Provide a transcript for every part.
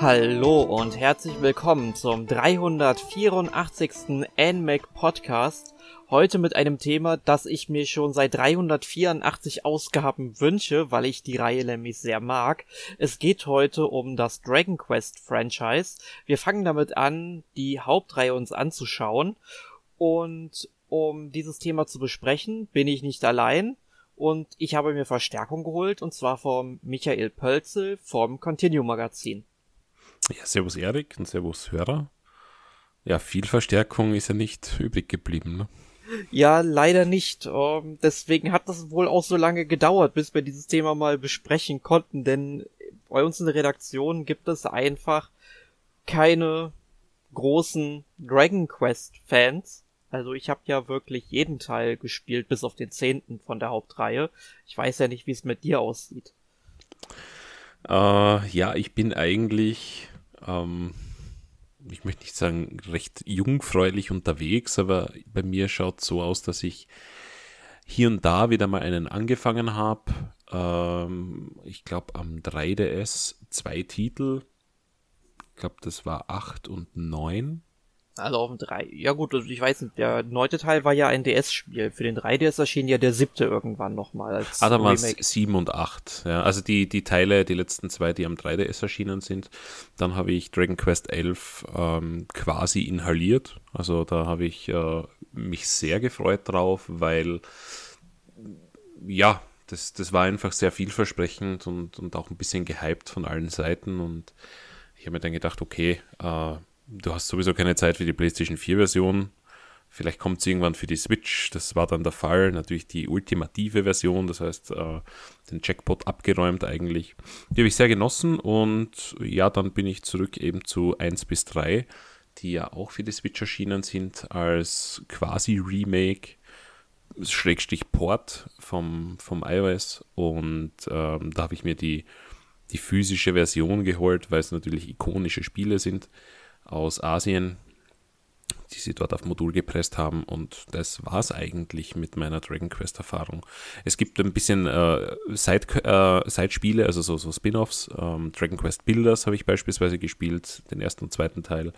Hallo und herzlich willkommen zum 384. NMAC Podcast. Heute mit einem Thema, das ich mir schon seit 384 Ausgaben wünsche, weil ich die Reihe nämlich sehr mag. Es geht heute um das Dragon Quest Franchise. Wir fangen damit an, die Hauptreihe uns anzuschauen. Und um dieses Thema zu besprechen, bin ich nicht allein. Und ich habe mir Verstärkung geholt, und zwar vom Michael Pölzel vom Continue Magazin. Ja, servus Erik und servus Hörer. Ja, viel Verstärkung ist ja nicht übrig geblieben. Ne? Ja, leider nicht. Um, ähm, deswegen hat das wohl auch so lange gedauert, bis wir dieses Thema mal besprechen konnten, denn bei uns in der Redaktion gibt es einfach keine großen Dragon Quest Fans. Also ich habe ja wirklich jeden Teil gespielt, bis auf den zehnten von der Hauptreihe. Ich weiß ja nicht, wie es mit dir aussieht. Uh, ja, ich bin eigentlich ähm, ich möchte nicht sagen, recht jungfräulich unterwegs, aber bei mir schaut es so aus, dass ich hier und da wieder mal einen angefangen habe. Ähm, ich glaube am 3DS zwei Titel. Ich glaube, das war 8 und 9. Also auf dem 3. Ja gut, also ich weiß nicht, der neunte Teil war ja ein DS-Spiel. Für den 3DS erschien ja der siebte irgendwann nochmal als Ah, da waren es 7 und 8. Ja, also die, die Teile, die letzten zwei, die am 3DS erschienen sind. Dann habe ich Dragon Quest 11 ähm, quasi inhaliert. Also da habe ich äh, mich sehr gefreut drauf, weil ja, das, das war einfach sehr vielversprechend und, und auch ein bisschen gehypt von allen Seiten. Und ich habe mir dann gedacht, okay, äh, du hast sowieso keine Zeit für die PlayStation 4 Version. Vielleicht kommt es irgendwann für die Switch. Das war dann der Fall. Natürlich die ultimative Version, das heißt, äh, den Jackpot abgeräumt eigentlich. Die habe ich sehr genossen und ja, dann bin ich zurück eben zu 1 bis 3, die ja auch für die Switch erschienen sind als quasi Remake. Schrägstrich Port vom, vom iOS und ähm, da habe ich mir die, die physische Version geholt, weil es natürlich ikonische Spiele sind aus Asien, die sie dort auf Modul gepresst haben. Und das war es eigentlich mit meiner Dragon Quest-Erfahrung. Es gibt ein bisschen äh, Side, äh, Side-Spiele, also so, so Spin-offs. Ähm, Dragon Quest Builders habe ich beispielsweise gespielt, den ersten und zweiten Teil,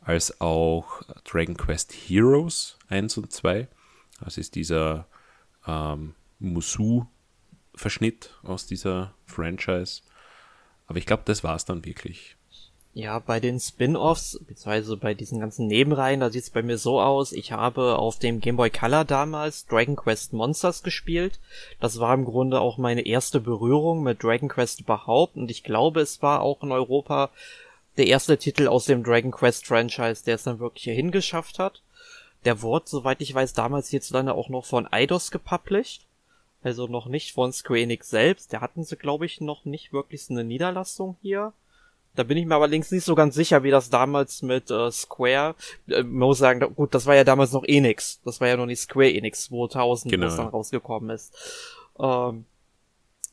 als auch Dragon Quest Heroes 1 und 2. Das ist dieser ähm, Musu-Verschnitt aus dieser Franchise. Aber ich glaube, das war es dann wirklich. Ja, bei den Spin-offs, beziehungsweise bei diesen ganzen Nebenreihen, da sieht's bei mir so aus, ich habe auf dem Game Boy Color damals Dragon Quest Monsters gespielt. Das war im Grunde auch meine erste Berührung mit Dragon Quest überhaupt und ich glaube, es war auch in Europa der erste Titel aus dem Dragon Quest Franchise, der es dann wirklich hierhin geschafft hat. Der wurde, soweit ich weiß, damals hierzulande auch noch von Eidos gepublished. Also noch nicht von Square Enix selbst. Da hatten sie, glaube ich, noch nicht wirklich so eine Niederlassung hier. Da bin ich mir aber links nicht so ganz sicher, wie das damals mit äh, Square, äh, man muss sagen, gut, das war ja damals noch Enix. Das war ja noch nicht Square Enix 2000, genau. was dann rausgekommen ist. Ähm,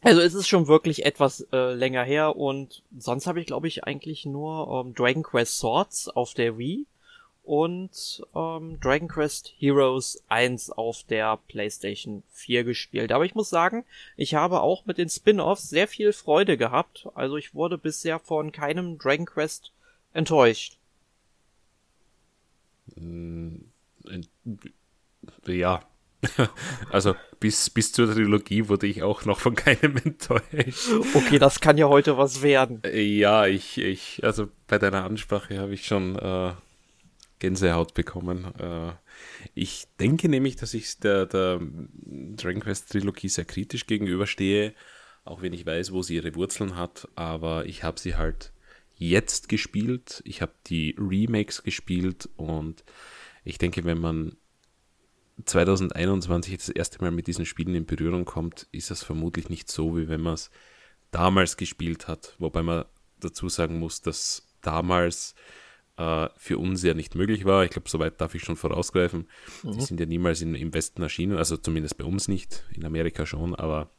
also es ist schon wirklich etwas äh, länger her und sonst habe ich, glaube ich, eigentlich nur ähm, Dragon Quest Swords auf der Wii und ähm, Dragon Quest Heroes 1 auf der PlayStation 4 gespielt. Aber ich muss sagen, ich habe auch mit den Spin-offs sehr viel Freude gehabt. Also ich wurde bisher von keinem Dragon Quest enttäuscht. Mm, ja. Also bis, bis zur Trilogie wurde ich auch noch von keinem enttäuscht. Okay, das kann ja heute was werden. Ja, ich, ich, also bei deiner Ansprache habe ich schon äh, Gänsehaut bekommen. Äh, ich denke nämlich, dass ich der, der Dragon Quest Trilogie sehr kritisch gegenüberstehe, auch wenn ich weiß, wo sie ihre Wurzeln hat, aber ich habe sie halt jetzt gespielt. Ich habe die Remakes gespielt und ich denke, wenn man 2021 das erste Mal mit diesen Spielen in Berührung kommt, ist das vermutlich nicht so, wie wenn man es damals gespielt hat. Wobei man dazu sagen muss, dass damals äh, für uns ja nicht möglich war. Ich glaube, soweit darf ich schon vorausgreifen. Mhm. Die sind ja niemals in, im Westen erschienen, also zumindest bei uns nicht, in Amerika schon, aber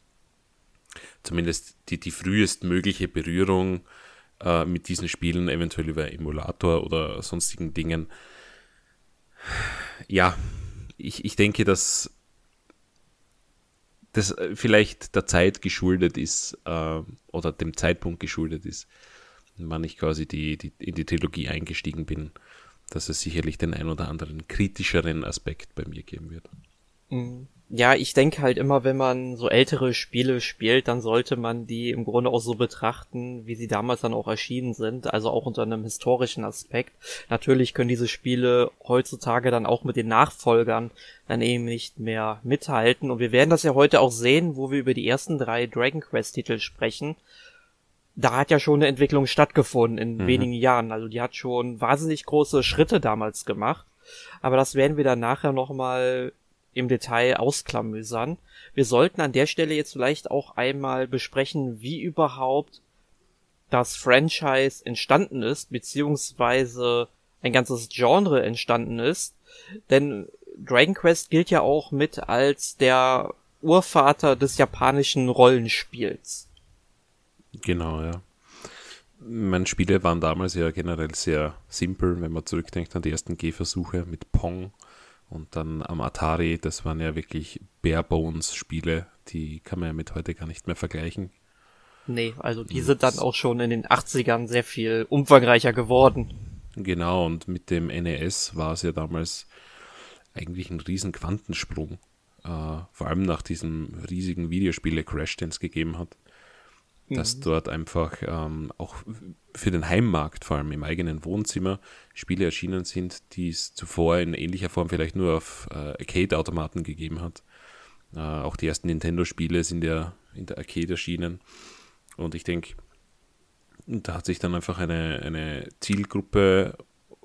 zumindest die, die frühestmögliche Berührung äh, mit diesen Spielen, eventuell über Emulator oder sonstigen Dingen. Ja, ich, ich denke, dass das vielleicht der Zeit geschuldet ist äh, oder dem Zeitpunkt geschuldet ist, wann ich quasi die, die, in die Trilogie eingestiegen bin, dass es sicherlich den ein oder anderen kritischeren Aspekt bei mir geben wird. Mhm ja, ich denke halt immer, wenn man so ältere Spiele spielt, dann sollte man die im Grunde auch so betrachten, wie sie damals dann auch erschienen sind, also auch unter einem historischen Aspekt. Natürlich können diese Spiele heutzutage dann auch mit den Nachfolgern dann eben nicht mehr mithalten und wir werden das ja heute auch sehen, wo wir über die ersten drei Dragon Quest Titel sprechen. Da hat ja schon eine Entwicklung stattgefunden in mhm. wenigen Jahren, also die hat schon wahnsinnig große Schritte damals gemacht. Aber das werden wir dann nachher nochmal im Detail ausklamüsern. Wir sollten an der Stelle jetzt vielleicht auch einmal besprechen, wie überhaupt das Franchise entstanden ist, beziehungsweise ein ganzes Genre entstanden ist. Denn Dragon Quest gilt ja auch mit als der Urvater des japanischen Rollenspiels. Genau, ja. Meine Spiele waren damals ja generell sehr simpel, wenn man zurückdenkt an die ersten Gehversuche mit Pong und dann am Atari, das waren ja wirklich Bare-Bones-Spiele, die kann man ja mit heute gar nicht mehr vergleichen. Nee, also die sind dann auch schon in den 80ern sehr viel umfangreicher geworden. Genau, und mit dem NES war es ja damals eigentlich ein riesen Quantensprung. Äh, vor allem nach diesem riesigen Videospiele-Crash, den es gegeben hat dass mhm. dort einfach ähm, auch für den Heimmarkt, vor allem im eigenen Wohnzimmer, Spiele erschienen sind, die es zuvor in ähnlicher Form vielleicht nur auf äh, Arcade-Automaten gegeben hat. Äh, auch die ersten Nintendo-Spiele sind ja in der Arcade erschienen. Und ich denke, da hat sich dann einfach eine, eine Zielgruppe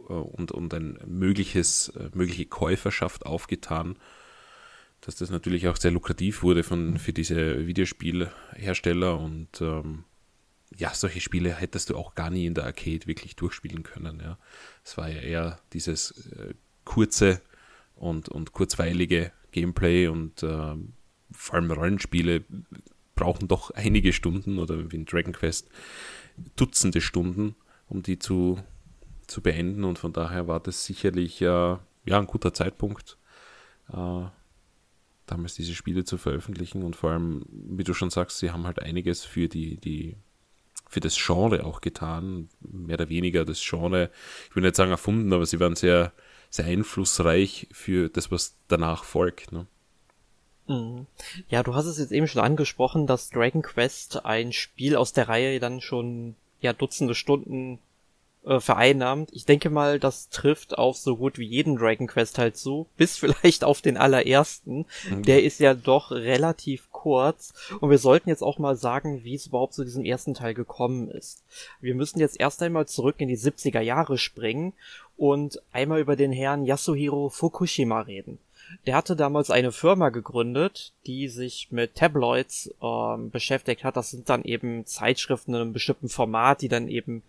äh, und, und ein mögliches, äh, mögliche Käuferschaft aufgetan, dass das natürlich auch sehr lukrativ wurde von, für diese Videospielhersteller und ähm, ja, solche Spiele hättest du auch gar nie in der Arcade wirklich durchspielen können. Ja. Es war ja eher dieses äh, kurze und, und kurzweilige Gameplay und äh, vor allem Rollenspiele brauchen doch einige Stunden oder wie in Dragon Quest Dutzende Stunden, um die zu, zu beenden und von daher war das sicherlich äh, ja ein guter Zeitpunkt, äh, damals diese Spiele zu veröffentlichen und vor allem, wie du schon sagst, sie haben halt einiges für die, die, für das Genre auch getan, mehr oder weniger das Genre, ich will nicht sagen erfunden, aber sie waren sehr, sehr einflussreich für das, was danach folgt. Ne? Mhm. Ja, du hast es jetzt eben schon angesprochen, dass Dragon Quest ein Spiel aus der Reihe dann schon ja Dutzende Stunden äh, vereinnahmt. Ich denke mal, das trifft auf so gut wie jeden Dragon Quest halt zu, bis vielleicht auf den allerersten. Mhm. Der ist ja doch relativ kurz und wir sollten jetzt auch mal sagen, wie es überhaupt zu diesem ersten Teil gekommen ist. Wir müssen jetzt erst einmal zurück in die 70er Jahre springen und einmal über den Herrn Yasuhiro Fukushima reden. Der hatte damals eine Firma gegründet, die sich mit Tabloids ähm, beschäftigt hat. Das sind dann eben Zeitschriften in einem bestimmten Format, die dann eben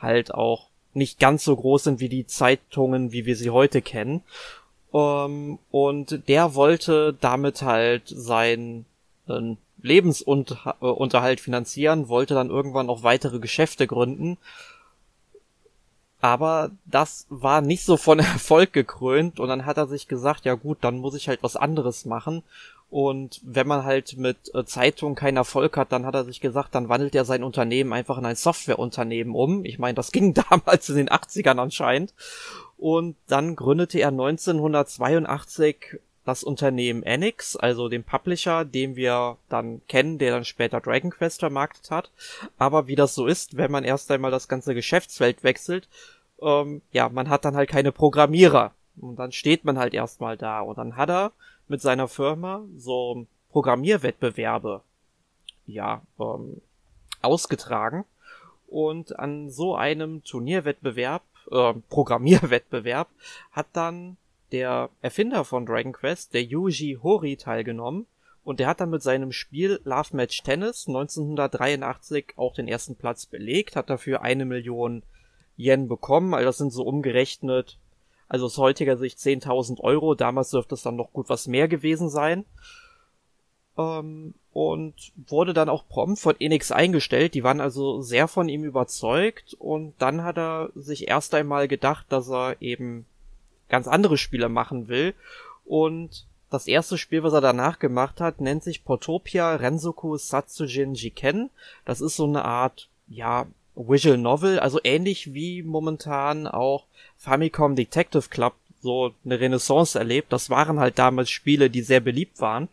halt auch nicht ganz so groß sind wie die Zeitungen, wie wir sie heute kennen. Ähm, und der wollte damit halt seinen äh, Lebensunterhalt finanzieren, wollte dann irgendwann auch weitere Geschäfte gründen. Aber das war nicht so von Erfolg gekrönt und dann hat er sich gesagt, ja gut, dann muss ich halt was anderes machen und wenn man halt mit äh, Zeitungen keinen Erfolg hat, dann hat er sich gesagt, dann wandelt er sein Unternehmen einfach in ein Softwareunternehmen um. Ich meine, das ging damals in den 80ern anscheinend. Und dann gründete er 1982 das Unternehmen Enix, also den Publisher, den wir dann kennen, der dann später Dragon Quest vermarktet hat. Aber wie das so ist, wenn man erst einmal das ganze Geschäftsfeld wechselt, ähm, ja, man hat dann halt keine Programmierer. Und dann steht man halt erstmal da. Und dann hat er mit seiner Firma so Programmierwettbewerbe ja ähm, ausgetragen und an so einem Turnierwettbewerb, äh, Programmierwettbewerb hat dann der Erfinder von Dragon Quest, der Yuji Hori, teilgenommen und der hat dann mit seinem Spiel Love Match Tennis 1983 auch den ersten Platz belegt, hat dafür eine Million Yen bekommen, also das sind so umgerechnet also aus heutiger Sicht 10.000 Euro. Damals dürfte es dann noch gut was mehr gewesen sein. Ähm, und wurde dann auch prompt von Enix eingestellt. Die waren also sehr von ihm überzeugt. Und dann hat er sich erst einmal gedacht, dass er eben ganz andere Spiele machen will. Und das erste Spiel, was er danach gemacht hat, nennt sich Portopia Rensoku Satsujin Jiken. Das ist so eine Art, ja, Visual Novel, also ähnlich wie momentan auch Famicom Detective Club so eine Renaissance erlebt. Das waren halt damals Spiele, die sehr beliebt waren.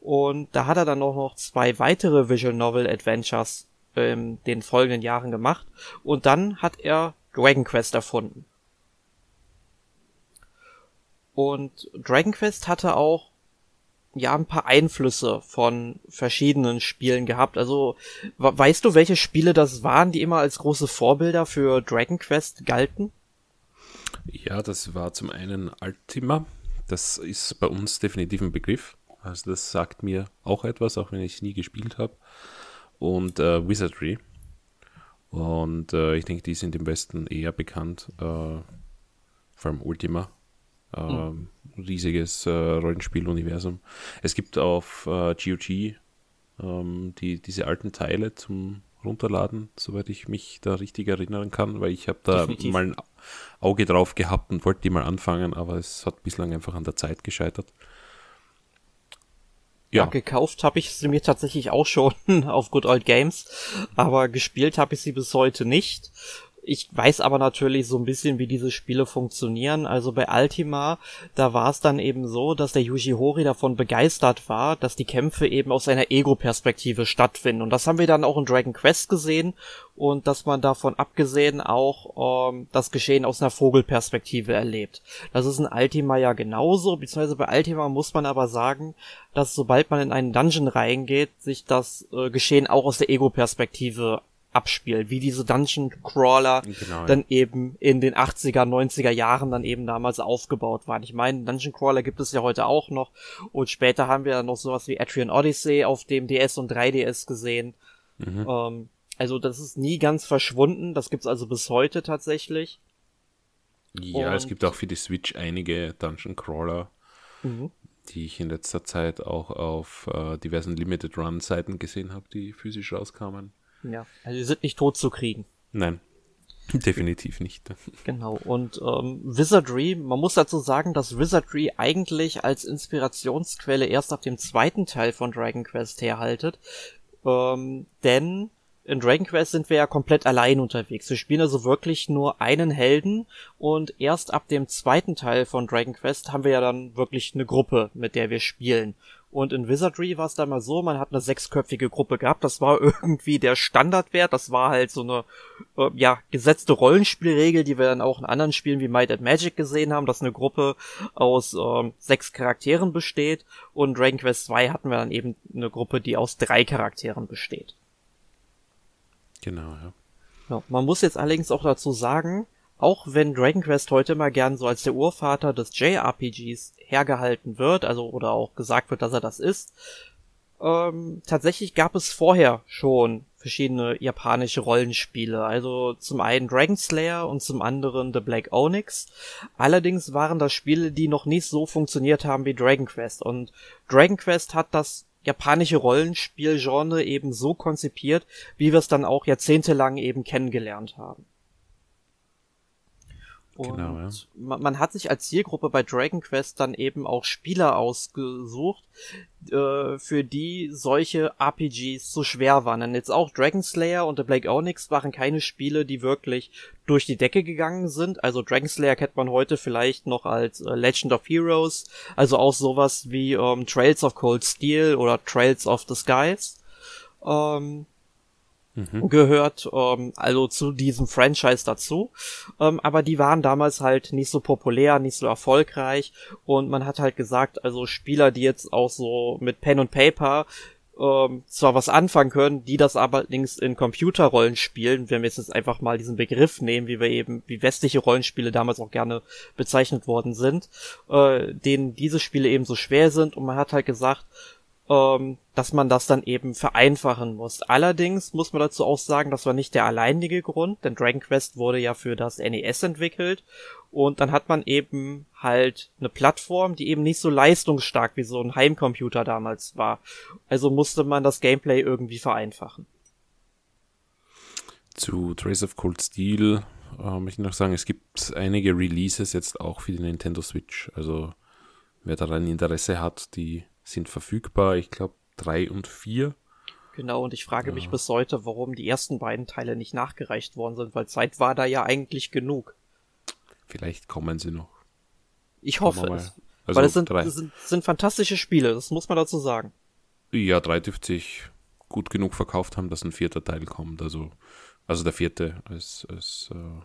Und da hat er dann auch noch zwei weitere Visual Novel Adventures in den folgenden Jahren gemacht. Und dann hat er Dragon Quest erfunden. Und Dragon Quest hatte auch ja ein paar Einflüsse von verschiedenen Spielen gehabt. Also weißt du, welche Spiele das waren, die immer als große Vorbilder für Dragon Quest galten? Ja, das war zum einen Ultima. Das ist bei uns definitiv ein Begriff. Also das sagt mir auch etwas, auch wenn ich nie gespielt habe. Und äh, Wizardry. Und äh, ich denke, die sind im Westen eher bekannt. Äh, vor allem Ultima. Mhm. Riesiges äh, Rollenspieluniversum. Es gibt auf GOG äh, ähm, die, diese alten Teile zum Runterladen, soweit ich mich da richtig erinnern kann, weil ich habe da Definitiv. mal ein Auge drauf gehabt und wollte die mal anfangen, aber es hat bislang einfach an der Zeit gescheitert. Ja. ja gekauft habe ich sie mir tatsächlich auch schon auf Good Old Games, aber gespielt habe ich sie bis heute nicht. Ich weiß aber natürlich so ein bisschen, wie diese Spiele funktionieren. Also bei Ultima, da war es dann eben so, dass der Yuji Hori davon begeistert war, dass die Kämpfe eben aus einer Ego-Perspektive stattfinden. Und das haben wir dann auch in Dragon Quest gesehen und dass man davon abgesehen auch ähm, das Geschehen aus einer Vogelperspektive erlebt. Das ist in Ultima ja genauso, beziehungsweise bei Ultima muss man aber sagen, dass sobald man in einen Dungeon reingeht, sich das äh, Geschehen auch aus der Ego-Perspektive abspielt, wie diese Dungeon Crawler genau, dann eben in den 80er, 90er Jahren dann eben damals aufgebaut waren. Ich meine, Dungeon Crawler gibt es ja heute auch noch und später haben wir dann noch sowas wie Atrian Odyssey auf dem DS und 3DS gesehen. Mhm. Ähm, also das ist nie ganz verschwunden, das gibt's also bis heute tatsächlich. Ja, und es gibt auch für die Switch einige Dungeon Crawler, mhm. die ich in letzter Zeit auch auf äh, diversen Limited Run Seiten gesehen habe, die physisch rauskamen. Ja, also die sind nicht tot zu kriegen. Nein, definitiv nicht. Genau, und ähm, Wizardry, man muss dazu sagen, dass Wizardry eigentlich als Inspirationsquelle erst ab dem zweiten Teil von Dragon Quest herhaltet, ähm, denn in Dragon Quest sind wir ja komplett allein unterwegs. Wir spielen also wirklich nur einen Helden und erst ab dem zweiten Teil von Dragon Quest haben wir ja dann wirklich eine Gruppe, mit der wir spielen. Und in Wizardry war es dann mal so, man hat eine sechsköpfige Gruppe gehabt. Das war irgendwie der Standardwert. Das war halt so eine, äh, ja, gesetzte Rollenspielregel, die wir dann auch in anderen Spielen wie Might and Magic gesehen haben, dass eine Gruppe aus ähm, sechs Charakteren besteht. Und Dragon Quest 2 hatten wir dann eben eine Gruppe, die aus drei Charakteren besteht. Genau, ja. ja. Man muss jetzt allerdings auch dazu sagen, auch wenn Dragon Quest heute immer gern so als der Urvater des JRPGs hergehalten wird, also oder auch gesagt wird, dass er das ist, ähm, tatsächlich gab es vorher schon verschiedene japanische Rollenspiele. Also zum einen Dragon Slayer und zum anderen The Black Onyx. Allerdings waren das Spiele, die noch nicht so funktioniert haben wie Dragon Quest. Und Dragon Quest hat das japanische Rollenspielgenre eben so konzipiert, wie wir es dann auch jahrzehntelang eben kennengelernt haben. Und genau, ja. man, man, hat sich als Zielgruppe bei Dragon Quest dann eben auch Spieler ausgesucht, äh, für die solche RPGs so schwer waren. Denn jetzt auch Dragon Slayer und The Black Onyx waren keine Spiele, die wirklich durch die Decke gegangen sind. Also Dragon Slayer kennt man heute vielleicht noch als äh, Legend of Heroes, also auch sowas wie ähm, Trails of Cold Steel oder Trails of the Skies. Ähm, mhm. gehört, ähm, also zu diesem Franchise dazu. Ähm, aber die waren damals halt nicht so populär, nicht so erfolgreich und man hat halt gesagt, also Spieler, die jetzt auch so mit Pen und Paper ähm, zwar was anfangen können, die das allerdings in Computerrollen spielen, wenn wir jetzt einfach mal diesen Begriff nehmen, wie wir eben, wie westliche Rollenspiele damals auch gerne bezeichnet worden sind, äh, denen diese Spiele eben so schwer sind und man hat halt gesagt, ähm, dass man das dann eben vereinfachen muss. Allerdings muss man dazu auch sagen, das war nicht der alleinige Grund, denn Dragon Quest wurde ja für das NES entwickelt und dann hat man eben halt eine Plattform, die eben nicht so leistungsstark wie so ein Heimcomputer damals war. Also musste man das Gameplay irgendwie vereinfachen. Zu Trace of Cold Steel äh, möchte ich noch sagen, es gibt einige Releases jetzt auch für die Nintendo Switch. Also wer daran Interesse hat, die sind verfügbar. Ich glaube drei und vier. Genau, und ich frage ja. mich bis heute, warum die ersten beiden Teile nicht nachgereicht worden sind, weil Zeit war da ja eigentlich genug. Vielleicht kommen sie noch. Ich hoffe es. Also weil es sind, es sind, sind fantastische Spiele, das muss man dazu sagen. Ja, drei dürfte sich gut genug verkauft haben, dass ein vierter Teil kommt. Also, also der vierte ist, ist äh,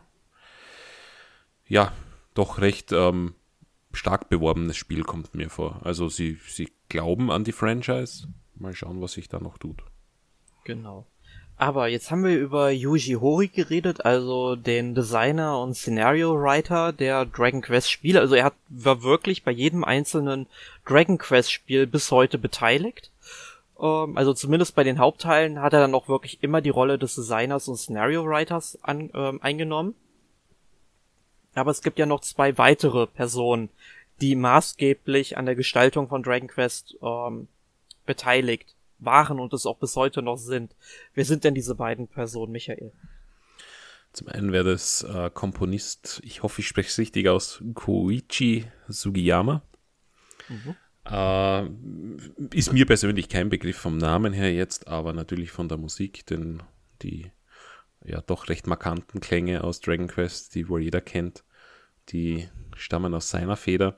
ja doch recht ähm, stark beworbenes Spiel, kommt mir vor. Also sie, sie glauben an die Franchise. Mal schauen, was sich da noch tut. Genau. Aber jetzt haben wir über Yuji Horii geredet, also den Designer und Scenario Writer der Dragon Quest Spiele. Also er hat, war wirklich bei jedem einzelnen Dragon Quest Spiel bis heute beteiligt. Ähm, also zumindest bei den Hauptteilen hat er dann auch wirklich immer die Rolle des Designers und Scenario Writers an, ähm, eingenommen. Aber es gibt ja noch zwei weitere Personen, die maßgeblich an der Gestaltung von Dragon Quest ähm, beteiligt waren und es auch bis heute noch sind. Wer sind denn diese beiden Personen, Michael? Zum einen wäre das äh, Komponist, ich hoffe, ich spreche es richtig aus, Koichi Sugiyama. Mhm. Äh, ist mir persönlich kein Begriff vom Namen her jetzt, aber natürlich von der Musik, denn die ja doch recht markanten Klänge aus Dragon Quest, die wohl jeder kennt, die stammen aus seiner Feder.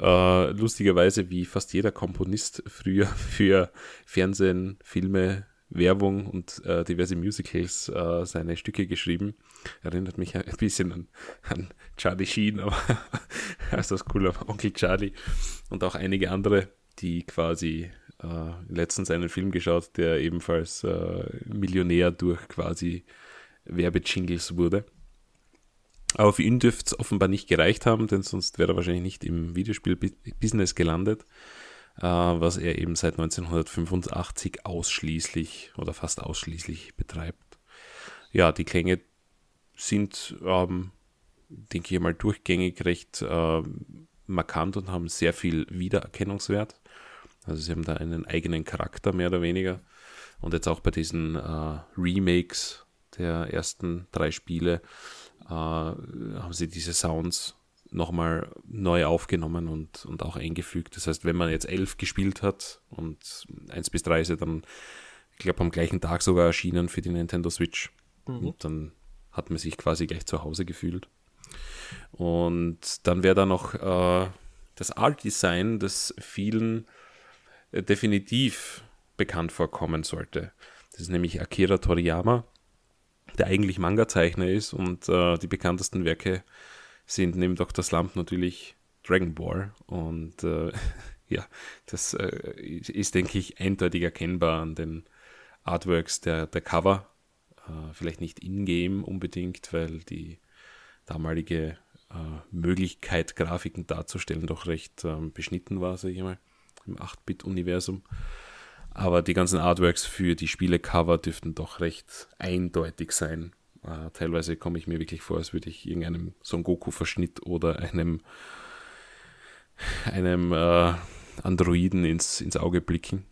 Äh, lustigerweise, wie fast jeder Komponist früher für Fernsehen, Filme, Werbung und äh, diverse Musicals äh, seine Stücke geschrieben. Erinnert mich ein bisschen an, an Charlie Sheen, aber also das coole Onkel Charlie und auch einige andere, die quasi äh, letztens einen Film geschaut, der ebenfalls äh, Millionär durch quasi Werbejingles wurde. Aber für ihn dürfte es offenbar nicht gereicht haben, denn sonst wäre er wahrscheinlich nicht im Videospiel-Business gelandet, äh, was er eben seit 1985 ausschließlich oder fast ausschließlich betreibt. Ja, die Klänge sind, ähm, denke ich mal, durchgängig recht äh, markant und haben sehr viel Wiedererkennungswert. Also sie haben da einen eigenen Charakter, mehr oder weniger. Und jetzt auch bei diesen äh, Remakes der ersten drei Spiele äh, haben sie diese Sounds nochmal neu aufgenommen und, und auch eingefügt. Das heißt, wenn man jetzt elf gespielt hat und 1 bis 3 ist ja dann, ich glaube, am gleichen Tag sogar erschienen für die Nintendo Switch. Mhm. Und dann hat man sich quasi gleich zu Hause gefühlt. Und dann wäre da noch äh, das Art Design, das vielen definitiv bekannt vorkommen sollte. Das ist nämlich Akira Toriyama, der eigentlich Manga-Zeichner ist und äh, die bekanntesten Werke sind neben Dr. Slump natürlich Dragon Ball und äh, ja, das äh, ist, denke ich, eindeutig erkennbar an den Artworks der, der Cover. Äh, vielleicht nicht in-game unbedingt, weil die damalige äh, Möglichkeit, Grafiken darzustellen, doch recht ähm, beschnitten war, sage ich mal, im 8-Bit-Universum. Aber die ganzen Artworks für die Spielecover dürften doch recht eindeutig sein. Äh, teilweise komme ich mir wirklich vor, als würde ich irgendeinem Son Goku-Verschnitt oder einem, einem äh, Androiden ins, ins Auge blicken.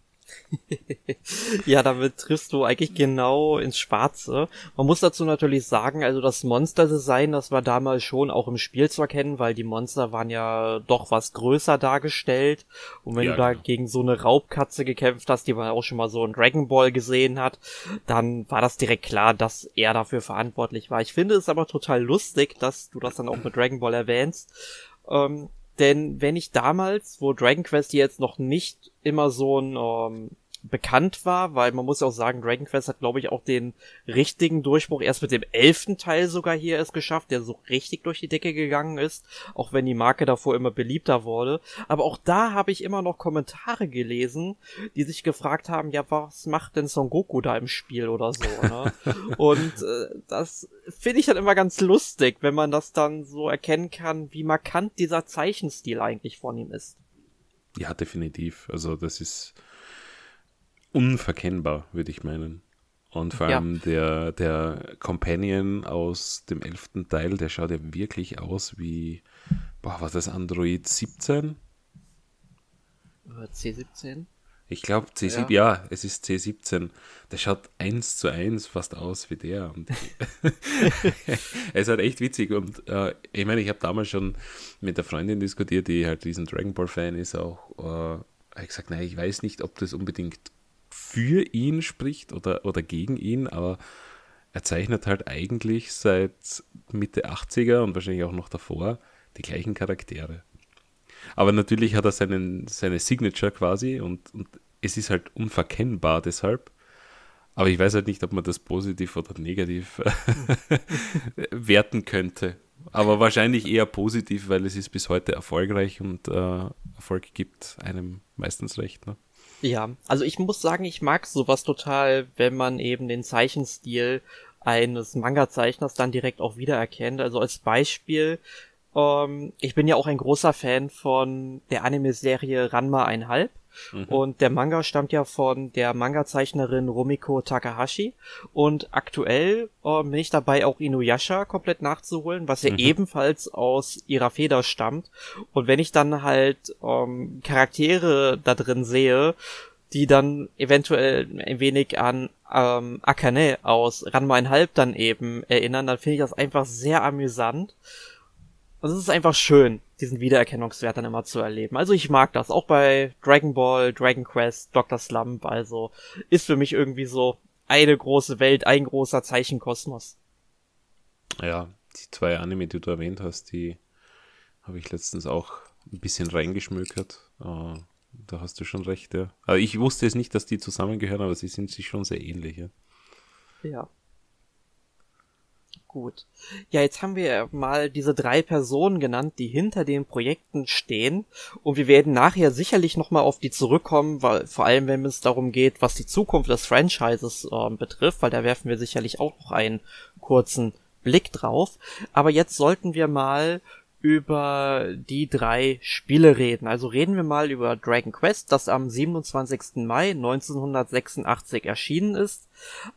ja, damit triffst du eigentlich genau ins Schwarze. Man muss dazu natürlich sagen, also das Monster-Design, das war damals schon auch im Spiel zu erkennen, weil die Monster waren ja doch was größer dargestellt. Und wenn ja, du da genau. gegen so eine Raubkatze gekämpft hast, die man auch schon mal so in Dragon Ball gesehen hat, dann war das direkt klar, dass er dafür verantwortlich war. Ich finde es aber total lustig, dass du das dann auch mit Dragon Ball erwähnst. Ähm, denn wenn ich damals, wo Dragon Quest jetzt noch nicht immer so ein ähm, bekannt war, weil man muss ja auch sagen, Dragon Quest hat, glaube ich, auch den richtigen Durchbruch erst mit dem elften Teil sogar hier es geschafft, der so richtig durch die Decke gegangen ist, auch wenn die Marke davor immer beliebter wurde. Aber auch da habe ich immer noch Kommentare gelesen, die sich gefragt haben, ja, was macht denn Son Goku da im Spiel oder so, ne? Und äh, das finde ich dann immer ganz lustig, wenn man das dann so erkennen kann, wie markant dieser Zeichenstil eigentlich von ihm ist. Ja, definitiv. Also das ist unverkennbar, würde ich meinen. Und vor allem ja. der, der Companion aus dem elften Teil, der schaut ja wirklich aus wie, boah, was ist das, Android 17? C17? Ich glaube, C7, ja. ja. es ist C17. Der schaut eins zu eins fast aus wie der. Und es ist halt echt witzig. Und äh, ich meine, ich habe damals schon mit der Freundin diskutiert, die halt diesen Dragon Ball Fan ist, auch äh, ich gesagt, nein, ich weiß nicht, ob das unbedingt für ihn spricht oder, oder gegen ihn, aber er zeichnet halt eigentlich seit Mitte 80er und wahrscheinlich auch noch davor die gleichen Charaktere. Aber natürlich hat er seinen, seine Signature quasi und, und es ist halt unverkennbar deshalb. Aber ich weiß halt nicht, ob man das positiv oder negativ werten könnte. Aber wahrscheinlich eher positiv, weil es ist bis heute erfolgreich und äh, Erfolg gibt einem meistens recht. Ne? Ja, also ich muss sagen, ich mag sowas total, wenn man eben den Zeichenstil eines Manga-Zeichners dann direkt auch wiedererkennt. Also als Beispiel, ähm, ich bin ja auch ein großer Fan von der Anime-Serie Ranma 1,5. Mhm. Und der Manga stammt ja von der Manga-Zeichnerin Rumiko Takahashi. Und aktuell äh, bin ich dabei, auch Inuyasha komplett nachzuholen, was ja mhm. ebenfalls aus ihrer Feder stammt. Und wenn ich dann halt ähm, Charaktere da drin sehe, die dann eventuell ein wenig an ähm, Akane aus Ranma 1,5 dann eben erinnern, dann finde ich das einfach sehr amüsant. Also es ist einfach schön, diesen Wiedererkennungswert dann immer zu erleben. Also ich mag das, auch bei Dragon Ball, Dragon Quest, Dr. Slump, also ist für mich irgendwie so eine große Welt, ein großer Zeichenkosmos. Ja, die zwei Anime, die du erwähnt hast, die habe ich letztens auch ein bisschen reingeschmökert. Uh, da hast du schon recht, ja. Aber ich wusste es nicht, dass die zusammengehören, aber sie sind sich schon sehr ähnlich, ja. Ja. Gut. Ja, jetzt haben wir mal diese drei Personen genannt, die hinter den Projekten stehen. Und wir werden nachher sicherlich nochmal auf die zurückkommen, weil vor allem, wenn es darum geht, was die Zukunft des Franchises äh, betrifft, weil da werfen wir sicherlich auch noch einen kurzen Blick drauf. Aber jetzt sollten wir mal über die drei Spiele reden. Also reden wir mal über Dragon Quest, das am 27. Mai 1986 erschienen ist.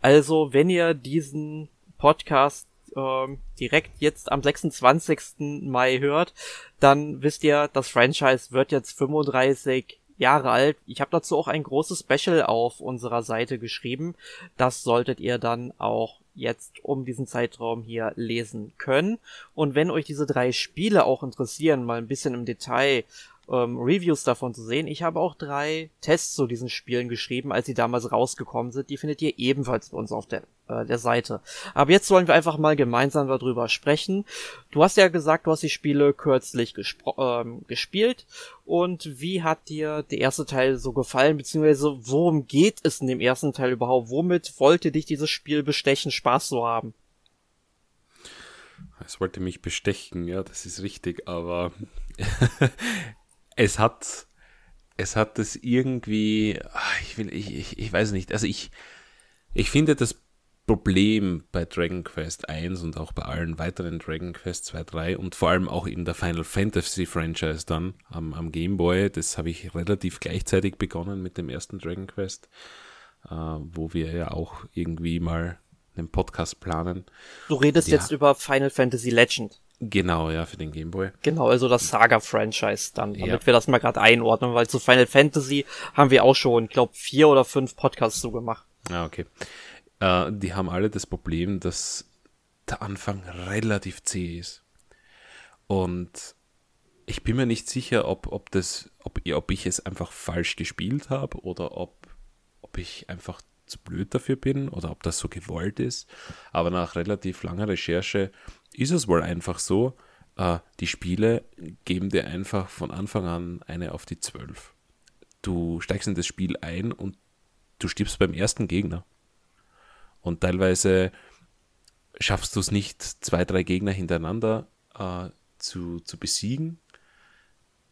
Also, wenn ihr diesen Podcast ähm, direkt jetzt am 26. Mai hört, dann wisst ihr, das Franchise wird jetzt 35 Jahre alt. Ich habe dazu auch ein großes Special auf unserer Seite geschrieben. Das solltet ihr dann auch jetzt um diesen Zeitraum hier lesen können. Und wenn euch diese drei Spiele auch interessieren, mal ein bisschen im Detail ähm, Reviews davon zu sehen. Ich habe auch drei Tests zu diesen Spielen geschrieben, als sie damals rausgekommen sind. Die findet ihr ebenfalls bei uns auf der, äh, der Seite. Aber jetzt wollen wir einfach mal gemeinsam darüber sprechen. Du hast ja gesagt, du hast die Spiele kürzlich ähm, gespielt. Und wie hat dir der erste Teil so gefallen? Beziehungsweise worum geht es in dem ersten Teil überhaupt? Womit wollte dich dieses Spiel bestechen, Spaß zu haben? Es wollte mich bestechen, ja, das ist richtig, aber es hat, es hat das irgendwie, ah, ich will, ich, ich, ich weiß nicht, also ich, ich finde das Problem bei Dragon Quest 1 und auch bei allen weiteren Dragon Quest 2, 3 und vor allem auch in der Final Fantasy Franchise dann am, am Game Boy, das habe ich relativ gleichzeitig begonnen mit dem ersten Dragon Quest, äh, wo wir ja auch irgendwie mal einen Podcast planen. Du redest ja. jetzt über Final Fantasy Legend. Genau, ja, für den Game Boy. Genau, also das Saga-Franchise dann, damit ja. wir das mal gerade einordnen, weil zu Final Fantasy haben wir auch schon, ich glaube, vier oder fünf Podcasts so gemacht. Ah, okay. Äh, die haben alle das Problem, dass der Anfang relativ zäh ist. Und ich bin mir nicht sicher, ob, ob, das, ob, ob ich es einfach falsch gespielt habe oder ob, ob ich einfach zu blöd dafür bin oder ob das so gewollt ist. Aber nach relativ langer Recherche ist es wohl einfach so, äh, die Spiele geben dir einfach von Anfang an eine auf die 12. Du steigst in das Spiel ein und du stirbst beim ersten Gegner. Und teilweise schaffst du es nicht, zwei, drei Gegner hintereinander äh, zu, zu besiegen,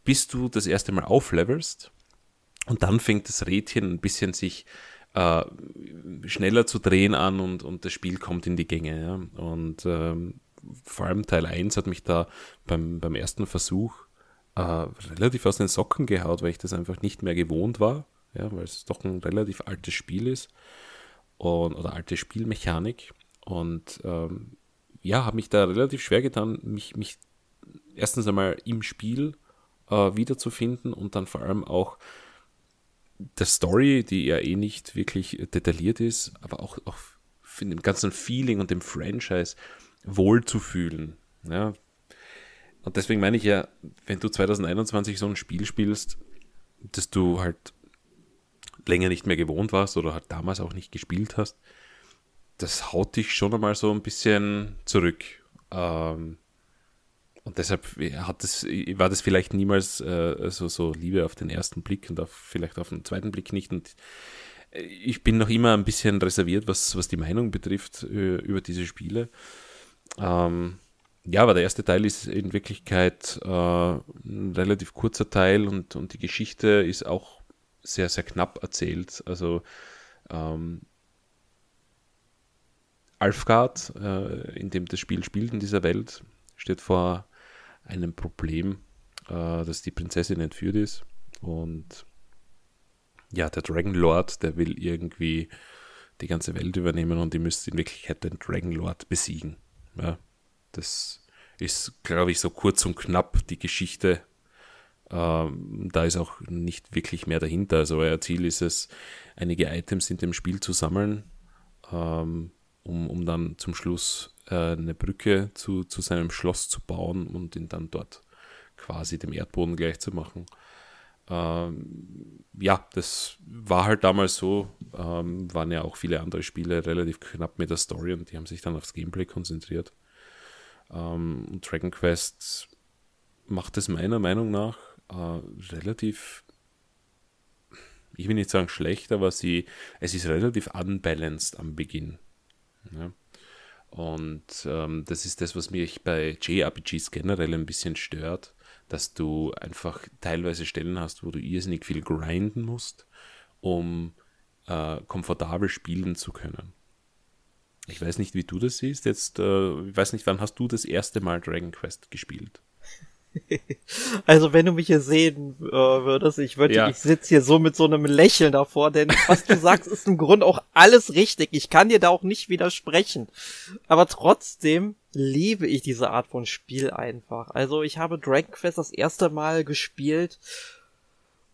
bis du das erste Mal auflevelst. Und dann fängt das Rädchen ein bisschen sich äh, schneller zu drehen an und, und das Spiel kommt in die Gänge. Ja? Und ähm, vor allem Teil 1 hat mich da beim, beim ersten Versuch äh, relativ aus den Socken gehaut, weil ich das einfach nicht mehr gewohnt war, ja, weil es doch ein relativ altes Spiel ist und, oder alte Spielmechanik. Und ähm, ja, habe mich da relativ schwer getan, mich, mich erstens einmal im Spiel äh, wiederzufinden und dann vor allem auch der Story, die ja eh nicht wirklich detailliert ist, aber auch, auch für den ganzen Feeling und dem Franchise wohlzufühlen. Ja. Und deswegen meine ich ja, wenn du 2021 so ein Spiel spielst, dass du halt länger nicht mehr gewohnt warst oder halt damals auch nicht gespielt hast, das haut dich schon einmal so ein bisschen zurück. Ähm, und deshalb hat das, war das vielleicht niemals äh, so, so Liebe auf den ersten Blick und auf, vielleicht auf den zweiten Blick nicht. Und ich bin noch immer ein bisschen reserviert, was, was die Meinung betrifft äh, über diese Spiele. Ähm, ja, aber der erste Teil ist in Wirklichkeit äh, ein relativ kurzer Teil und, und die Geschichte ist auch sehr, sehr knapp erzählt. Also ähm, Alfgard, äh, in dem das Spiel spielt in dieser Welt, steht vor einem Problem, äh, dass die Prinzessin entführt ist und ja, der Dragon Lord, der will irgendwie die ganze Welt übernehmen und die müsste in Wirklichkeit den Dragon Lord besiegen. Ja, das ist, glaube ich, so kurz und knapp die Geschichte. Ähm, da ist auch nicht wirklich mehr dahinter. Also euer Ziel ist es, einige Items in dem Spiel zu sammeln, ähm, um, um dann zum Schluss äh, eine Brücke zu, zu seinem Schloss zu bauen und ihn dann dort quasi dem Erdboden gleich zu machen. Ähm, ja, das war halt damals so. Ähm, waren ja auch viele andere Spiele relativ knapp mit der Story und die haben sich dann aufs Gameplay konzentriert. Ähm, Dragon Quest macht es meiner Meinung nach äh, relativ, ich will nicht sagen schlecht, aber sie, es ist relativ unbalanced am Beginn. Ja. Und ähm, das ist das, was mich bei JRPGs generell ein bisschen stört dass du einfach teilweise Stellen hast, wo du irrsinnig viel grinden musst, um äh, komfortabel spielen zu können. Ich weiß nicht, wie du das siehst. Jetzt, äh, ich weiß nicht, wann hast du das erste Mal Dragon Quest gespielt? Also wenn du mich hier sehen äh, würdest, ich würde, ja. ich sitze hier so mit so einem Lächeln davor, denn was du sagst, ist im Grunde auch alles richtig. Ich kann dir da auch nicht widersprechen. Aber trotzdem liebe ich diese Art von Spiel einfach. Also ich habe Dragon Quest das erste Mal gespielt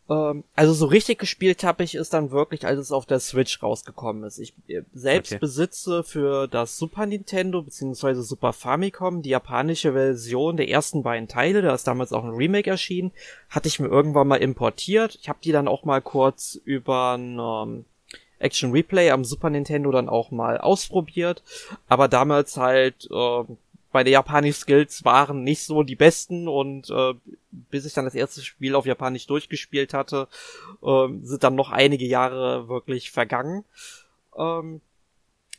ähm, also so richtig gespielt habe ich es dann wirklich, als es auf der Switch rausgekommen ist. Ich äh, selbst okay. besitze für das Super Nintendo bzw. Super Famicom die japanische Version der ersten beiden Teile. Da ist damals auch ein Remake erschienen. Hatte ich mir irgendwann mal importiert. Ich habe die dann auch mal kurz über ein ähm, Action Replay am Super Nintendo dann auch mal ausprobiert. Aber damals halt äh, meine Japanisch Skills waren nicht so die besten und äh, bis ich dann das erste Spiel auf Japanisch durchgespielt hatte, äh, sind dann noch einige Jahre wirklich vergangen. Ähm,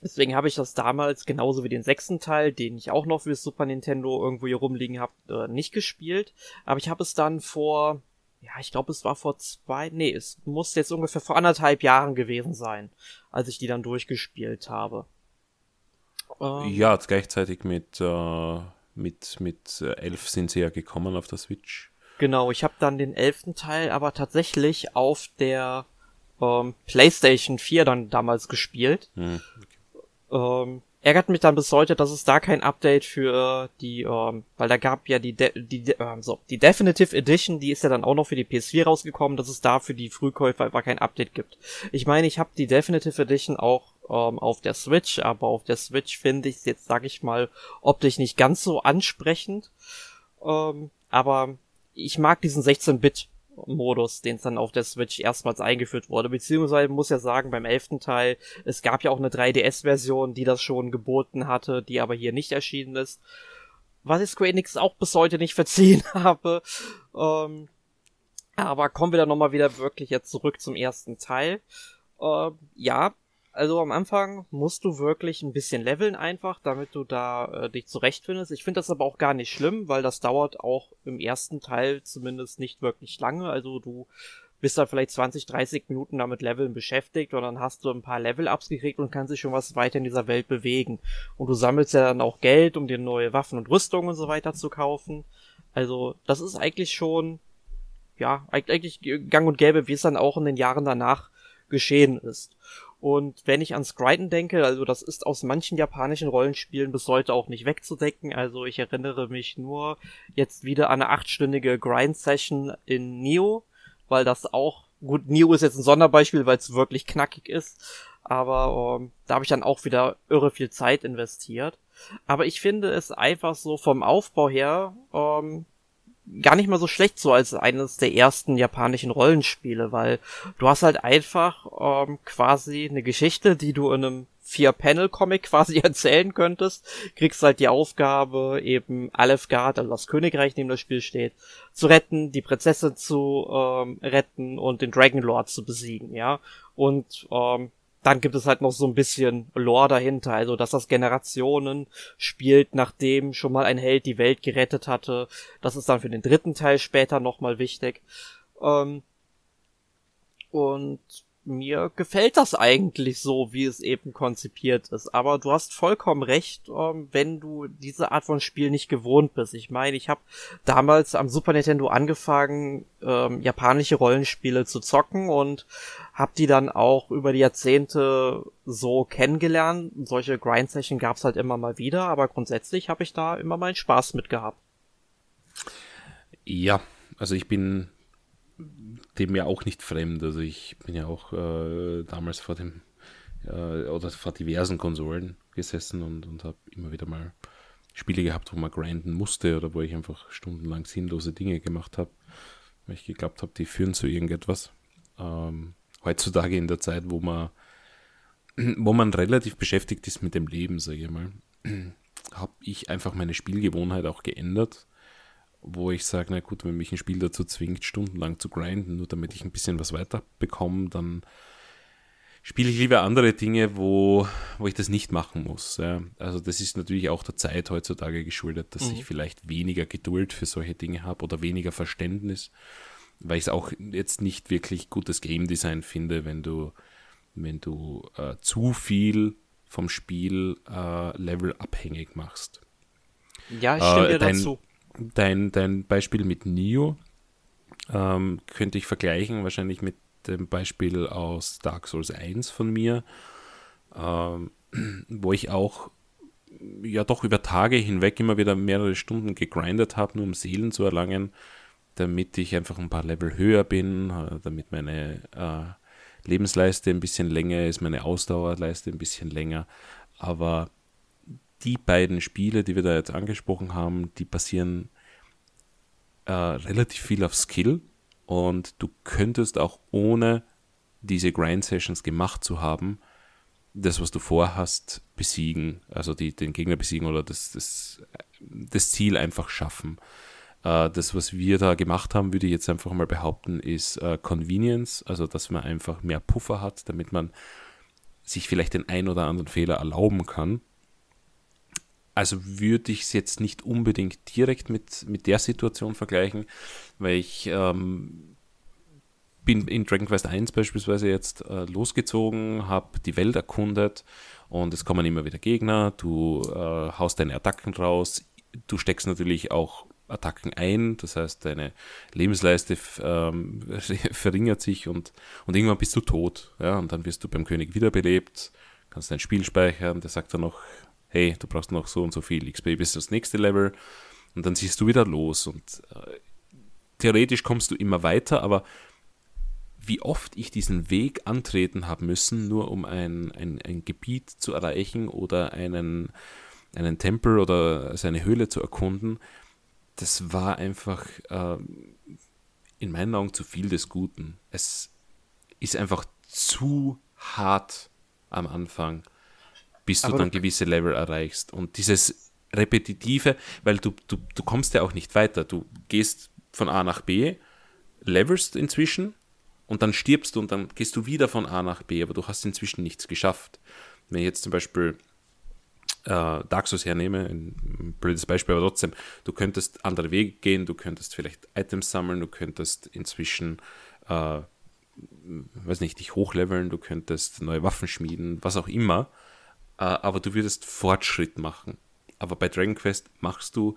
deswegen habe ich das damals genauso wie den sechsten Teil, den ich auch noch für Super Nintendo irgendwo hier rumliegen habe, äh, nicht gespielt. Aber ich habe es dann vor, ja, ich glaube, es war vor zwei, nee, es muss jetzt ungefähr vor anderthalb Jahren gewesen sein, als ich die dann durchgespielt habe. Ähm, ja, gleichzeitig mit, äh, mit, mit 11 äh, sind sie ja gekommen auf der Switch. Genau, ich habe dann den elften Teil aber tatsächlich auf der ähm, PlayStation 4 dann damals gespielt. Hm, okay. ähm, ärgert mich dann bis heute, dass es da kein Update für die, ähm, weil da gab ja die, De die, äh, so, die Definitive Edition, die ist ja dann auch noch für die PS4 rausgekommen, dass es da für die Frühkäufer einfach kein Update gibt. Ich meine, ich habe die Definitive Edition auch ähm, auf der Switch, aber auf der Switch finde ich es jetzt, sag ich mal, optisch nicht ganz so ansprechend. Ähm, aber ich mag diesen 16-Bit Modus, den es dann auf der Switch erstmals eingeführt wurde. Beziehungsweise muss ja sagen, beim elften Teil, es gab ja auch eine 3DS-Version, die das schon geboten hatte, die aber hier nicht erschienen ist. Was ich Square Enix auch bis heute nicht verziehen habe. Ähm, aber kommen wir dann nochmal wieder wirklich jetzt zurück zum ersten Teil. Ähm, ja, also am Anfang musst du wirklich ein bisschen leveln einfach, damit du da äh, dich zurechtfindest. Ich finde das aber auch gar nicht schlimm, weil das dauert auch im ersten Teil zumindest nicht wirklich lange. Also du bist da vielleicht 20, 30 Minuten damit Leveln beschäftigt und dann hast du ein paar Level-Ups gekriegt und kannst dich schon was weiter in dieser Welt bewegen. Und du sammelst ja dann auch Geld, um dir neue Waffen und Rüstungen und so weiter zu kaufen. Also das ist eigentlich schon, ja, eigentlich gang und gäbe, wie es dann auch in den Jahren danach geschehen ist. Und wenn ich an Scryton denke, also das ist aus manchen japanischen Rollenspielen bis heute auch nicht wegzudecken. Also ich erinnere mich nur jetzt wieder an eine achtstündige Grind-Session in Neo, weil das auch, gut, Neo ist jetzt ein Sonderbeispiel, weil es wirklich knackig ist. Aber ähm, da habe ich dann auch wieder irre viel Zeit investiert. Aber ich finde es einfach so vom Aufbau her ähm, gar nicht mal so schlecht so als eines der ersten japanischen Rollenspiele, weil du hast halt einfach ähm, quasi eine Geschichte, die du in einem Vier-Panel-Comic quasi erzählen könntest, kriegst halt die Aufgabe, eben Alefgard, also das Königreich, in dem das Spiel steht, zu retten, die Prinzessin zu ähm, retten und den Dragon Lord zu besiegen, ja. Und ähm, dann gibt es halt noch so ein bisschen Lore dahinter, also dass das Generationen spielt, nachdem schon mal ein Held die Welt gerettet hatte. Das ist dann für den dritten Teil später nochmal wichtig. Ähm, und mir gefällt das eigentlich so, wie es eben konzipiert ist. Aber du hast vollkommen recht, ähm, wenn du diese Art von Spiel nicht gewohnt bist. Ich meine, ich habe damals am Super Nintendo angefangen, ähm, japanische Rollenspiele zu zocken und habe die dann auch über die Jahrzehnte so kennengelernt. Solche Grind-Session gab's halt immer mal wieder, aber grundsätzlich habe ich da immer meinen Spaß mit gehabt. Ja, also ich bin dem ja auch nicht fremd. Also ich bin ja auch äh, damals vor dem äh, oder vor diversen Konsolen gesessen und, und habe immer wieder mal Spiele gehabt, wo man grinden musste oder wo ich einfach stundenlang sinnlose Dinge gemacht habe, weil ich geglaubt habe, die führen zu irgendetwas. Ähm, heutzutage in der Zeit, wo man wo man relativ beschäftigt ist mit dem Leben, sage ich mal, habe ich einfach meine Spielgewohnheit auch geändert wo ich sage, na gut, wenn mich ein Spiel dazu zwingt, stundenlang zu grinden, nur damit ich ein bisschen was weiter bekomme, dann spiele ich lieber andere Dinge, wo, wo ich das nicht machen muss. Ja. Also das ist natürlich auch der Zeit heutzutage geschuldet, dass mhm. ich vielleicht weniger Geduld für solche Dinge habe oder weniger Verständnis, weil ich es auch jetzt nicht wirklich gutes Game Design finde, wenn du, wenn du äh, zu viel vom Spiel äh, Level abhängig machst. Ja, ich stimme äh, dir dein, dazu dein, dein Beispiel mit Nio ähm, könnte ich vergleichen, wahrscheinlich mit dem Beispiel aus Dark Souls 1 von mir, ähm, wo ich auch ja doch über Tage hinweg immer wieder mehrere Stunden gegrindet habe, nur um Seelen zu erlangen, damit ich einfach ein paar Level höher bin, äh, damit meine äh, Lebensleiste ein bisschen länger ist, meine Ausdauerleiste ein bisschen länger. Aber die beiden Spiele, die wir da jetzt angesprochen haben, die basieren äh, relativ viel auf Skill und du könntest auch ohne diese Grind-Sessions gemacht zu haben, das, was du vorhast, besiegen, also die, den Gegner besiegen oder das, das, das Ziel einfach schaffen. Äh, das, was wir da gemacht haben, würde ich jetzt einfach mal behaupten, ist äh, Convenience, also dass man einfach mehr Puffer hat, damit man sich vielleicht den ein oder anderen Fehler erlauben kann. Also würde ich es jetzt nicht unbedingt direkt mit, mit der Situation vergleichen, weil ich ähm, bin in Dragon Quest 1 beispielsweise jetzt äh, losgezogen, habe die Welt erkundet und es kommen immer wieder Gegner, du äh, haust deine Attacken raus, du steckst natürlich auch Attacken ein, das heißt deine Lebensleiste ähm, verringert sich und, und irgendwann bist du tot. Ja, und dann wirst du beim König wiederbelebt, kannst dein Spiel speichern, der sagt dann noch, hey, du brauchst noch so und so viel XP bis das nächste Level. Und dann ziehst du wieder los und äh, theoretisch kommst du immer weiter, aber wie oft ich diesen Weg antreten habe müssen, nur um ein, ein, ein Gebiet zu erreichen oder einen, einen Tempel oder seine Höhle zu erkunden, das war einfach äh, in meinen Augen zu viel des Guten. Es ist einfach zu hart am Anfang bis du Aber dann gewisse Level erreichst. Und dieses Repetitive, weil du, du, du kommst ja auch nicht weiter. Du gehst von A nach B, levelst inzwischen und dann stirbst du und dann gehst du wieder von A nach B, aber du hast inzwischen nichts geschafft. Wenn ich jetzt zum Beispiel äh, Souls hernehme, ein blödes Beispiel, aber trotzdem, du könntest andere Wege gehen, du könntest vielleicht Items sammeln, du könntest inzwischen, äh, weiß nicht, dich hochleveln, du könntest neue Waffen schmieden, was auch immer. Äh, aber du würdest Fortschritt machen. Aber bei Dragon Quest machst du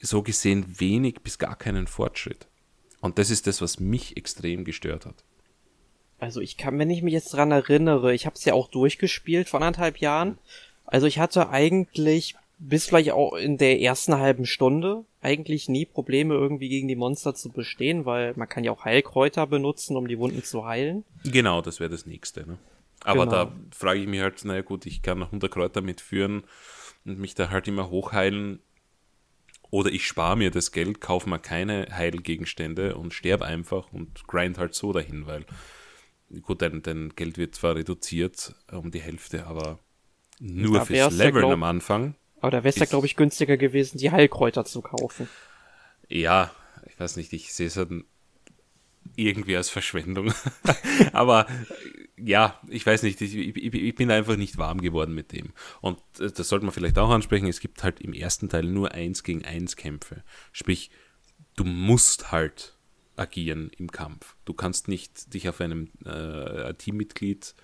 so gesehen wenig bis gar keinen Fortschritt. Und das ist das, was mich extrem gestört hat. Also ich kann, wenn ich mich jetzt dran erinnere, ich habe es ja auch durchgespielt vor anderthalb Jahren. Also ich hatte eigentlich bis vielleicht auch in der ersten halben Stunde eigentlich nie Probleme irgendwie gegen die Monster zu bestehen, weil man kann ja auch Heilkräuter benutzen, um die Wunden zu heilen. Genau, das wäre das nächste. Ne? Aber genau. da frage ich mich halt, naja gut, ich kann noch 100 Kräuter mitführen und mich da halt immer hochheilen. Oder ich spare mir das Geld, kaufe mir keine Heilgegenstände und sterbe einfach und grind halt so dahin, weil gut, dein, dein Geld wird zwar reduziert um die Hälfte, aber nur da fürs Leveln ja, am Anfang. Aber da wäre es ja, glaube ich, günstiger gewesen, die Heilkräuter zu kaufen. Ja, ich weiß nicht, ich sehe es halt irgendwie als Verschwendung. aber ja, ich weiß nicht, ich, ich, ich, bin einfach nicht warm geworden mit dem. Und äh, das sollte man vielleicht auch ansprechen, es gibt halt im ersten Teil nur eins gegen eins Kämpfe. Sprich, du musst halt agieren im Kampf. Du kannst nicht dich auf einem äh, Teammitglied äh,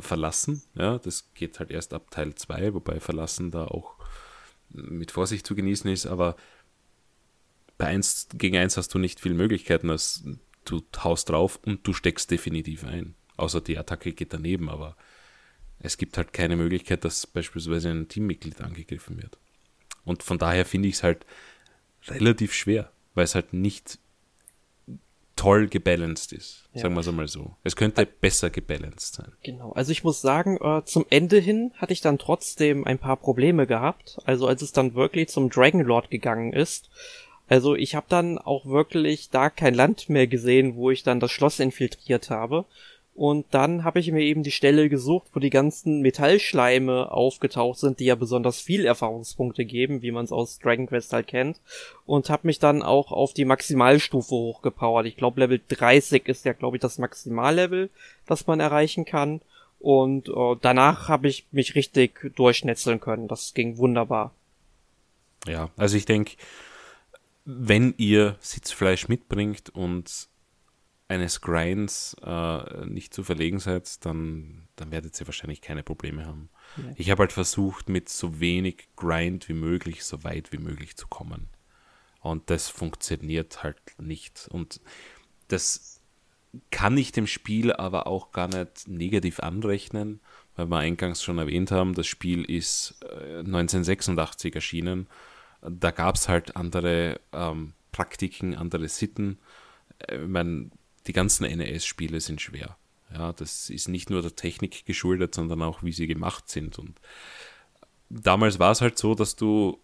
verlassen. Ja, das geht halt erst ab Teil 2, wobei verlassen da auch mit Vorsicht zu genießen ist, aber bei 1 gegen 1 hast du nicht viele Möglichkeiten, als du haust drauf und du steckst definitiv ein. Außer die Attacke geht daneben, aber es gibt halt keine Möglichkeit, dass beispielsweise ein Teammitglied angegriffen wird. Und von daher finde ich es halt relativ schwer, weil es halt nicht toll gebalanced ist. Ja. Sagen wir es einmal so. Es könnte besser gebalanced sein. Genau. Also ich muss sagen, äh, zum Ende hin hatte ich dann trotzdem ein paar Probleme gehabt. Also als es dann wirklich zum Dragon Lord gegangen ist. Also ich habe dann auch wirklich da kein Land mehr gesehen, wo ich dann das Schloss infiltriert habe. Und dann habe ich mir eben die Stelle gesucht, wo die ganzen Metallschleime aufgetaucht sind, die ja besonders viel Erfahrungspunkte geben, wie man es aus Dragon Quest halt kennt. Und habe mich dann auch auf die Maximalstufe hochgepowert. Ich glaube, Level 30 ist ja, glaube ich, das Maximallevel, das man erreichen kann. Und äh, danach habe ich mich richtig durchschnetzeln können. Das ging wunderbar. Ja, also ich denke, wenn ihr Sitzfleisch mitbringt und eines Grinds äh, nicht zu verlegen seid, dann, dann werdet ihr wahrscheinlich keine Probleme haben. Ja. Ich habe halt versucht, mit so wenig Grind wie möglich, so weit wie möglich zu kommen. Und das funktioniert halt nicht. Und das kann ich dem Spiel aber auch gar nicht negativ anrechnen, weil wir eingangs schon erwähnt haben, das Spiel ist 1986 äh, erschienen. Da gab es halt andere ähm, Praktiken, andere Sitten. Äh, ich meine, die ganzen NES-Spiele sind schwer. Ja, das ist nicht nur der Technik geschuldet, sondern auch, wie sie gemacht sind. Und damals war es halt so, dass du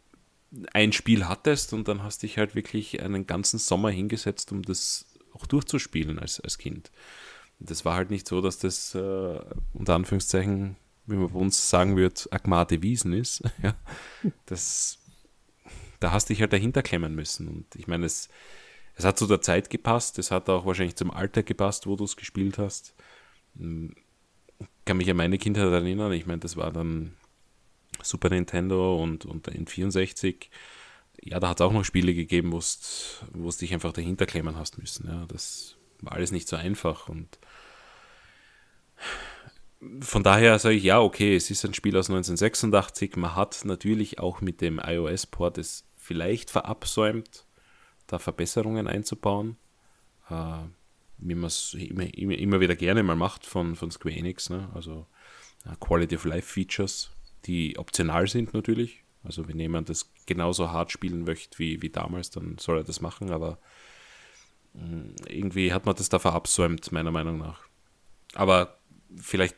ein Spiel hattest und dann hast dich halt wirklich einen ganzen Sommer hingesetzt, um das auch durchzuspielen als, als Kind. Das war halt nicht so, dass das äh, unter Anführungszeichen, wie man bei uns sagen wird, Agmate Wiesen ist. ja, das, da hast dich halt dahinter klemmen müssen. Und ich meine, es es hat zu der Zeit gepasst, es hat auch wahrscheinlich zum Alter gepasst, wo du es gespielt hast. Ich kann mich an meine Kindheit erinnern, ich meine, das war dann Super Nintendo und, und N64. Ja, da hat es auch noch Spiele gegeben, wo du dich einfach dahinter klemmen hast müssen. Ja, das war alles nicht so einfach und von daher sage ich, ja, okay, es ist ein Spiel aus 1986. Man hat natürlich auch mit dem iOS-Port es vielleicht verabsäumt, da Verbesserungen einzubauen, äh, wie man es immer, immer, immer, wieder gerne mal macht von, von Square Enix, ne? also äh, Quality of Life Features, die optional sind natürlich. Also wenn jemand das genauso hart spielen möchte wie, wie damals, dann soll er das machen, aber mm, irgendwie hat man das da verabsäumt, meiner Meinung nach. Aber vielleicht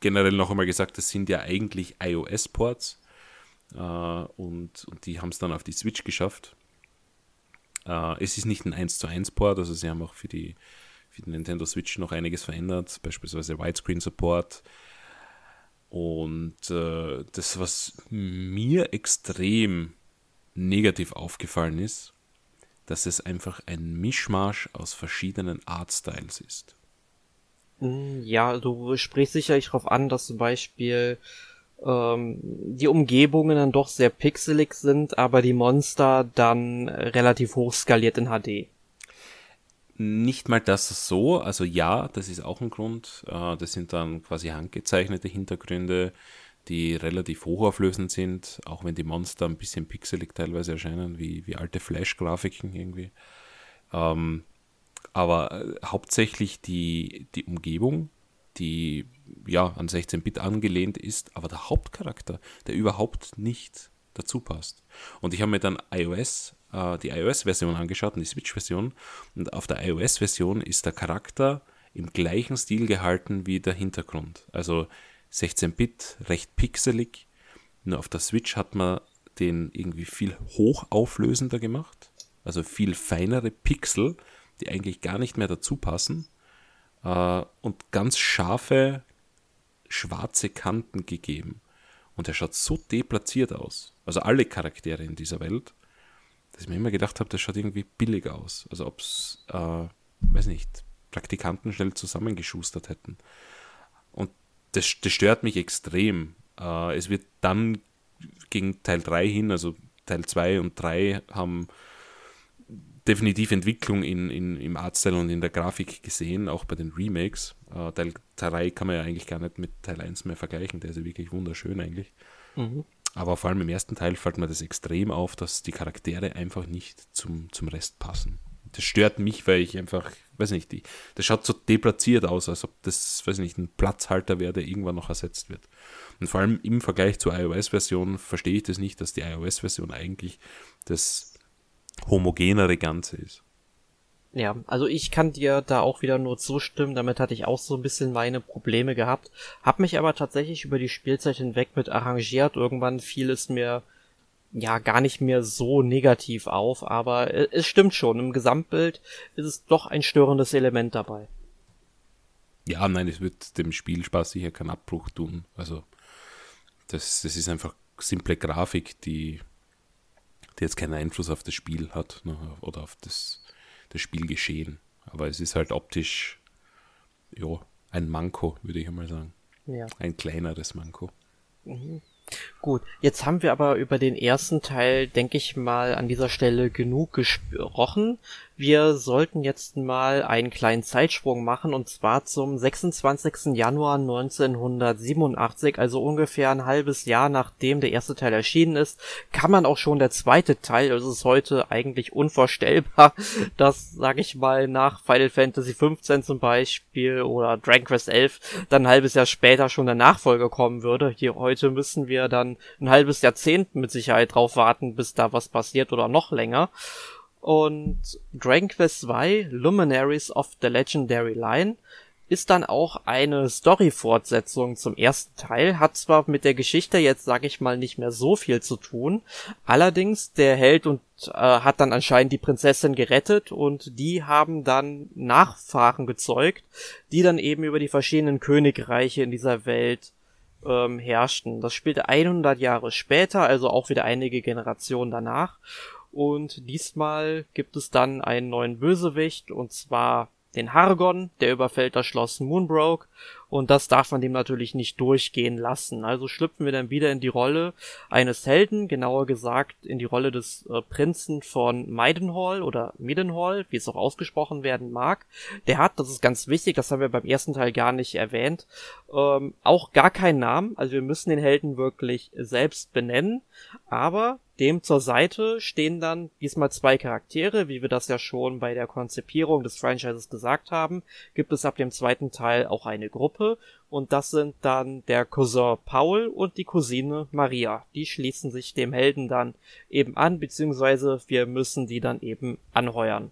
generell noch einmal gesagt, das sind ja eigentlich iOS-Ports äh, und, und die haben es dann auf die Switch geschafft. Äh, es ist nicht ein 1 zu 1 Port, also sie haben auch für die, für die Nintendo Switch noch einiges verändert, beispielsweise Widescreen Support. Und äh, das, was mir extrem negativ aufgefallen ist, dass es einfach ein Mischmasch aus verschiedenen Artstyles ist. Hm, ja, du sprichst sicherlich darauf an, dass zum Beispiel ähm, die Umgebungen dann doch sehr pixelig sind, aber die Monster dann relativ hoch skaliert in HD. Nicht mal das so, also ja, das ist auch ein Grund. Äh, das sind dann quasi handgezeichnete Hintergründe, die relativ hochauflösend sind, auch wenn die Monster ein bisschen pixelig teilweise erscheinen, wie, wie alte Flash-Grafiken irgendwie. Ähm, aber äh, hauptsächlich die, die Umgebung, die ja an 16-Bit angelehnt ist, aber der Hauptcharakter, der überhaupt nicht dazu passt. Und ich habe mir dann iOS, äh, die iOS-Version angeschaut und die Switch-Version. Und auf der iOS-Version ist der Charakter im gleichen Stil gehalten wie der Hintergrund. Also 16-Bit, recht pixelig. Nur auf der Switch hat man den irgendwie viel hochauflösender gemacht, also viel feinere Pixel, die eigentlich gar nicht mehr dazu passen äh, und ganz scharfe schwarze Kanten gegeben. Und er schaut so deplatziert aus. Also alle Charaktere in dieser Welt, dass ich mir immer gedacht habe, das schaut irgendwie billig aus. Also ob es, äh, weiß nicht, Praktikanten schnell zusammengeschustert hätten. Und das, das stört mich extrem. Äh, es wird dann gegen Teil 3 hin, also Teil 2 und 3 haben definitiv Entwicklung in, in, im Artstyle und in der Grafik gesehen, auch bei den Remakes. Äh, Teil 3 kann man ja eigentlich gar nicht mit Teil 1 mehr vergleichen, der ist ja wirklich wunderschön eigentlich. Mhm. Aber vor allem im ersten Teil fällt mir das extrem auf, dass die Charaktere einfach nicht zum, zum Rest passen. Das stört mich, weil ich einfach, weiß nicht, die, das schaut so deplatziert aus, als ob das, weiß nicht, ein Platzhalter wäre, der irgendwann noch ersetzt wird. Und vor allem im Vergleich zur iOS-Version verstehe ich das nicht, dass die iOS-Version eigentlich das homogenere Ganze ist. Ja, also ich kann dir da auch wieder nur zustimmen. Damit hatte ich auch so ein bisschen meine Probleme gehabt. Hab mich aber tatsächlich über die Spielzeit hinweg mit arrangiert. Irgendwann fiel es mir ja gar nicht mehr so negativ auf, aber es stimmt schon. Im Gesamtbild ist es doch ein störendes Element dabei. Ja, nein, es wird dem Spielspaß sicher keinen Abbruch tun. Also das, das ist einfach simple Grafik, die die jetzt keinen Einfluss auf das Spiel hat ne, oder auf das, das Spielgeschehen. Aber es ist halt optisch ja, ein Manko, würde ich einmal sagen. Ja. Ein kleineres Manko. Mhm. Gut, jetzt haben wir aber über den ersten Teil, denke ich mal, an dieser Stelle genug gesprochen. Wir sollten jetzt mal einen kleinen Zeitsprung machen und zwar zum 26. Januar 1987, also ungefähr ein halbes Jahr nachdem der erste Teil erschienen ist, kann man auch schon der zweite Teil, also es ist heute eigentlich unvorstellbar, dass, sag ich mal, nach Final Fantasy 15 zum Beispiel oder Dragon Quest 11 dann ein halbes Jahr später schon der Nachfolger kommen würde. Hier heute müssen wir dann ein halbes Jahrzehnt mit Sicherheit drauf warten, bis da was passiert oder noch länger. Und Dragon Quest 2 Luminaries of the Legendary Line ist dann auch eine Story-Fortsetzung zum ersten Teil, hat zwar mit der Geschichte jetzt, sag ich mal, nicht mehr so viel zu tun, allerdings der Held und äh, hat dann anscheinend die Prinzessin gerettet und die haben dann Nachfahren gezeugt, die dann eben über die verschiedenen Königreiche in dieser Welt ähm, herrschten. Das spielte 100 Jahre später, also auch wieder einige Generationen danach und diesmal gibt es dann einen neuen Bösewicht, und zwar den Hargon, der überfällt das Schloss Moonbroke und das darf man dem natürlich nicht durchgehen lassen. Also schlüpfen wir dann wieder in die Rolle eines Helden, genauer gesagt in die Rolle des äh, Prinzen von Maidenhall oder Midenhall, wie es auch ausgesprochen werden mag. Der hat, das ist ganz wichtig, das haben wir beim ersten Teil gar nicht erwähnt, ähm, auch gar keinen Namen. Also wir müssen den Helden wirklich selbst benennen, aber dem zur Seite stehen dann diesmal zwei Charaktere, wie wir das ja schon bei der Konzipierung des Franchises gesagt haben, gibt es ab dem zweiten Teil auch eine Gruppe und das sind dann der Cousin Paul und die Cousine Maria. Die schließen sich dem Helden dann eben an, beziehungsweise wir müssen die dann eben anheuern.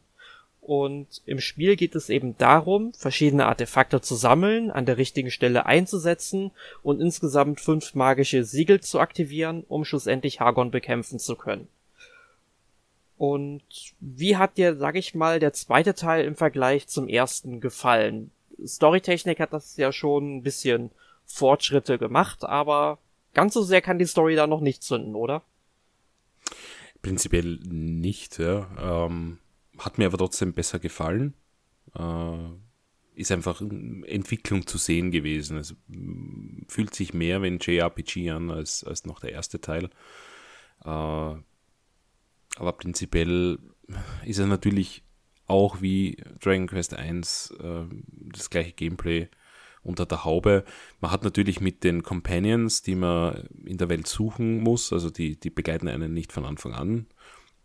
Und im Spiel geht es eben darum, verschiedene Artefakte zu sammeln, an der richtigen Stelle einzusetzen und insgesamt fünf magische Siegel zu aktivieren, um schlussendlich Hagon bekämpfen zu können. Und wie hat dir, sag ich mal, der zweite Teil im Vergleich zum ersten gefallen? Storytechnik hat das ja schon ein bisschen Fortschritte gemacht, aber ganz so sehr kann die Story da noch nicht zünden, oder? Prinzipiell nicht, ja. Ähm, hat mir aber trotzdem besser gefallen. Äh, ist einfach Entwicklung zu sehen gewesen. Es fühlt sich mehr wie ein JRPG an als, als noch der erste Teil. Äh, aber prinzipiell ist er natürlich auch wie Dragon Quest 1 äh, das gleiche Gameplay unter der Haube. Man hat natürlich mit den Companions, die man in der Welt suchen muss, also die, die begleiten einen nicht von Anfang an,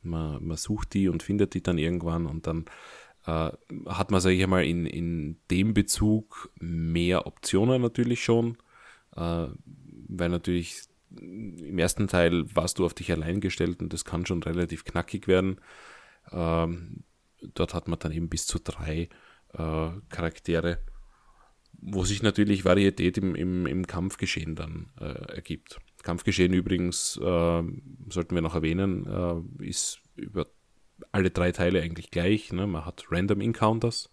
man, man sucht die und findet die dann irgendwann und dann äh, hat man, sage ich einmal, in, in dem Bezug mehr Optionen natürlich schon, äh, weil natürlich im ersten Teil warst du auf dich allein gestellt und das kann schon relativ knackig werden. Ähm, dort hat man dann eben bis zu drei äh, Charaktere, wo sich natürlich Varietät im, im, im Kampfgeschehen dann äh, ergibt. Kampfgeschehen übrigens, äh, sollten wir noch erwähnen, äh, ist über alle drei Teile eigentlich gleich. Ne? Man hat Random Encounters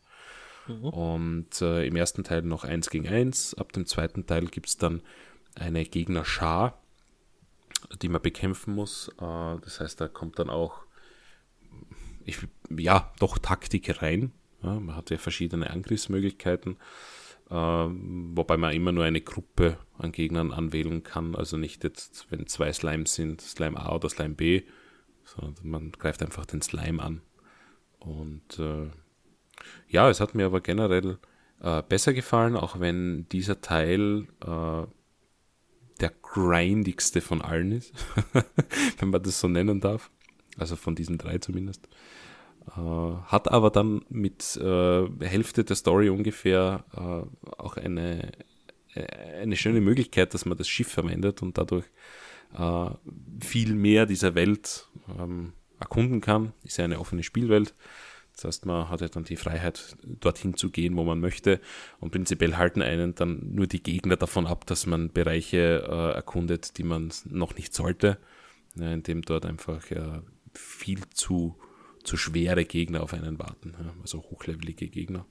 mhm. und äh, im ersten Teil noch eins gegen eins. Ab dem zweiten Teil gibt es dann eine Gegnerschar, die man bekämpfen muss. Äh, das heißt, da kommt dann auch ich, ja, doch Taktik rein. Ja, man hat ja verschiedene Angriffsmöglichkeiten, äh, wobei man immer nur eine Gruppe an Gegnern anwählen kann. Also nicht jetzt, wenn zwei Slimes sind, Slime A oder Slime B, sondern man greift einfach den Slime an. Und äh, ja, es hat mir aber generell äh, besser gefallen, auch wenn dieser Teil äh, der grindigste von allen ist, wenn man das so nennen darf. Also von diesen drei zumindest. Äh, hat aber dann mit äh, Hälfte der Story ungefähr äh, auch eine, äh, eine schöne Möglichkeit, dass man das Schiff verwendet und dadurch äh, viel mehr dieser Welt ähm, erkunden kann. Ist ja eine offene Spielwelt. Das heißt, man hat ja dann die Freiheit, dorthin zu gehen, wo man möchte. Und prinzipiell halten einen dann nur die Gegner davon ab, dass man Bereiche äh, erkundet, die man noch nicht sollte, ja, indem dort einfach äh, viel zu, zu schwere Gegner auf einen warten, also hochlevelige Gegner.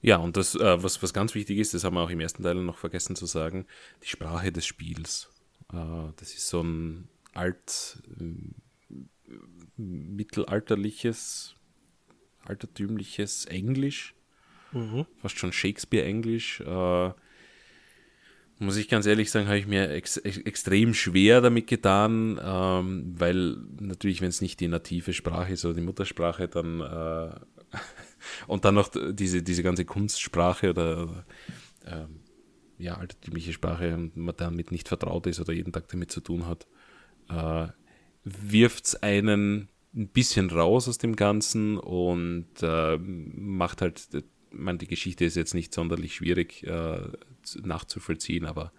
Ja, und das, äh, was, was ganz wichtig ist, das haben wir auch im ersten Teil noch vergessen zu sagen, die Sprache des Spiels. Äh, das ist so ein alt, äh, mittelalterliches, altertümliches Englisch, mhm. fast schon Shakespeare-Englisch. Äh, muss ich ganz ehrlich sagen, habe ich mir ex extrem schwer damit getan, ähm, weil natürlich, wenn es nicht die native Sprache ist oder die Muttersprache, dann äh, und dann noch diese, diese ganze Kunstsprache oder äh, ja, altertümliche Sprache und man damit nicht vertraut ist oder jeden Tag damit zu tun hat, äh, wirft es einen ein bisschen raus aus dem Ganzen und äh, macht halt meine, die Geschichte ist jetzt nicht sonderlich schwierig äh, nachzuvollziehen, aber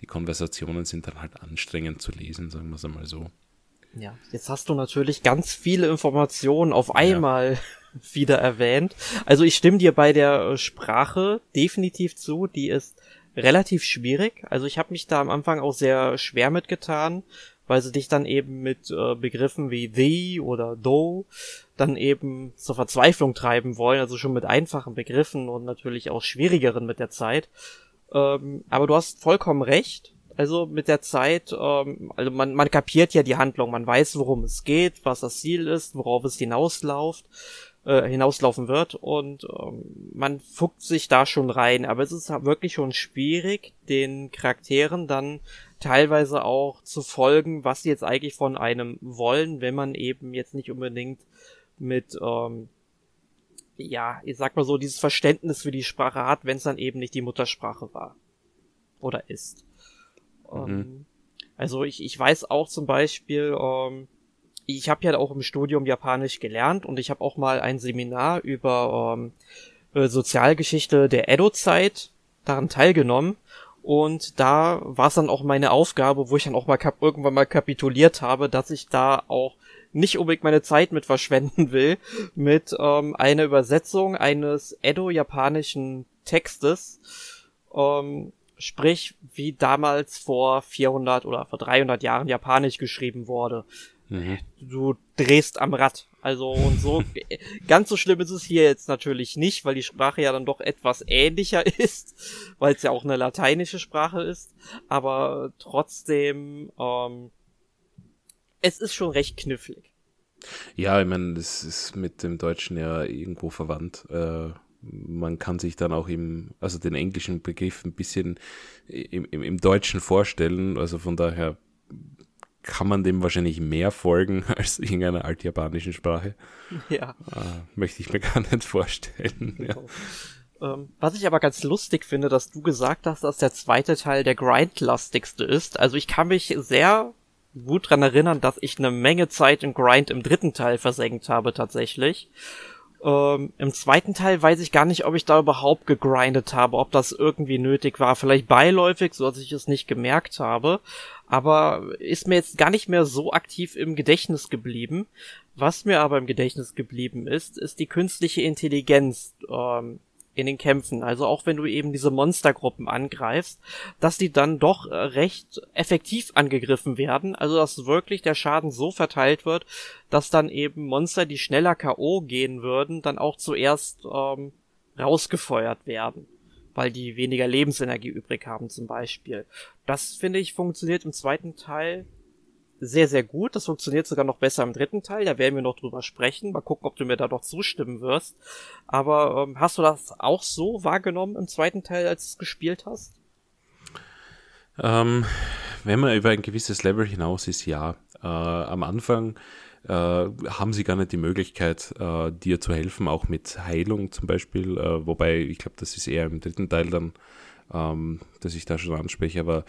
die Konversationen sind dann halt anstrengend zu lesen, sagen wir es einmal so. Ja, jetzt hast du natürlich ganz viele Informationen auf einmal ja. wieder erwähnt. Also ich stimme dir bei der Sprache definitiv zu, die ist relativ schwierig. Also ich habe mich da am Anfang auch sehr schwer mitgetan, weil sie dich dann eben mit äh, Begriffen wie the oder do dann eben zur Verzweiflung treiben wollen, also schon mit einfachen Begriffen und natürlich auch schwierigeren mit der Zeit. Ähm, aber du hast vollkommen recht. Also mit der Zeit, ähm, also man, man kapiert ja die Handlung, man weiß, worum es geht, was das Ziel ist, worauf es hinauslauft, äh, hinauslaufen wird und ähm, man fuckt sich da schon rein. Aber es ist wirklich schon schwierig, den Charakteren dann teilweise auch zu folgen, was sie jetzt eigentlich von einem wollen, wenn man eben jetzt nicht unbedingt mit, ähm, ja, ich sag mal so, dieses Verständnis für die Sprache hat, wenn es dann eben nicht die Muttersprache war. Oder ist. Mhm. Ähm, also ich, ich weiß auch zum Beispiel, ähm, ich habe ja auch im Studium Japanisch gelernt und ich habe auch mal ein Seminar über ähm, äh, Sozialgeschichte der Edo-Zeit daran teilgenommen. Und da war es dann auch meine Aufgabe, wo ich dann auch mal irgendwann mal kapituliert habe, dass ich da auch nicht unbedingt meine Zeit mit verschwenden will, mit ähm, einer Übersetzung eines Edo-japanischen Textes, ähm, sprich wie damals vor 400 oder vor 300 Jahren Japanisch geschrieben wurde. Mhm. Du drehst am Rad. Also und so ganz so schlimm ist es hier jetzt natürlich nicht, weil die Sprache ja dann doch etwas ähnlicher ist, weil es ja auch eine lateinische Sprache ist. Aber trotzdem ähm, es ist schon recht knifflig. Ja, ich meine, das ist mit dem Deutschen ja irgendwo verwandt. Äh, man kann sich dann auch im, also den englischen Begriff ein bisschen im, im, im Deutschen vorstellen. Also von daher kann man dem wahrscheinlich mehr folgen als irgendeiner altjapanischen Sprache. Ja. Äh, möchte ich mir gar nicht vorstellen. Ja. Ähm, was ich aber ganz lustig finde, dass du gesagt hast, dass der zweite Teil der grindlastigste ist. Also ich kann mich sehr gut dran erinnern, dass ich eine Menge Zeit in Grind im dritten Teil versenkt habe tatsächlich. Ähm, Im zweiten Teil weiß ich gar nicht, ob ich da überhaupt gegrindet habe, ob das irgendwie nötig war. Vielleicht beiläufig, so dass ich es nicht gemerkt habe. Aber ist mir jetzt gar nicht mehr so aktiv im Gedächtnis geblieben. Was mir aber im Gedächtnis geblieben ist, ist die künstliche Intelligenz ähm, in den Kämpfen, also auch wenn du eben diese Monstergruppen angreifst, dass die dann doch äh, recht effektiv angegriffen werden, also dass wirklich der Schaden so verteilt wird, dass dann eben Monster, die schneller KO gehen würden, dann auch zuerst ähm, rausgefeuert werden, weil die weniger Lebensenergie übrig haben zum Beispiel. Das finde ich funktioniert im zweiten Teil sehr, sehr gut. Das funktioniert sogar noch besser im dritten Teil. Da werden wir noch drüber sprechen. Mal gucken, ob du mir da doch zustimmen wirst. Aber ähm, hast du das auch so wahrgenommen im zweiten Teil, als du es gespielt hast? Ähm, wenn man über ein gewisses Level hinaus ist, ja. Äh, am Anfang äh, haben sie gar nicht die Möglichkeit, äh, dir zu helfen, auch mit Heilung zum Beispiel. Äh, wobei, ich glaube, das ist eher im dritten Teil dann, ähm, dass ich da schon anspreche. Aber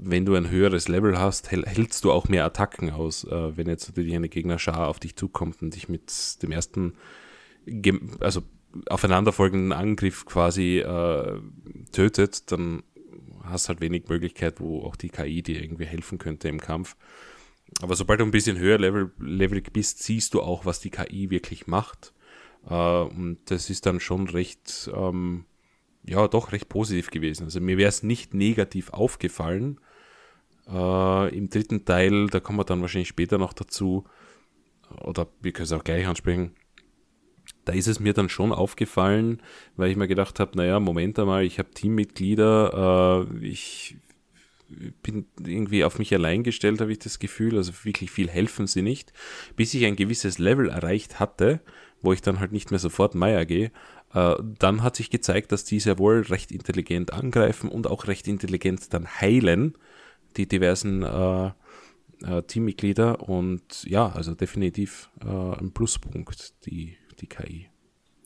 wenn du ein höheres Level hast, hältst du auch mehr Attacken aus. Äh, wenn jetzt natürlich eine Gegnerschar auf dich zukommt und dich mit dem ersten, also aufeinanderfolgenden Angriff quasi äh, tötet, dann hast halt wenig Möglichkeit, wo auch die KI dir irgendwie helfen könnte im Kampf. Aber sobald du ein bisschen höher level, levelig bist, siehst du auch, was die KI wirklich macht. Äh, und das ist dann schon recht, ähm, ja, doch recht positiv gewesen. Also mir wäre es nicht negativ aufgefallen, äh, Im dritten Teil, da kommen wir dann wahrscheinlich später noch dazu, oder wir können es auch gleich ansprechen, da ist es mir dann schon aufgefallen, weil ich mir gedacht habe, naja, Moment einmal, ich habe Teammitglieder, äh, ich bin irgendwie auf mich allein gestellt, habe ich das Gefühl, also wirklich viel helfen sie nicht, bis ich ein gewisses Level erreicht hatte, wo ich dann halt nicht mehr sofort Meier gehe, äh, dann hat sich gezeigt, dass die sehr wohl recht intelligent angreifen und auch recht intelligent dann heilen, die diversen äh, äh, Teammitglieder und ja, also definitiv äh, ein Pluspunkt, die, die KI.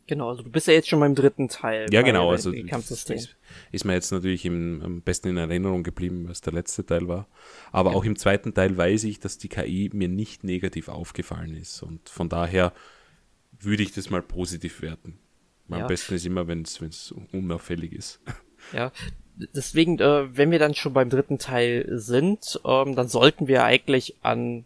Genau, also du bist ja jetzt schon beim dritten Teil. Ja, genau, also ist, ist mir jetzt natürlich im, am besten in Erinnerung geblieben, was der letzte Teil war. Aber ja. auch im zweiten Teil weiß ich, dass die KI mir nicht negativ aufgefallen ist. Und von daher würde ich das mal positiv werten. Am ja. besten ist immer, wenn es unauffällig ist. Ja, deswegen, äh, wenn wir dann schon beim dritten Teil sind, ähm, dann sollten wir eigentlich an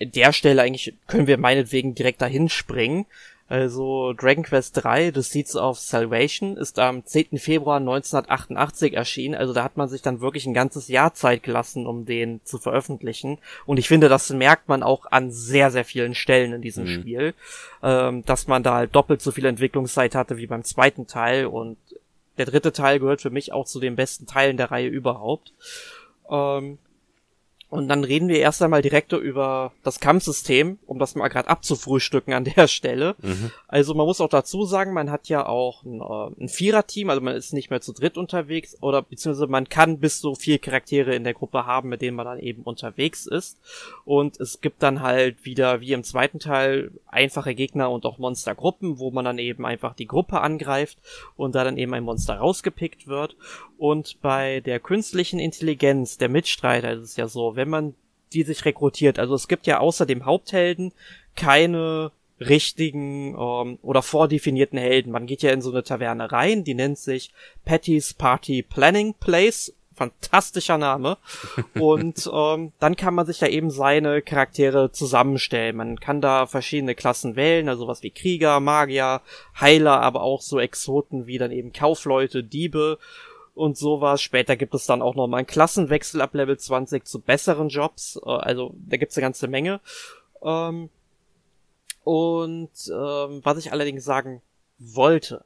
der Stelle eigentlich, können wir meinetwegen direkt dahin springen. Also Dragon Quest 3, The Seeds of Salvation, ist am 10. Februar 1988 erschienen. Also da hat man sich dann wirklich ein ganzes Jahr Zeit gelassen, um den zu veröffentlichen. Und ich finde, das merkt man auch an sehr, sehr vielen Stellen in diesem mhm. Spiel, ähm, dass man da halt doppelt so viel Entwicklungszeit hatte wie beim zweiten Teil. Und der dritte Teil gehört für mich auch zu den besten Teilen der Reihe überhaupt. Ähm, und dann reden wir erst einmal direkt über das Kampfsystem, um das mal gerade abzufrühstücken an der Stelle. Mhm. Also man muss auch dazu sagen, man hat ja auch ein, äh, ein Vierer-Team, also man ist nicht mehr zu dritt unterwegs oder beziehungsweise man kann bis zu vier Charaktere in der Gruppe haben, mit denen man dann eben unterwegs ist. Und es gibt dann halt wieder, wie im zweiten Teil, einfache Gegner und auch Monstergruppen, wo man dann eben einfach die Gruppe angreift und da dann eben ein Monster rausgepickt wird. Und bei der künstlichen Intelligenz der Mitstreiter ist es ja so, wenn man die sich rekrutiert, also es gibt ja außer dem Haupthelden keine richtigen ähm, oder vordefinierten Helden. Man geht ja in so eine Taverne rein, die nennt sich Patty's Party Planning Place. Fantastischer Name. Und ähm, dann kann man sich da eben seine Charaktere zusammenstellen. Man kann da verschiedene Klassen wählen, also was wie Krieger, Magier, Heiler, aber auch so Exoten wie dann eben Kaufleute, Diebe und sowas. Später gibt es dann auch noch mal einen Klassenwechsel ab Level 20 zu besseren Jobs. Äh, also da gibt's eine ganze Menge. Ähm, und ähm, was ich allerdings sagen wollte.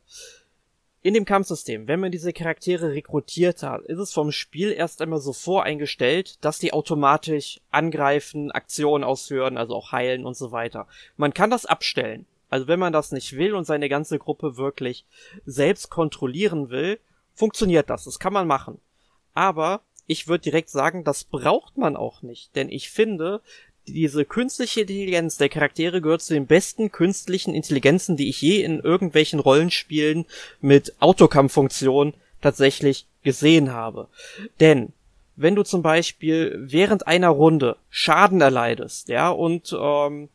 In dem Kampfsystem, wenn man diese Charaktere rekrutiert hat, ist es vom Spiel erst einmal so voreingestellt, dass die automatisch angreifen, Aktionen ausführen, also auch heilen und so weiter. Man kann das abstellen. Also wenn man das nicht will und seine ganze Gruppe wirklich selbst kontrollieren will, funktioniert das. Das kann man machen. Aber ich würde direkt sagen, das braucht man auch nicht. Denn ich finde, diese künstliche Intelligenz der Charaktere gehört zu den besten künstlichen Intelligenzen, die ich je in irgendwelchen Rollenspielen mit Autokampffunktion tatsächlich gesehen habe. Denn wenn du zum Beispiel während einer Runde Schaden erleidest, ja, und ähm,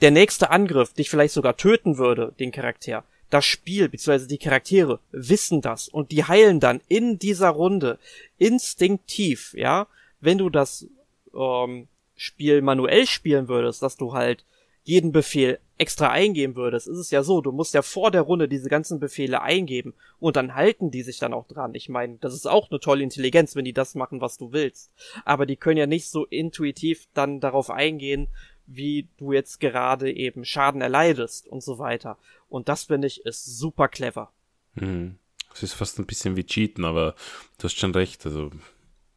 der nächste Angriff dich vielleicht sogar töten würde, den Charakter, das Spiel bzw. die Charaktere wissen das und die heilen dann in dieser Runde instinktiv, ja, wenn du das ähm, Spiel manuell spielen würdest, dass du halt jeden Befehl extra eingeben würdest, ist es ja so, du musst ja vor der Runde diese ganzen Befehle eingeben und dann halten die sich dann auch dran. Ich meine, das ist auch eine tolle Intelligenz, wenn die das machen, was du willst. Aber die können ja nicht so intuitiv dann darauf eingehen, wie du jetzt gerade eben Schaden erleidest und so weiter. Und das finde ich ist super clever. Mhm. Es ist fast ein bisschen wie Cheaten, aber du hast schon recht. Also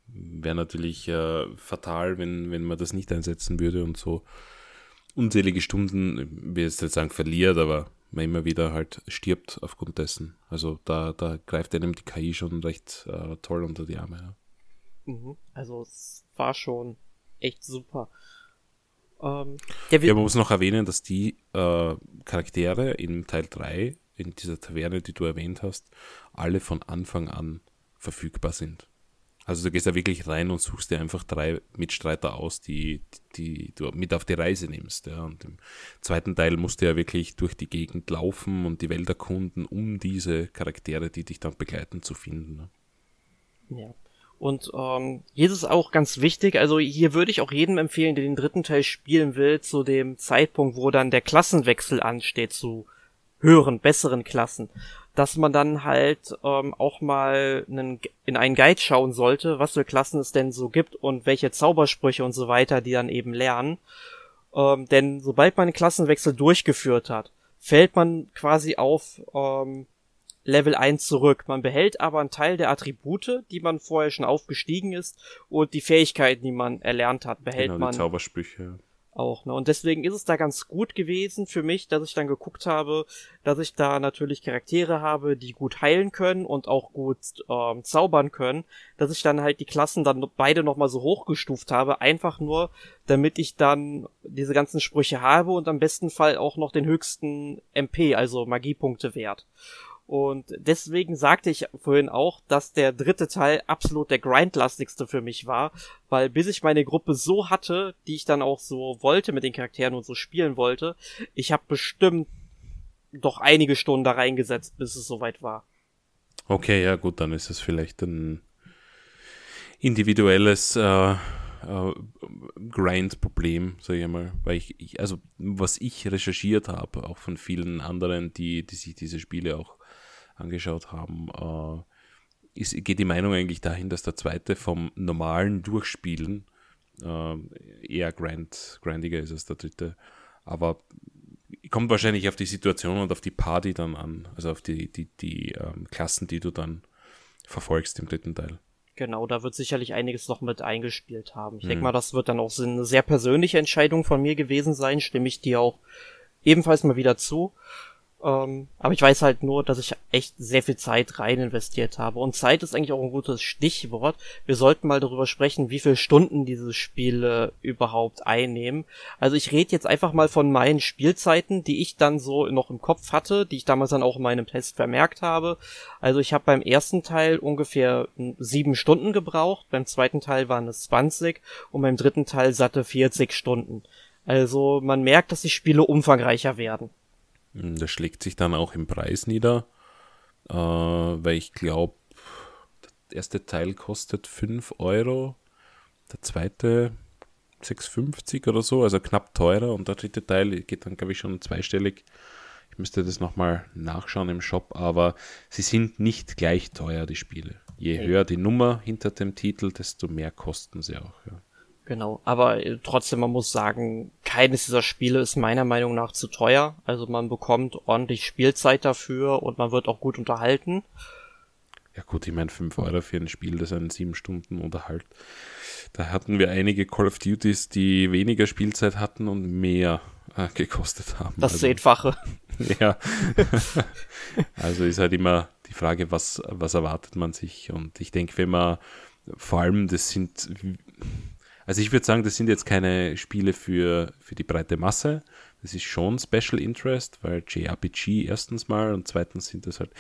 wäre natürlich äh, fatal, wenn, wenn man das nicht einsetzen würde und so unzählige Stunden, wie jetzt nicht sagen, verliert, aber man immer wieder halt stirbt aufgrund dessen. Also da, da greift einem die KI schon recht äh, toll unter die Arme. Ja. Mhm. Also es war schon echt super. Ähm, ja, man muss noch erwähnen, dass die äh, Charaktere in Teil 3, in dieser Taverne, die du erwähnt hast, alle von Anfang an verfügbar sind. Also du gehst da wirklich rein und suchst dir einfach drei Mitstreiter aus, die, die du mit auf die Reise nimmst. Ja. Und im zweiten Teil musst du ja wirklich durch die Gegend laufen und die Welt erkunden, um diese Charaktere, die dich dann begleiten, zu finden. Ne? Ja. Und ähm, hier ist es auch ganz wichtig, also hier würde ich auch jedem empfehlen, der den dritten Teil spielen will, zu dem Zeitpunkt, wo dann der Klassenwechsel ansteht, zu höheren, besseren Klassen dass man dann halt ähm, auch mal einen, in einen Guide schauen sollte, was für Klassen es denn so gibt und welche Zaubersprüche und so weiter, die dann eben lernen. Ähm, denn sobald man einen Klassenwechsel durchgeführt hat, fällt man quasi auf ähm, Level 1 zurück. Man behält aber einen Teil der Attribute, die man vorher schon aufgestiegen ist, und die Fähigkeiten, die man erlernt hat, behält genau, man. Die Zaubersprüche auch. Ne? Und deswegen ist es da ganz gut gewesen für mich, dass ich dann geguckt habe, dass ich da natürlich Charaktere habe, die gut heilen können und auch gut ähm, zaubern können, dass ich dann halt die Klassen dann beide nochmal so hochgestuft habe, einfach nur, damit ich dann diese ganzen Sprüche habe und am besten Fall auch noch den höchsten MP, also Magiepunkte wert. Und deswegen sagte ich vorhin auch, dass der dritte Teil absolut der grindlastigste für mich war, weil bis ich meine Gruppe so hatte, die ich dann auch so wollte mit den Charakteren und so spielen wollte, ich habe bestimmt doch einige Stunden da reingesetzt, bis es soweit war. Okay, ja gut, dann ist es vielleicht ein individuelles äh, äh, Grind-Problem, sage ich mal, weil ich, ich, also was ich recherchiert habe, auch von vielen anderen, die, die sich diese Spiele auch angeschaut haben, äh, ist, geht die Meinung eigentlich dahin, dass der zweite vom normalen Durchspielen äh, eher grand, grindiger ist als der dritte. Aber kommt wahrscheinlich auf die Situation und auf die Party dann an, also auf die, die, die ähm, Klassen, die du dann verfolgst im dritten Teil. Genau, da wird sicherlich einiges noch mit eingespielt haben. Ich hm. denke mal, das wird dann auch eine sehr persönliche Entscheidung von mir gewesen sein, stimme ich dir auch ebenfalls mal wieder zu. Ähm, aber ich weiß halt nur, dass ich echt sehr viel Zeit rein investiert habe. Und Zeit ist eigentlich auch ein gutes Stichwort. Wir sollten mal darüber sprechen, wie viele Stunden diese Spiele überhaupt einnehmen. Also ich rede jetzt einfach mal von meinen Spielzeiten, die ich dann so noch im Kopf hatte, die ich damals dann auch in meinem Test vermerkt habe. Also ich habe beim ersten Teil ungefähr sieben Stunden gebraucht, beim zweiten Teil waren es 20 und beim dritten Teil satte 40 Stunden. Also man merkt, dass die Spiele umfangreicher werden. Hm, das schlägt sich dann auch im Preis nieder, äh, weil ich glaube, der erste Teil kostet 5 Euro, der zweite 6,50 oder so, also knapp teurer und der dritte Teil geht dann, glaube ich, schon zweistellig. Ich müsste das nochmal nachschauen im Shop, aber sie sind nicht gleich teuer, die Spiele. Je höher die Nummer hinter dem Titel, desto mehr kosten sie auch. Ja. Genau, aber äh, trotzdem, man muss sagen, keines dieser Spiele ist meiner Meinung nach zu teuer. Also man bekommt ordentlich Spielzeit dafür und man wird auch gut unterhalten. Ja gut, ich meine 5 Euro für ein Spiel, das einen 7 Stunden unterhalt. Da hatten wir einige Call of Duties, die weniger Spielzeit hatten und mehr äh, gekostet haben. Das also, Zehnfache. ja. also ist halt immer die Frage, was, was erwartet man sich? Und ich denke, wenn man vor allem, das sind also ich würde sagen, das sind jetzt keine Spiele für, für die breite Masse. Das ist schon Special Interest, weil JRPG erstens mal und zweitens sind das halt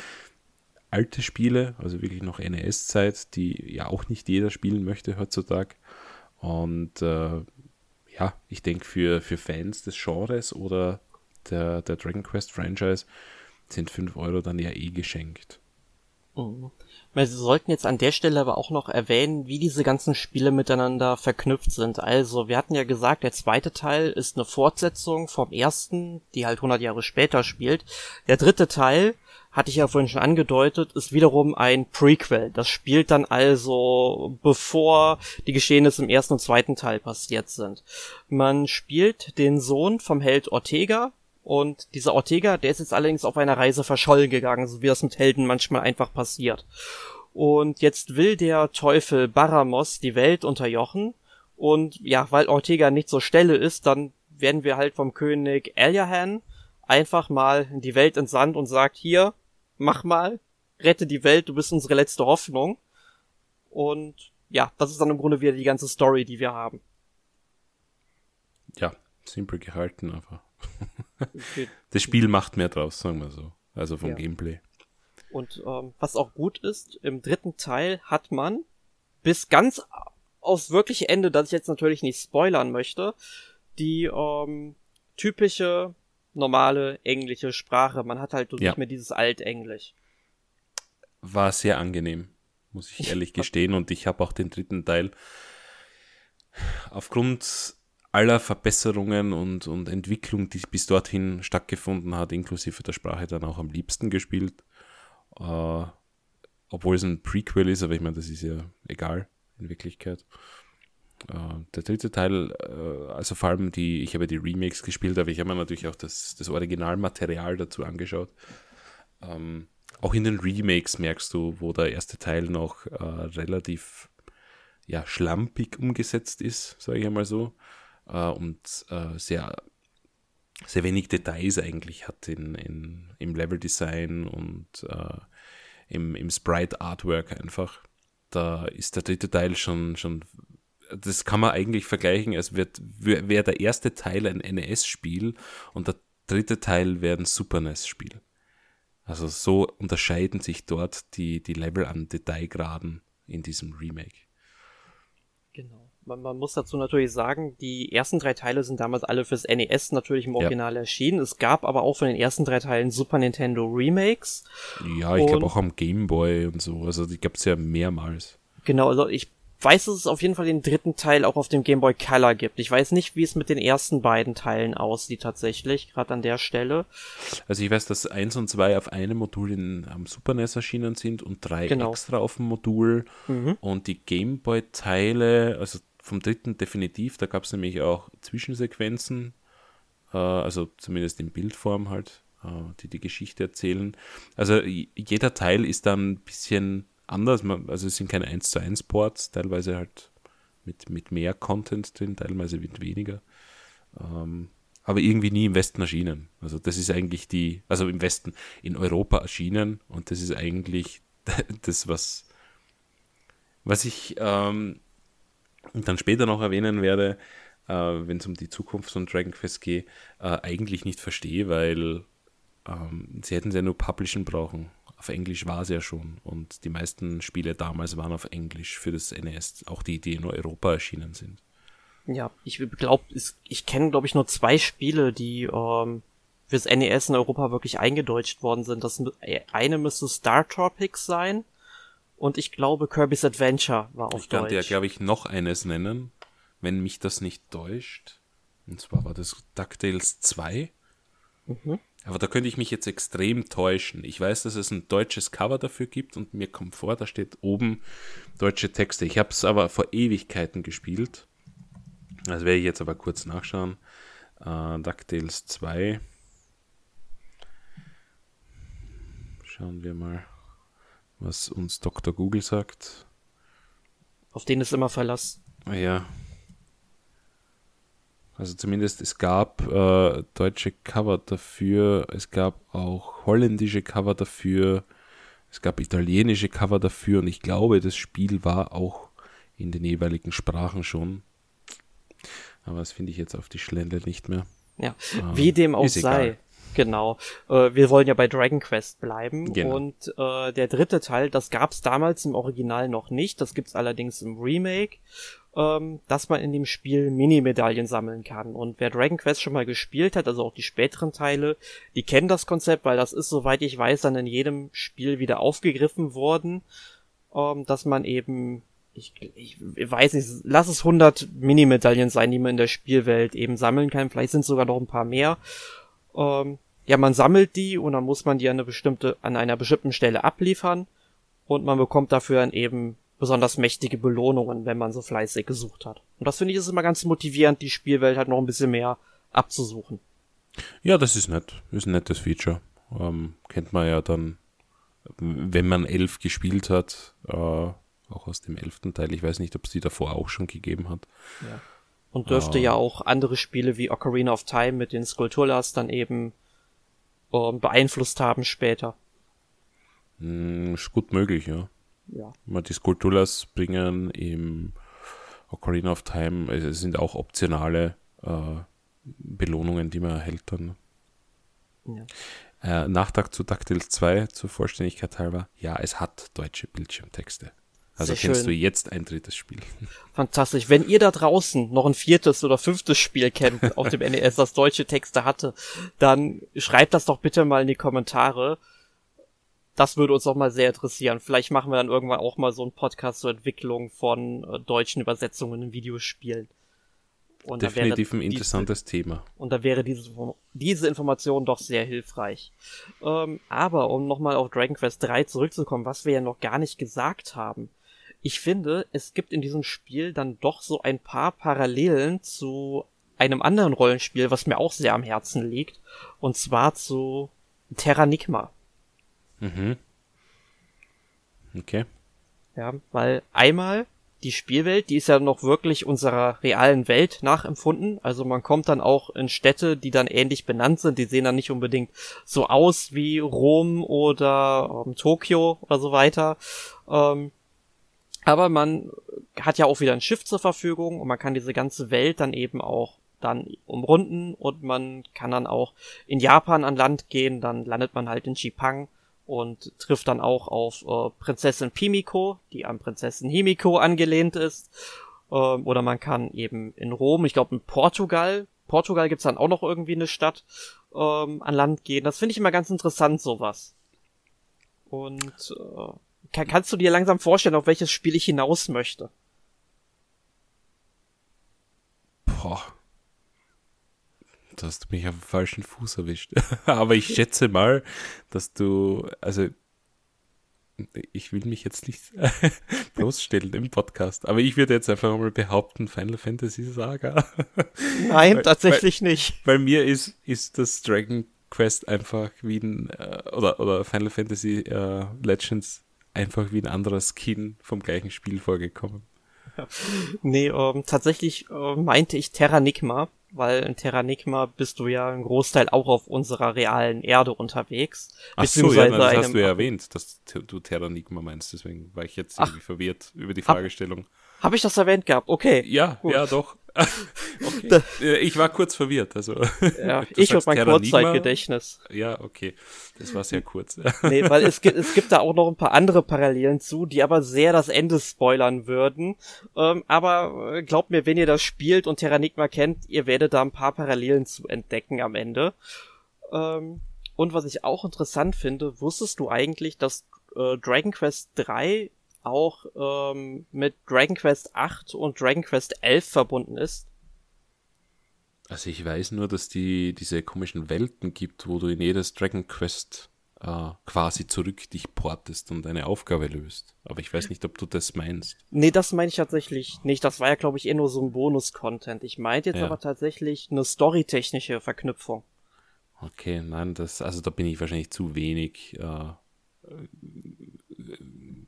alte Spiele, also wirklich noch NES-Zeit, die ja auch nicht jeder spielen möchte heutzutage. Und äh, ja, ich denke, für, für Fans des Genres oder der, der Dragon Quest Franchise sind 5 Euro dann ja eh geschenkt. Mhm. Wir sollten jetzt an der Stelle aber auch noch erwähnen, wie diese ganzen Spiele miteinander verknüpft sind. Also, wir hatten ja gesagt, der zweite Teil ist eine Fortsetzung vom ersten, die halt 100 Jahre später spielt. Der dritte Teil, hatte ich ja vorhin schon angedeutet, ist wiederum ein Prequel. Das spielt dann also bevor die Geschehnisse im ersten und zweiten Teil passiert sind. Man spielt den Sohn vom Held Ortega, und dieser Ortega, der ist jetzt allerdings auf einer Reise verschollen gegangen, so wie das mit Helden manchmal einfach passiert. Und jetzt will der Teufel Baramos die Welt unterjochen. Und ja, weil Ortega nicht so Stelle ist, dann werden wir halt vom König Elyahan einfach mal die Welt entsandt und sagt, hier, mach mal, rette die Welt, du bist unsere letzte Hoffnung. Und ja, das ist dann im Grunde wieder die ganze Story, die wir haben. Ja, simpel gehalten, aber das Spiel macht mehr draus, sagen wir so. Also vom ja. Gameplay. Und ähm, was auch gut ist, im dritten Teil hat man bis ganz aufs wirkliche Ende, das ich jetzt natürlich nicht spoilern möchte, die ähm, typische normale englische Sprache. Man hat halt ja. nicht mehr dieses Altenglisch. War sehr angenehm, muss ich ehrlich gestehen. Und ich habe auch den dritten Teil aufgrund aller Verbesserungen und, und Entwicklung, die bis dorthin stattgefunden hat, inklusive der Sprache, dann auch am liebsten gespielt. Äh, obwohl es ein Prequel ist, aber ich meine, das ist ja egal in Wirklichkeit. Äh, der dritte Teil, äh, also vor allem die, ich habe die Remakes gespielt, aber ich habe mir natürlich auch das, das Originalmaterial dazu angeschaut. Ähm, auch in den Remakes merkst du, wo der erste Teil noch äh, relativ ja, schlampig umgesetzt ist, sage ich einmal so äh, und äh, sehr, sehr wenig Details eigentlich hat in, in, im Level-Design und äh, im, im Sprite-Artwork einfach. Da ist der dritte Teil schon, schon das kann man eigentlich vergleichen, als wäre wär der erste Teil ein NES-Spiel und der dritte Teil wäre ein Super NES-Spiel. Also so unterscheiden sich dort die, die Level an Detailgraden in diesem Remake. Genau man, man muss dazu natürlich sagen, die ersten drei Teile sind damals alle fürs NES natürlich im Original ja. erschienen. Es gab aber auch von den ersten drei Teilen Super Nintendo Remakes. Ja, ich glaube auch am Game Boy und so. Also die gab es ja mehrmals. Genau, also ich weiß, dass es auf jeden Fall den dritten Teil auch auf dem Game Boy Color gibt. Ich weiß nicht, wie es mit den ersten beiden Teilen aussieht tatsächlich, gerade an der Stelle. Also ich weiß, dass eins und zwei auf einem Modul in, am Super NES erschienen sind und drei genau. extra auf dem Modul. Mhm. Und die Game Boy Teile, also vom dritten definitiv, da gab es nämlich auch Zwischensequenzen, äh, also zumindest in Bildform halt, äh, die die Geschichte erzählen. Also jeder Teil ist dann ein bisschen anders, also es sind keine 1 zu 1 Ports, teilweise halt mit, mit mehr Content drin, teilweise mit weniger. Ähm, aber irgendwie nie im Westen erschienen. Also das ist eigentlich die, also im Westen, in Europa erschienen und das ist eigentlich das, was, was ich ähm, dann später noch erwähnen werde, äh, wenn es um die Zukunft von Dragon Quest geht, äh, eigentlich nicht verstehe, weil ähm, sie hätten es ja nur publishen brauchen. Auf Englisch war es ja schon und die meisten Spiele damals waren auf Englisch für das NES, auch die, die in Europa erschienen sind. Ja, ich glaube, ich kenne, glaube ich, nur zwei Spiele, die ähm, fürs NES in Europa wirklich eingedeutscht worden sind. Das eine müsste Star Tropics sein und ich glaube, Kirby's Adventure war auf ich Deutsch. Ich könnte ja, glaube ich, noch eines nennen, wenn mich das nicht täuscht. Und zwar war das DuckTales 2. Mhm. Aber da könnte ich mich jetzt extrem täuschen. Ich weiß, dass es ein deutsches Cover dafür gibt und mir kommt vor, da steht oben deutsche Texte. Ich habe es aber vor Ewigkeiten gespielt. Das werde ich jetzt aber kurz nachschauen. Uh, DuckTales 2. Schauen wir mal was uns Dr. Google sagt. Auf den ist immer Verlass. Ja. Also zumindest es gab äh, deutsche Cover dafür, es gab auch holländische Cover dafür, es gab italienische Cover dafür und ich glaube, das Spiel war auch in den jeweiligen Sprachen schon. Aber das finde ich jetzt auf die Schlende nicht mehr. Ja, ähm, wie dem auch sei. Egal. Genau. Äh, wir wollen ja bei Dragon Quest bleiben. Genau. Und äh, der dritte Teil, das gab's damals im Original noch nicht. Das gibt's allerdings im Remake. ähm, dass man in dem Spiel Mini-Medaillen sammeln kann. Und wer Dragon Quest schon mal gespielt hat, also auch die späteren Teile, die kennen das Konzept, weil das ist, soweit ich weiß, dann in jedem Spiel wieder aufgegriffen worden, ähm, dass man eben ich, ich weiß nicht, lass es 100 Mini-Medaillen sein, die man in der Spielwelt eben sammeln kann. Vielleicht sind es sogar noch ein paar mehr. Ähm, ja, man sammelt die und dann muss man die an, eine bestimmte, an einer bestimmten Stelle abliefern und man bekommt dafür dann eben besonders mächtige Belohnungen, wenn man so fleißig gesucht hat. Und das finde ich ist immer ganz motivierend, die Spielwelt halt noch ein bisschen mehr abzusuchen. Ja, das ist nett. Ist ein nettes Feature. Ähm, kennt man ja dann, wenn man elf gespielt hat, äh, auch aus dem elften Teil. Ich weiß nicht, ob es die davor auch schon gegeben hat. Ja. Und dürfte uh, ja auch andere Spiele wie Ocarina of Time mit den Skulpturas dann eben ähm, beeinflusst haben später. Hm, ist gut möglich, ja. Ja. Die Skulpturas bringen im Ocarina of Time, also es sind auch optionale äh, Belohnungen, die man erhält dann. Ja. Äh, Nachtrag zu DuckTales 2, zur Vollständigkeit halber. Ja, es hat deutsche Bildschirmtexte. Also Sehr kennst schön. du jetzt ein drittes Spiel. Fantastisch. Wenn ihr da draußen noch ein viertes oder fünftes Spiel kennt auf dem NES, das deutsche Texte hatte, dann schreibt das doch bitte mal in die Kommentare. Das würde uns auch mal sehr interessieren. Vielleicht machen wir dann irgendwann auch mal so einen Podcast zur Entwicklung von äh, deutschen Übersetzungen in Videospielen. Und Definitiv ein interessantes diese, Thema. Und da wäre diese, diese Information doch sehr hilfreich. Ähm, aber um nochmal auf Dragon Quest 3 zurückzukommen, was wir ja noch gar nicht gesagt haben ich finde, es gibt in diesem Spiel dann doch so ein paar Parallelen zu einem anderen Rollenspiel, was mir auch sehr am Herzen liegt, und zwar zu Terranigma. Mhm. Okay. Ja, weil einmal die Spielwelt, die ist ja noch wirklich unserer realen Welt nachempfunden. Also man kommt dann auch in Städte, die dann ähnlich benannt sind. Die sehen dann nicht unbedingt so aus wie Rom oder ähm, Tokio oder so weiter. Ähm, aber man hat ja auch wieder ein Schiff zur Verfügung und man kann diese ganze Welt dann eben auch dann umrunden und man kann dann auch in Japan an Land gehen, dann landet man halt in Chipang und trifft dann auch auf äh, Prinzessin Pimiko, die an Prinzessin Himiko angelehnt ist. Ähm, oder man kann eben in Rom, ich glaube in Portugal, Portugal gibt's dann auch noch irgendwie eine Stadt, ähm, an Land gehen. Das finde ich immer ganz interessant, sowas. Und äh, kann, kannst du dir langsam vorstellen, auf welches Spiel ich hinaus möchte? Boah. Da hast du mich auf dem falschen Fuß erwischt. Aber ich schätze mal, dass du, also ich will mich jetzt nicht bloßstellen im Podcast, aber ich würde jetzt einfach mal behaupten, Final Fantasy Saga. Nein, weil, tatsächlich weil, nicht. Bei mir ist, ist das Dragon Quest einfach wie ein, äh, oder, oder Final Fantasy äh, Legends einfach wie ein anderer Skin vom gleichen Spiel vorgekommen. Nee, ähm, tatsächlich äh, meinte ich Terranigma, weil in Terranigma bist du ja ein Großteil auch auf unserer realen Erde unterwegs. Ach so, ja, nein, das hast du ja erwähnt, dass du Terranigma meinst, deswegen war ich jetzt irgendwie Ach, verwirrt über die Fragestellung. Habe ich das erwähnt gehabt? Okay. Ja, Gut. ja, doch. okay. Äh, ich war kurz verwirrt. Also, ja, ich und mein Kurzzeitgedächtnis. Ja, okay. Das war sehr kurz. nee, weil es gibt, es gibt da auch noch ein paar andere Parallelen zu, die aber sehr das Ende spoilern würden. Ähm, aber äh, glaubt mir, wenn ihr das spielt und Terranigma kennt, ihr werdet da ein paar Parallelen zu entdecken am Ende. Ähm, und was ich auch interessant finde, wusstest du eigentlich, dass äh, Dragon Quest 3 auch ähm, mit Dragon Quest 8 und Dragon Quest 11 verbunden ist. Also ich weiß nur, dass die diese komischen Welten gibt, wo du in jedes Dragon Quest äh, quasi zurück dich portest und eine Aufgabe löst. Aber ich weiß nicht, ob du das meinst. Nee, das meine ich tatsächlich nicht. Das war ja, glaube ich, eh nur so ein Bonus-Content. Ich meinte jetzt ja. aber tatsächlich eine storytechnische Verknüpfung. Okay, nein, das, also da bin ich wahrscheinlich zu wenig äh,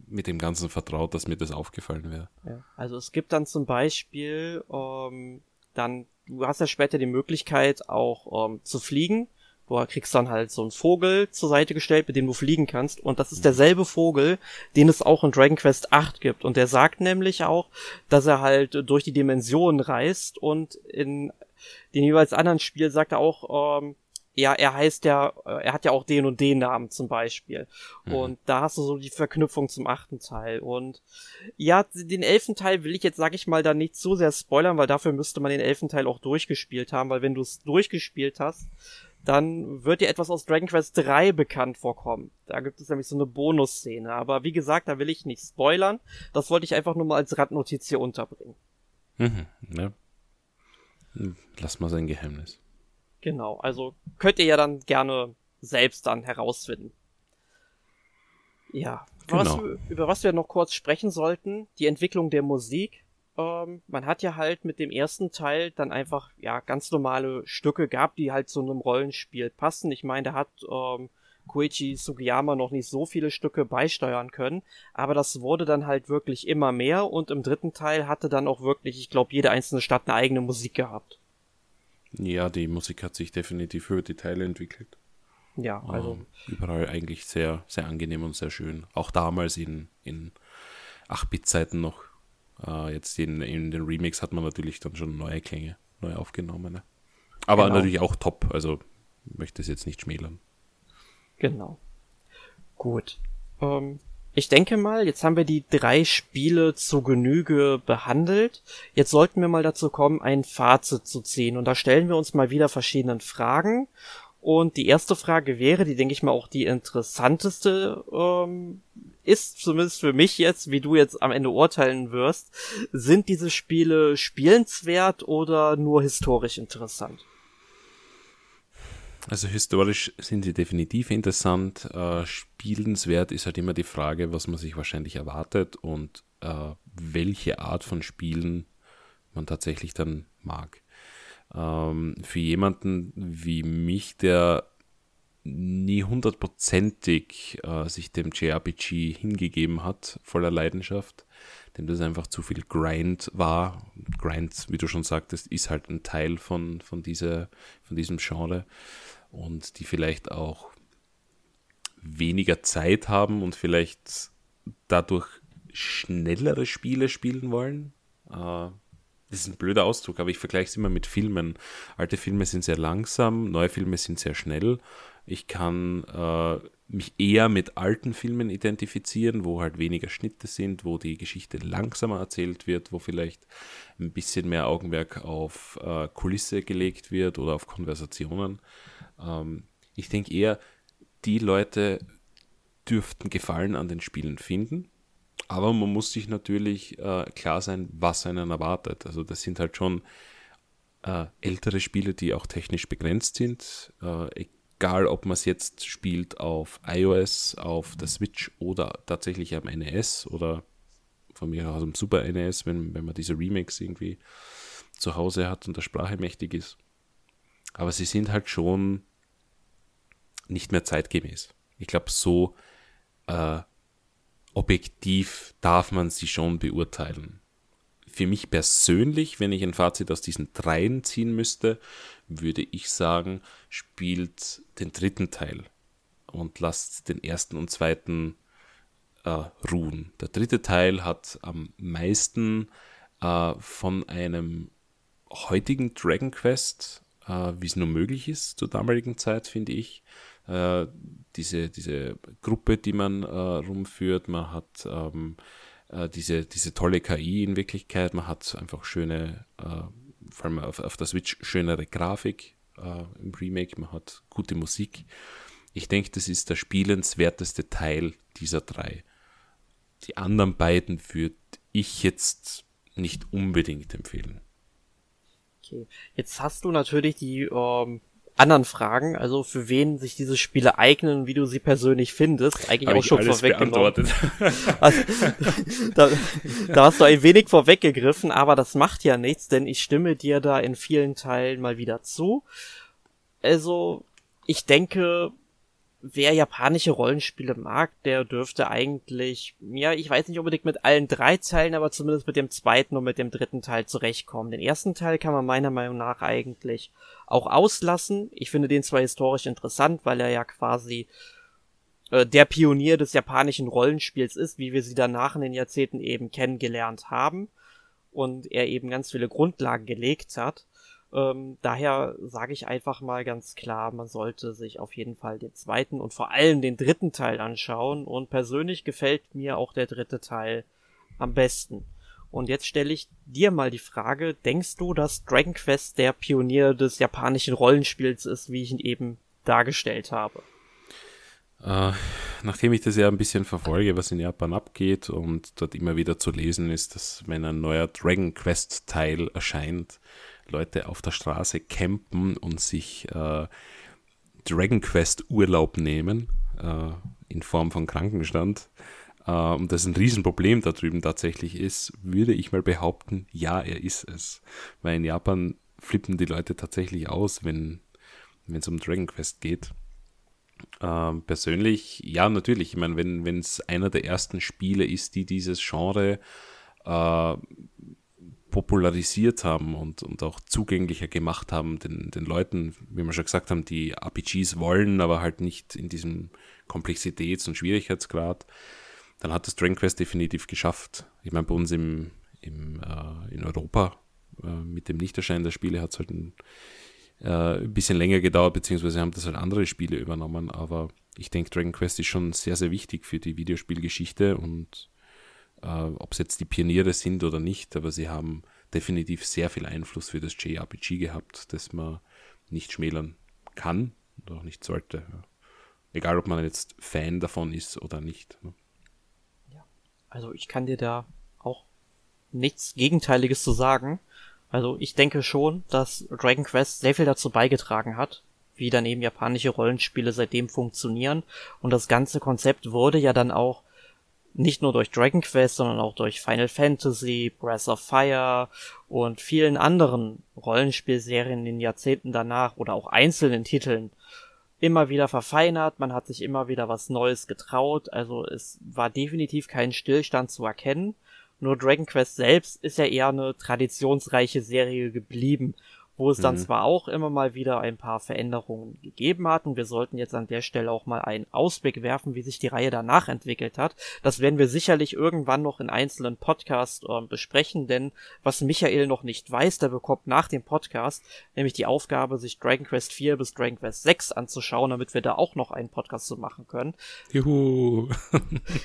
mit dem Ganzen vertraut, dass mir das aufgefallen wäre. Ja. Also es gibt dann zum Beispiel ähm, dann, du hast ja später die Möglichkeit auch ähm, zu fliegen. Du kriegst dann halt so einen Vogel zur Seite gestellt, mit dem du fliegen kannst. Und das ist mhm. derselbe Vogel, den es auch in Dragon Quest 8 gibt. Und der sagt nämlich auch, dass er halt durch die Dimensionen reist und in den jeweils anderen Spiel sagt er auch, ähm, ja, er heißt ja, äh, er hat ja auch den und den Namen zum Beispiel. Mhm. Und da hast du so die Verknüpfung zum achten Teil. Und ja, den elften Teil will ich jetzt, sag ich mal, da nicht zu sehr spoilern, weil dafür müsste man den elften Teil auch durchgespielt haben, weil wenn du es durchgespielt hast, dann wird dir etwas aus Dragon Quest 3 bekannt vorkommen. Da gibt es nämlich so eine Bonusszene. Aber wie gesagt, da will ich nicht spoilern. Das wollte ich einfach nur mal als Randnotiz hier unterbringen. Mhm, ja. Hm, lass mal sein Geheimnis. Genau, also könnt ihr ja dann gerne selbst dann herausfinden. Ja, genau. was, über was wir noch kurz sprechen sollten, die Entwicklung der Musik. Ähm, man hat ja halt mit dem ersten Teil dann einfach ja ganz normale Stücke gehabt, die halt zu einem Rollenspiel passen. Ich meine, da hat ähm, Koichi Sugiyama noch nicht so viele Stücke beisteuern können, aber das wurde dann halt wirklich immer mehr und im dritten Teil hatte dann auch wirklich, ich glaube, jede einzelne Stadt eine eigene Musik gehabt. Ja, die Musik hat sich definitiv über die Teile entwickelt. Ja, also. Ähm, überall eigentlich sehr, sehr angenehm und sehr schön. Auch damals in, in 8-Bit-Zeiten noch. Äh, jetzt in, in den Remix hat man natürlich dann schon neue Klänge, neu aufgenommene. Aber genau. natürlich auch top, also möchte es jetzt nicht schmälern. Genau. Gut. Ähm, ich denke mal, jetzt haben wir die drei Spiele zu Genüge behandelt. Jetzt sollten wir mal dazu kommen, ein Fazit zu ziehen. Und da stellen wir uns mal wieder verschiedenen Fragen. Und die erste Frage wäre, die denke ich mal auch die interessanteste ähm, ist, zumindest für mich jetzt, wie du jetzt am Ende urteilen wirst, sind diese Spiele spielenswert oder nur historisch interessant? Also historisch sind sie definitiv interessant. Äh, spielenswert ist halt immer die Frage, was man sich wahrscheinlich erwartet und äh, welche Art von Spielen man tatsächlich dann mag. Ähm, für jemanden wie mich, der nie hundertprozentig äh, sich dem JRPG hingegeben hat, voller Leidenschaft, dem das einfach zu viel Grind war. Grind, wie du schon sagtest, ist halt ein Teil von, von, dieser, von diesem Genre und die vielleicht auch weniger Zeit haben und vielleicht dadurch schnellere Spiele spielen wollen. Äh, das ist ein blöder Ausdruck, aber ich vergleiche es immer mit Filmen. Alte Filme sind sehr langsam, neue Filme sind sehr schnell. Ich kann äh, mich eher mit alten Filmen identifizieren, wo halt weniger Schnitte sind, wo die Geschichte langsamer erzählt wird, wo vielleicht ein bisschen mehr Augenmerk auf äh, Kulisse gelegt wird oder auf Konversationen. Ähm, ich denke eher, die Leute dürften Gefallen an den Spielen finden. Aber man muss sich natürlich äh, klar sein, was einen erwartet. Also das sind halt schon äh, ältere Spiele, die auch technisch begrenzt sind. Äh, egal, ob man es jetzt spielt auf iOS, auf der Switch oder tatsächlich am NES oder von mir aus am Super NES, wenn, wenn man diese Remakes irgendwie zu Hause hat und der Sprache mächtig ist. Aber sie sind halt schon nicht mehr zeitgemäß. Ich glaube, so äh, objektiv darf man sie schon beurteilen. Für mich persönlich, wenn ich ein Fazit aus diesen dreien ziehen müsste, würde ich sagen, spielt den dritten Teil und lasst den ersten und zweiten äh, ruhen. Der dritte Teil hat am meisten äh, von einem heutigen Dragon Quest, äh, wie es nur möglich ist zur damaligen Zeit, finde ich, äh, diese, diese Gruppe, die man äh, rumführt. Man hat ähm, äh, diese, diese tolle KI in Wirklichkeit. Man hat einfach schöne, äh, vor allem auf, auf der Switch, schönere Grafik äh, im Remake. Man hat gute Musik. Ich denke, das ist der spielenswerteste Teil dieser drei. Die anderen beiden würde ich jetzt nicht unbedingt empfehlen. Okay. Jetzt hast du natürlich die ähm, anderen Fragen, also für wen sich diese Spiele eignen, wie du sie persönlich findest, eigentlich Hab auch schon vorweggenommen. also, da, da hast du ein wenig vorweggegriffen, aber das macht ja nichts, denn ich stimme dir da in vielen Teilen mal wieder zu. Also, ich denke, wer japanische Rollenspiele mag, der dürfte eigentlich, ja, ich weiß nicht unbedingt mit allen drei Teilen, aber zumindest mit dem zweiten und mit dem dritten Teil zurechtkommen. Den ersten Teil kann man meiner Meinung nach eigentlich auch auslassen. Ich finde den zwar historisch interessant, weil er ja quasi äh, der Pionier des japanischen Rollenspiels ist, wie wir sie danach in den Jahrzehnten eben kennengelernt haben und er eben ganz viele Grundlagen gelegt hat. Ähm, daher sage ich einfach mal ganz klar, man sollte sich auf jeden Fall den zweiten und vor allem den dritten Teil anschauen. Und persönlich gefällt mir auch der dritte Teil am besten. Und jetzt stelle ich dir mal die Frage, denkst du, dass Dragon Quest der Pionier des japanischen Rollenspiels ist, wie ich ihn eben dargestellt habe? Äh, nachdem ich das ja ein bisschen verfolge, was in Japan abgeht und dort immer wieder zu lesen ist, dass wenn ein neuer Dragon Quest Teil erscheint, Leute auf der Straße campen und sich äh, Dragon Quest Urlaub nehmen äh, in Form von Krankenstand äh, und das ein Riesenproblem da drüben tatsächlich ist, würde ich mal behaupten, ja, er ist es. Weil in Japan flippen die Leute tatsächlich aus, wenn es um Dragon Quest geht. Ähm, persönlich, ja, natürlich. Ich meine, wenn es einer der ersten Spiele ist, die dieses Genre äh, popularisiert haben und, und auch zugänglicher gemacht haben, den, den Leuten, wie wir schon gesagt haben, die RPGs wollen, aber halt nicht in diesem Komplexitäts- und Schwierigkeitsgrad, dann hat das Dragon Quest definitiv geschafft. Ich meine, bei uns im, im, äh, in Europa äh, mit dem Nichterscheinen der Spiele hat es halt ein äh, ein bisschen länger gedauert, beziehungsweise haben das halt andere Spiele übernommen, aber ich denke, Dragon Quest ist schon sehr, sehr wichtig für die Videospielgeschichte und äh, ob es jetzt die Pioniere sind oder nicht, aber sie haben definitiv sehr viel Einfluss für das JRPG gehabt, das man nicht schmälern kann und auch nicht sollte. Ja. Egal, ob man jetzt Fan davon ist oder nicht. Ne? Ja, also ich kann dir da auch nichts Gegenteiliges zu sagen. Also ich denke schon, dass Dragon Quest sehr viel dazu beigetragen hat, wie dann eben japanische Rollenspiele seitdem funktionieren. Und das ganze Konzept wurde ja dann auch nicht nur durch Dragon Quest, sondern auch durch Final Fantasy, Breath of Fire und vielen anderen Rollenspielserien in den Jahrzehnten danach oder auch einzelnen Titeln immer wieder verfeinert, man hat sich immer wieder was Neues getraut, also es war definitiv kein Stillstand zu erkennen. Nur Dragon Quest selbst ist ja eher eine traditionsreiche Serie geblieben, wo es dann mhm. zwar auch immer mal wieder ein paar Veränderungen gegeben hat und wir sollten jetzt an der Stelle auch mal einen Ausblick werfen, wie sich die Reihe danach entwickelt hat. Das werden wir sicherlich irgendwann noch in einzelnen Podcasts äh, besprechen, denn was Michael noch nicht weiß, der bekommt nach dem Podcast nämlich die Aufgabe, sich Dragon Quest 4 bis Dragon Quest 6 anzuschauen, damit wir da auch noch einen Podcast zu machen können. Juhu.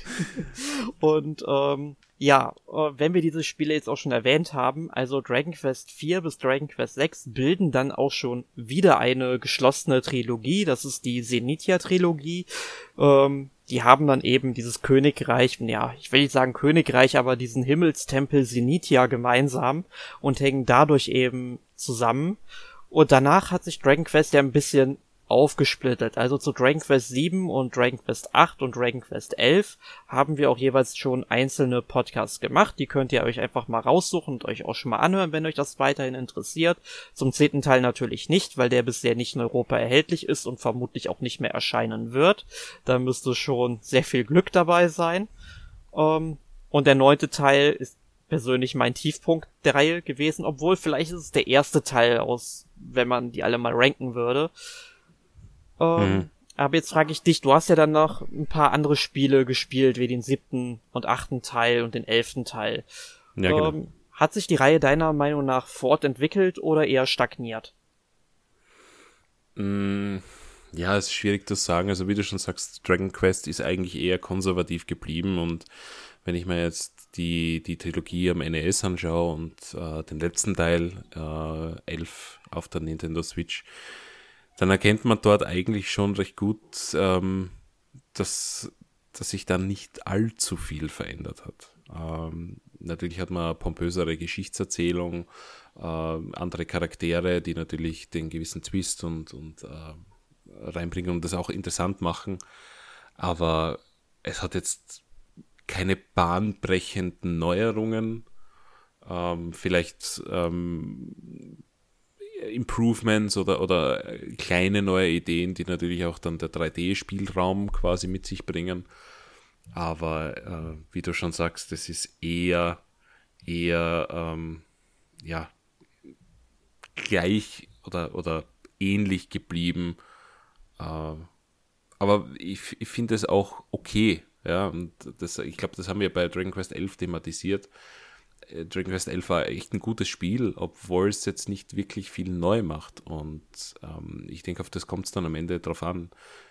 und ähm, ja, äh, wenn wir diese Spiele jetzt auch schon erwähnt haben, also Dragon Quest 4 bis Dragon Quest 6 bilden dann auch schon wieder eine geschlossene Trilogie. Das ist die Zenithia-Trilogie. Ähm, die haben dann eben dieses Königreich, ja, ich will nicht sagen Königreich, aber diesen Himmelstempel Zenithia gemeinsam und hängen dadurch eben zusammen. Und danach hat sich Dragon Quest ja ein bisschen aufgesplittet. Also zu Dragon Quest 7 und Dragon Quest 8 und Dragon Quest 11 haben wir auch jeweils schon einzelne Podcasts gemacht. Die könnt ihr euch einfach mal raussuchen und euch auch schon mal anhören, wenn euch das weiterhin interessiert. Zum zehnten Teil natürlich nicht, weil der bisher nicht in Europa erhältlich ist und vermutlich auch nicht mehr erscheinen wird. Da müsste schon sehr viel Glück dabei sein. Ähm, und der neunte Teil ist persönlich mein Tiefpunkt der Reihe gewesen, obwohl vielleicht ist es der erste Teil aus, wenn man die alle mal ranken würde. Ähm, mhm. Aber jetzt frage ich dich, du hast ja dann noch ein paar andere Spiele gespielt, wie den siebten und achten Teil und den elften Teil. Ja, genau. ähm, hat sich die Reihe deiner Meinung nach fortentwickelt oder eher stagniert? Mm, ja, ist schwierig zu sagen. Also wie du schon sagst, Dragon Quest ist eigentlich eher konservativ geblieben und wenn ich mir jetzt die, die Trilogie am NES anschaue und äh, den letzten Teil, äh, 11 auf der Nintendo Switch, dann erkennt man dort eigentlich schon recht gut, ähm, dass, dass sich da nicht allzu viel verändert hat. Ähm, natürlich hat man pompösere Geschichtserzählung, äh, andere Charaktere, die natürlich den gewissen Twist und, und äh, reinbringen und das auch interessant machen. Aber es hat jetzt keine bahnbrechenden Neuerungen. Ähm, vielleicht ähm, Improvements oder, oder kleine neue Ideen, die natürlich auch dann der 3D-Spielraum quasi mit sich bringen. Aber äh, wie du schon sagst, das ist eher, eher, ähm, ja, gleich oder, oder ähnlich geblieben. Äh, aber ich, ich finde es auch okay. Ja, und das, ich glaube, das haben wir bei Dragon Quest 11 thematisiert äh, Dragon Quest 11 war echt ein gutes Spiel, obwohl es jetzt nicht wirklich viel neu macht. Und ähm, ich denke, auf das kommt es dann am Ende drauf an.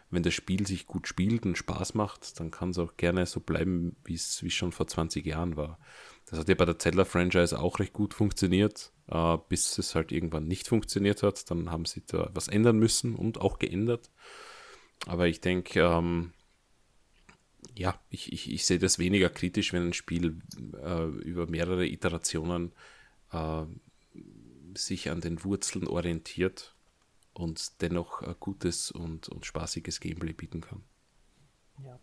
Wenn das Spiel sich gut spielt und Spaß macht, dann kann es auch gerne so bleiben, wie es schon vor 20 Jahren war. Das hat ja bei der Zelda-Franchise auch recht gut funktioniert, äh, bis es halt irgendwann nicht funktioniert hat. Dann haben sie da was ändern müssen und auch geändert. Aber ich denke, ähm, ja, ich, ich, ich sehe das weniger kritisch, wenn ein Spiel äh, über mehrere Iterationen äh, sich an den Wurzeln orientiert und dennoch ein gutes und, und spaßiges Gameplay bieten kann. Ja.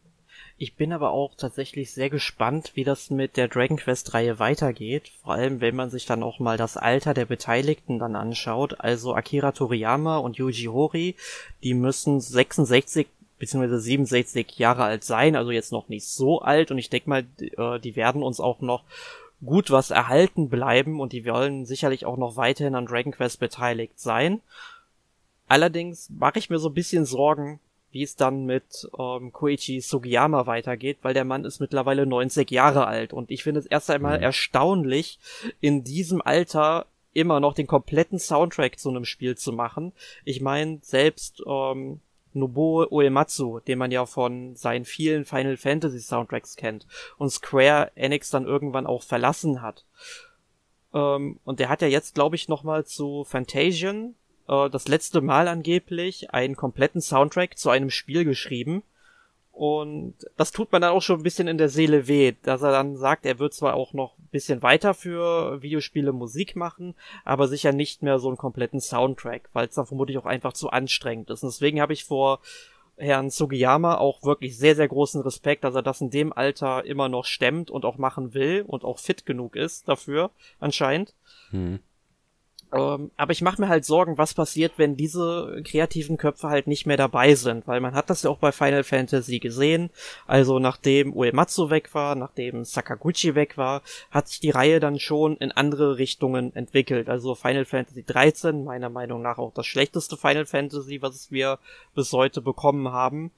Ich bin aber auch tatsächlich sehr gespannt, wie das mit der Dragon Quest Reihe weitergeht. Vor allem, wenn man sich dann auch mal das Alter der Beteiligten dann anschaut. Also Akira Toriyama und Yuji Horii, die müssen 66 beziehungsweise 67 Jahre alt sein, also jetzt noch nicht so alt und ich denke mal, die, äh, die werden uns auch noch gut was erhalten bleiben und die wollen sicherlich auch noch weiterhin an Dragon Quest beteiligt sein. Allerdings mache ich mir so ein bisschen Sorgen, wie es dann mit ähm, Koichi Sugiyama weitergeht, weil der Mann ist mittlerweile 90 Jahre alt und ich finde es erst einmal mhm. erstaunlich, in diesem Alter immer noch den kompletten Soundtrack zu einem Spiel zu machen. Ich meine, selbst ähm, Nobuo Uematsu, den man ja von seinen vielen Final Fantasy Soundtracks kennt und Square Enix dann irgendwann auch verlassen hat. Ähm, und der hat ja jetzt, glaube ich, nochmal zu Fantasian äh, das letzte Mal angeblich einen kompletten Soundtrack zu einem Spiel geschrieben und das tut man dann auch schon ein bisschen in der Seele weh, dass er dann sagt, er wird zwar auch noch ein bisschen weiter für Videospiele Musik machen, aber sicher nicht mehr so einen kompletten Soundtrack, weil es dann vermutlich auch einfach zu anstrengend ist. Und deswegen habe ich vor Herrn Sugiyama auch wirklich sehr, sehr großen Respekt, dass er das in dem Alter immer noch stemmt und auch machen will und auch fit genug ist dafür, anscheinend. Hm. Ähm, aber ich mache mir halt Sorgen, was passiert, wenn diese kreativen Köpfe halt nicht mehr dabei sind, weil man hat das ja auch bei Final Fantasy gesehen. Also nachdem Uematsu weg war, nachdem Sakaguchi weg war, hat sich die Reihe dann schon in andere Richtungen entwickelt. Also Final Fantasy 13, meiner Meinung nach auch das schlechteste Final Fantasy, was wir bis heute bekommen haben.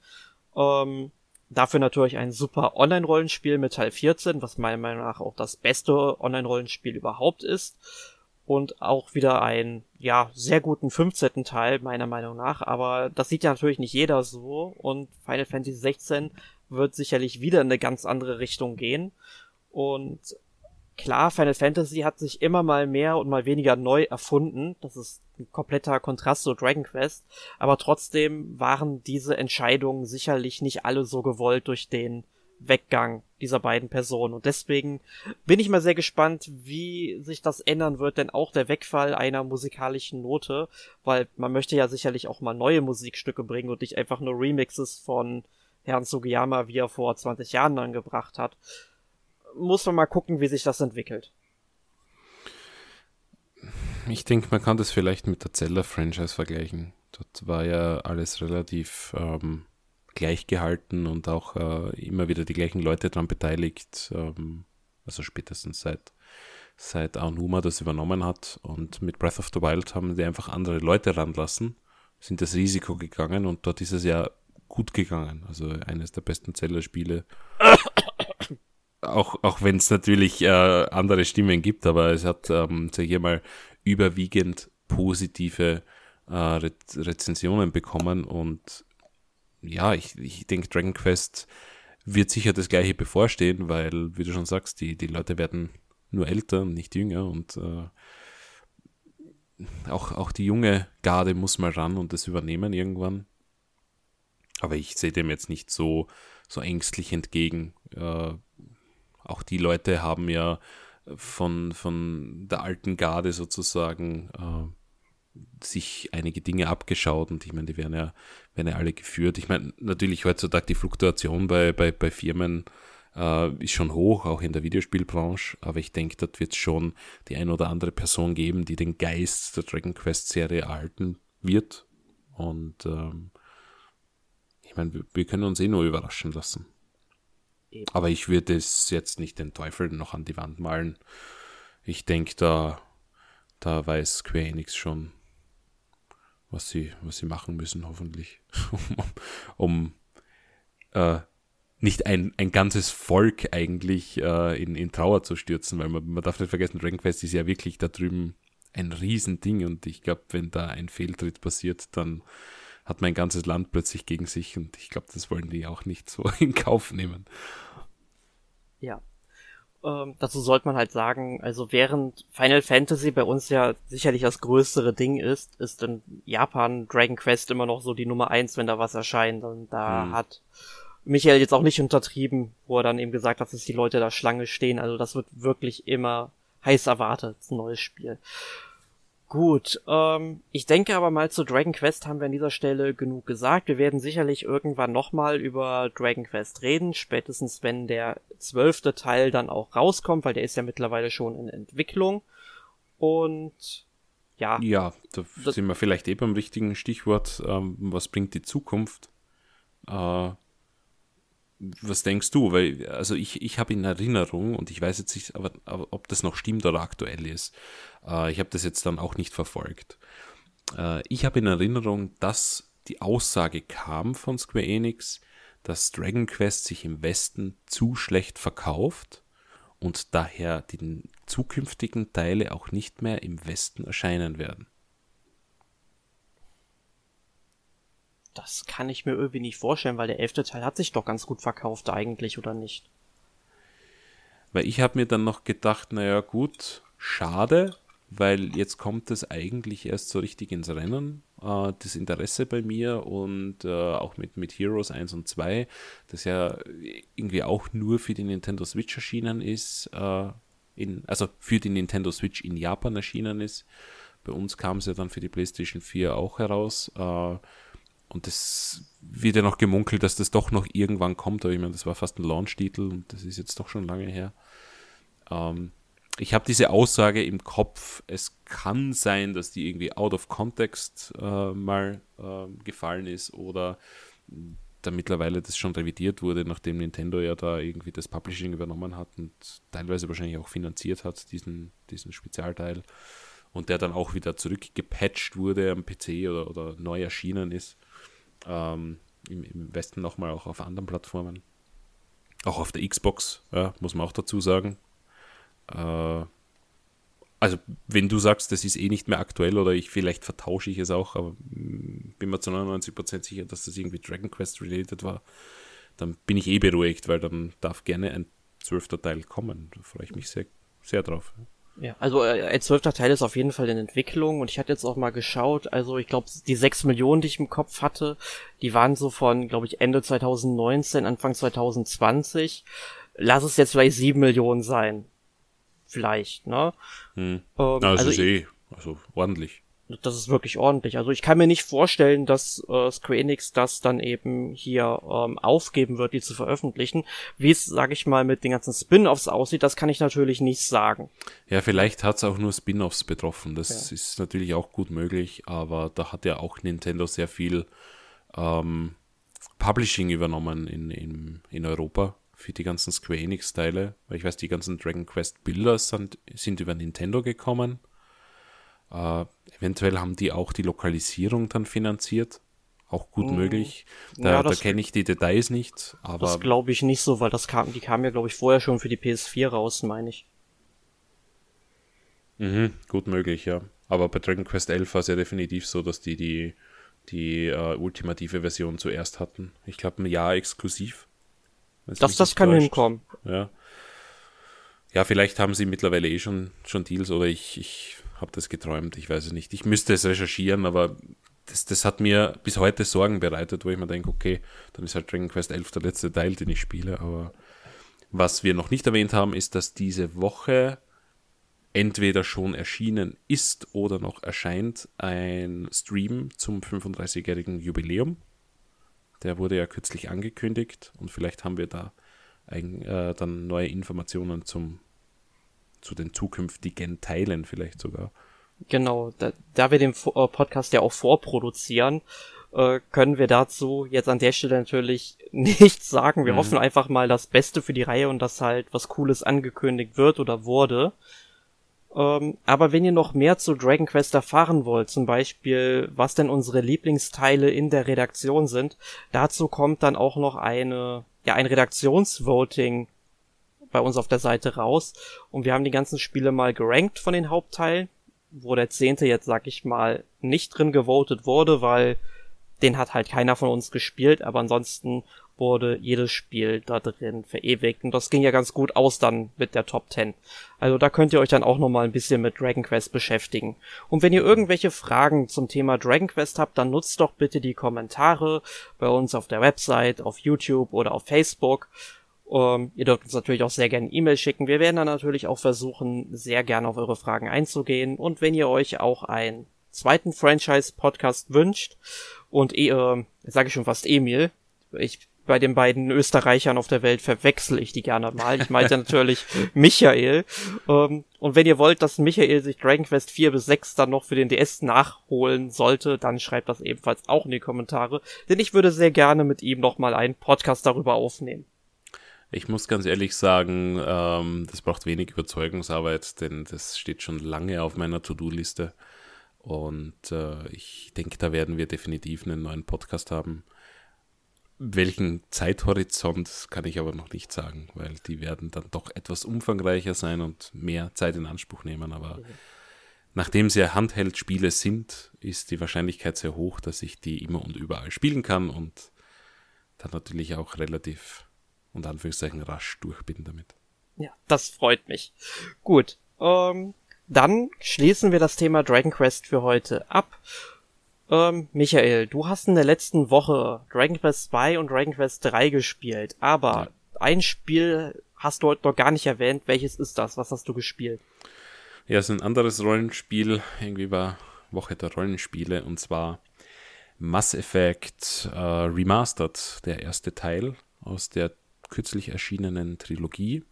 Ähm, dafür natürlich ein super Online-Rollenspiel mit Teil 14, was meiner Meinung nach auch das beste Online-Rollenspiel überhaupt ist und auch wieder einen, ja, sehr guten 15. Teil, meiner Meinung nach, aber das sieht ja natürlich nicht jeder so. Und Final Fantasy 16 wird sicherlich wieder in eine ganz andere Richtung gehen. Und klar, Final Fantasy hat sich immer mal mehr und mal weniger neu erfunden, das ist ein kompletter Kontrast zu Dragon Quest, aber trotzdem waren diese Entscheidungen sicherlich nicht alle so gewollt durch den Weggang dieser beiden Personen. Und deswegen bin ich mal sehr gespannt, wie sich das ändern wird, denn auch der Wegfall einer musikalischen Note, weil man möchte ja sicherlich auch mal neue Musikstücke bringen und nicht einfach nur Remixes von Herrn Sugiyama, wie er vor 20 Jahren angebracht hat. Muss man mal gucken, wie sich das entwickelt. Ich denke, man kann das vielleicht mit der Zelda-Franchise vergleichen. Dort war ja alles relativ ähm, gleich gehalten und auch äh, immer wieder die gleichen Leute daran beteiligt. Ähm, also spätestens seit, seit Aonuma das übernommen hat. Und mit Breath of the Wild haben die einfach andere Leute ranlassen, sind das Risiko gegangen und dort ist es ja gut gegangen. Also eines der besten Zelda-Spiele. auch auch wenn es natürlich äh, andere Stimmen gibt, aber es hat, ähm, sag ich mal, überwiegend positive äh, Re Rezensionen bekommen und ja, ich, ich denke, Dragon Quest wird sicher das gleiche bevorstehen, weil, wie du schon sagst, die, die Leute werden nur älter, nicht jünger und äh, auch, auch die junge Garde muss mal ran und das übernehmen irgendwann. Aber ich sehe dem jetzt nicht so, so ängstlich entgegen. Äh, auch die Leute haben ja von, von der alten Garde sozusagen äh, sich einige Dinge abgeschaut und ich meine, die werden ja, werden ja alle geführt. Ich meine, natürlich heutzutage die Fluktuation bei, bei, bei Firmen äh, ist schon hoch, auch in der Videospielbranche, aber ich denke, dort wird es schon die ein oder andere Person geben, die den Geist der Dragon Quest Serie erhalten wird. Und ähm, ich meine, wir, wir können uns eh nur überraschen lassen. Eben. Aber ich würde es jetzt nicht den Teufel noch an die Wand malen. Ich denke, da, da weiß Square Enix schon, was sie, was sie machen müssen, hoffentlich, um, um äh, nicht ein, ein ganzes Volk eigentlich äh, in, in Trauer zu stürzen, weil man, man darf nicht vergessen, Dragon Quest ist ja wirklich da drüben ein Riesending und ich glaube, wenn da ein Fehltritt passiert, dann hat mein ganzes Land plötzlich gegen sich und ich glaube, das wollen die auch nicht so in Kauf nehmen. Ja. Ähm, dazu sollte man halt sagen, also während Final Fantasy bei uns ja sicherlich das größere Ding ist, ist in Japan Dragon Quest immer noch so die Nummer eins, wenn da was erscheint. Und da hm. hat Michael jetzt auch nicht untertrieben, wo er dann eben gesagt hat, dass die Leute da Schlange stehen. Also das wird wirklich immer heiß erwartet, ein neues Spiel. Gut, ähm, ich denke aber mal zu Dragon Quest haben wir an dieser Stelle genug gesagt. Wir werden sicherlich irgendwann nochmal über Dragon Quest reden, spätestens wenn der zwölfte Teil dann auch rauskommt, weil der ist ja mittlerweile schon in Entwicklung. Und ja. Ja, da sind wir vielleicht eh beim richtigen Stichwort. Ähm, was bringt die Zukunft? Äh, was denkst du? Weil, also ich, ich habe in Erinnerung, und ich weiß jetzt nicht, aber, aber ob das noch stimmt oder aktuell ist, äh, ich habe das jetzt dann auch nicht verfolgt. Äh, ich habe in Erinnerung, dass die Aussage kam von Square Enix, dass Dragon Quest sich im Westen zu schlecht verkauft und daher die zukünftigen Teile auch nicht mehr im Westen erscheinen werden. Das kann ich mir irgendwie nicht vorstellen, weil der elfte Teil hat sich doch ganz gut verkauft eigentlich, oder nicht? Weil ich habe mir dann noch gedacht, naja gut, schade, weil jetzt kommt es eigentlich erst so richtig ins Rennen, äh, das Interesse bei mir und äh, auch mit, mit Heroes 1 und 2, das ja irgendwie auch nur für die Nintendo Switch erschienen ist, äh, in, also für die Nintendo Switch in Japan erschienen ist. Bei uns kam es ja dann für die PlayStation 4 auch heraus. Äh, und das wird ja noch gemunkelt, dass das doch noch irgendwann kommt, aber ich meine, das war fast ein Launch-Titel und das ist jetzt doch schon lange her. Ähm, ich habe diese Aussage im Kopf, es kann sein, dass die irgendwie out of context äh, mal äh, gefallen ist oder da mittlerweile das schon revidiert wurde, nachdem Nintendo ja da irgendwie das Publishing übernommen hat und teilweise wahrscheinlich auch finanziert hat, diesen, diesen Spezialteil und der dann auch wieder zurückgepatcht wurde am PC oder, oder neu erschienen ist. Ähm, im, im, Westen nochmal auch auf anderen Plattformen. Auch auf der Xbox, ja, muss man auch dazu sagen. Äh, also, wenn du sagst, das ist eh nicht mehr aktuell oder ich vielleicht vertausche ich es auch, aber mm, bin mir zu 99% sicher, dass das irgendwie Dragon Quest related war, dann bin ich eh beruhigt, weil dann darf gerne ein zwölfter Teil kommen. Da freue ich mich sehr, sehr drauf. Ja, also äh, ein zwölfter Teil ist auf jeden Fall in Entwicklung und ich hatte jetzt auch mal geschaut, also ich glaube, die sechs Millionen, die ich im Kopf hatte, die waren so von, glaube ich, Ende 2019, Anfang 2020. Lass es jetzt vielleicht sieben Millionen sein. Vielleicht, ne? Hm. Ähm, also, also ist eh, also ordentlich das ist wirklich ordentlich. Also ich kann mir nicht vorstellen, dass äh, Square Enix das dann eben hier ähm, aufgeben wird, die zu veröffentlichen. Wie es, sage ich mal, mit den ganzen Spin-offs aussieht, das kann ich natürlich nicht sagen. Ja, vielleicht hat es auch nur Spin-offs betroffen. Das ja. ist natürlich auch gut möglich, aber da hat ja auch Nintendo sehr viel ähm, Publishing übernommen in, in, in Europa für die ganzen Square Enix-Teile. Weil ich weiß, die ganzen Dragon Quest Bilder sind, sind über Nintendo gekommen äh, eventuell haben die auch die Lokalisierung dann finanziert. Auch gut mhm. möglich. Da, ja, da kenne ich die Details nicht, aber. Das glaube ich nicht so, weil das kam, die kamen ja, glaube ich, vorher schon für die PS4 raus, meine ich. Mhm, gut möglich, ja. Aber bei Dragon Quest 11 war es ja definitiv so, dass die die, die uh, ultimative Version zuerst hatten. Ich glaube, ein Jahr exklusiv. Das, das kann täuscht. hinkommen. Ja. Ja, vielleicht haben sie mittlerweile eh schon, schon Deals oder ich, ich habe das geträumt, ich weiß es nicht. Ich müsste es recherchieren, aber das, das hat mir bis heute Sorgen bereitet, wo ich mir denke, okay, dann ist halt Dragon Quest 11 der letzte Teil, den ich spiele. Aber was wir noch nicht erwähnt haben, ist, dass diese Woche entweder schon erschienen ist oder noch erscheint ein Stream zum 35-jährigen Jubiläum. Der wurde ja kürzlich angekündigt und vielleicht haben wir da ein, äh, dann neue Informationen zum zu den zukünftigen Teilen vielleicht sogar. Genau, da, da wir den äh, Podcast ja auch vorproduzieren, äh, können wir dazu jetzt an der Stelle natürlich nichts sagen. Wir mhm. hoffen einfach mal das Beste für die Reihe und dass halt was Cooles angekündigt wird oder wurde. Ähm, aber wenn ihr noch mehr zu Dragon Quest erfahren wollt, zum Beispiel, was denn unsere Lieblingsteile in der Redaktion sind, dazu kommt dann auch noch eine ja ein Redaktionsvoting bei uns auf der Seite raus und wir haben die ganzen Spiele mal gerankt von den Hauptteilen, wo der zehnte jetzt, sag ich mal, nicht drin gewotet wurde, weil den hat halt keiner von uns gespielt, aber ansonsten wurde jedes Spiel da drin verewigt und das ging ja ganz gut aus dann mit der Top 10. Also da könnt ihr euch dann auch nochmal ein bisschen mit Dragon Quest beschäftigen. Und wenn ihr irgendwelche Fragen zum Thema Dragon Quest habt, dann nutzt doch bitte die Kommentare bei uns auf der Website, auf YouTube oder auf Facebook. Um, ähm, ihr dürft uns natürlich auch sehr gerne E-Mail schicken. Wir werden dann natürlich auch versuchen, sehr gerne auf eure Fragen einzugehen. Und wenn ihr euch auch einen zweiten Franchise-Podcast wünscht und äh, sage ich schon fast Emil, ich bei den beiden Österreichern auf der Welt verwechsel ich die gerne mal. Ich meinte natürlich Michael. Ähm, und wenn ihr wollt, dass Michael sich Dragon Quest 4 bis 6 dann noch für den DS nachholen sollte, dann schreibt das ebenfalls auch in die Kommentare. Denn ich würde sehr gerne mit ihm nochmal einen Podcast darüber aufnehmen. Ich muss ganz ehrlich sagen, ähm, das braucht wenig Überzeugungsarbeit, denn das steht schon lange auf meiner To-Do-Liste. Und äh, ich denke, da werden wir definitiv einen neuen Podcast haben. Welchen Zeithorizont kann ich aber noch nicht sagen, weil die werden dann doch etwas umfangreicher sein und mehr Zeit in Anspruch nehmen. Aber mhm. nachdem sie Handheld-Spiele sind, ist die Wahrscheinlichkeit sehr hoch, dass ich die immer und überall spielen kann und dann natürlich auch relativ und Anführungszeichen rasch durch bin damit. Ja, das freut mich. Gut, ähm, dann schließen wir das Thema Dragon Quest für heute ab ähm, Michael, du hast in der letzten Woche Dragon Quest 2 und Dragon Quest 3 gespielt, aber ja. ein Spiel hast du heute noch gar nicht erwähnt. Welches ist das? Was hast du gespielt? Ja, es ist ein anderes Rollenspiel. Irgendwie war Woche der Rollenspiele und zwar Mass Effect äh, Remastered, der erste Teil aus der kürzlich erschienenen Trilogie.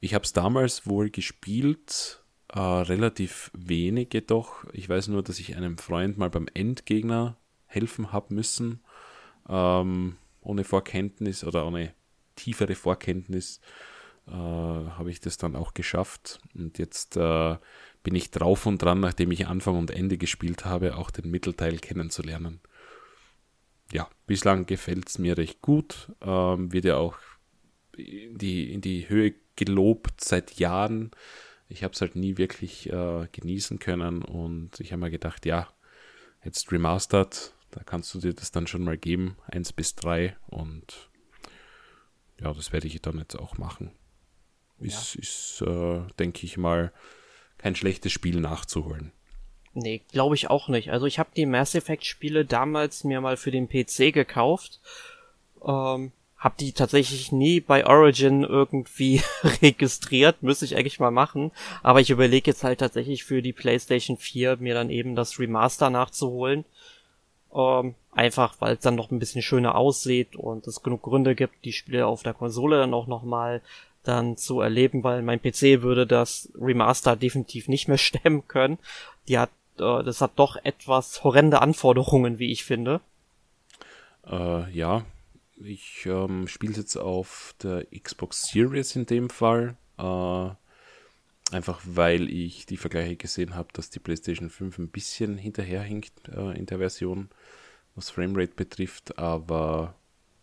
Ich habe es damals wohl gespielt äh, relativ wenig jedoch. Ich weiß nur, dass ich einem Freund mal beim Endgegner helfen habe müssen. Ähm, ohne Vorkenntnis oder ohne tiefere Vorkenntnis äh, habe ich das dann auch geschafft. Und jetzt äh, bin ich drauf und dran, nachdem ich Anfang und Ende gespielt habe, auch den Mittelteil kennenzulernen. Ja, bislang gefällt es mir recht gut. Ähm, wird ja auch in die, in die Höhe gelobt seit Jahren. Ich habe es halt nie wirklich äh, genießen können und ich habe mir gedacht, ja, jetzt remastered, da kannst du dir das dann schon mal geben, 1 bis 3 und ja, das werde ich dann jetzt auch machen. Ja. Ist, ist äh, denke ich mal, kein schlechtes Spiel nachzuholen. Nee, glaube ich auch nicht. Also ich habe die Mass Effect Spiele damals mir mal für den PC gekauft. Ähm, hab die tatsächlich nie bei Origin irgendwie registriert, müsste ich eigentlich mal machen. Aber ich überlege jetzt halt tatsächlich für die PlayStation 4 mir dann eben das Remaster nachzuholen. Ähm, einfach, weil es dann noch ein bisschen schöner aussieht und es genug Gründe gibt, die Spiele auf der Konsole dann auch nochmal dann zu erleben, weil mein PC würde das Remaster definitiv nicht mehr stemmen können. Die hat, äh, das hat doch etwas horrende Anforderungen, wie ich finde. Äh, ja, ich ähm, spiele es jetzt auf der Xbox Series in dem Fall. Äh, einfach weil ich die Vergleiche gesehen habe, dass die PlayStation 5 ein bisschen hinterherhinkt äh, in der Version, was Framerate betrifft. Aber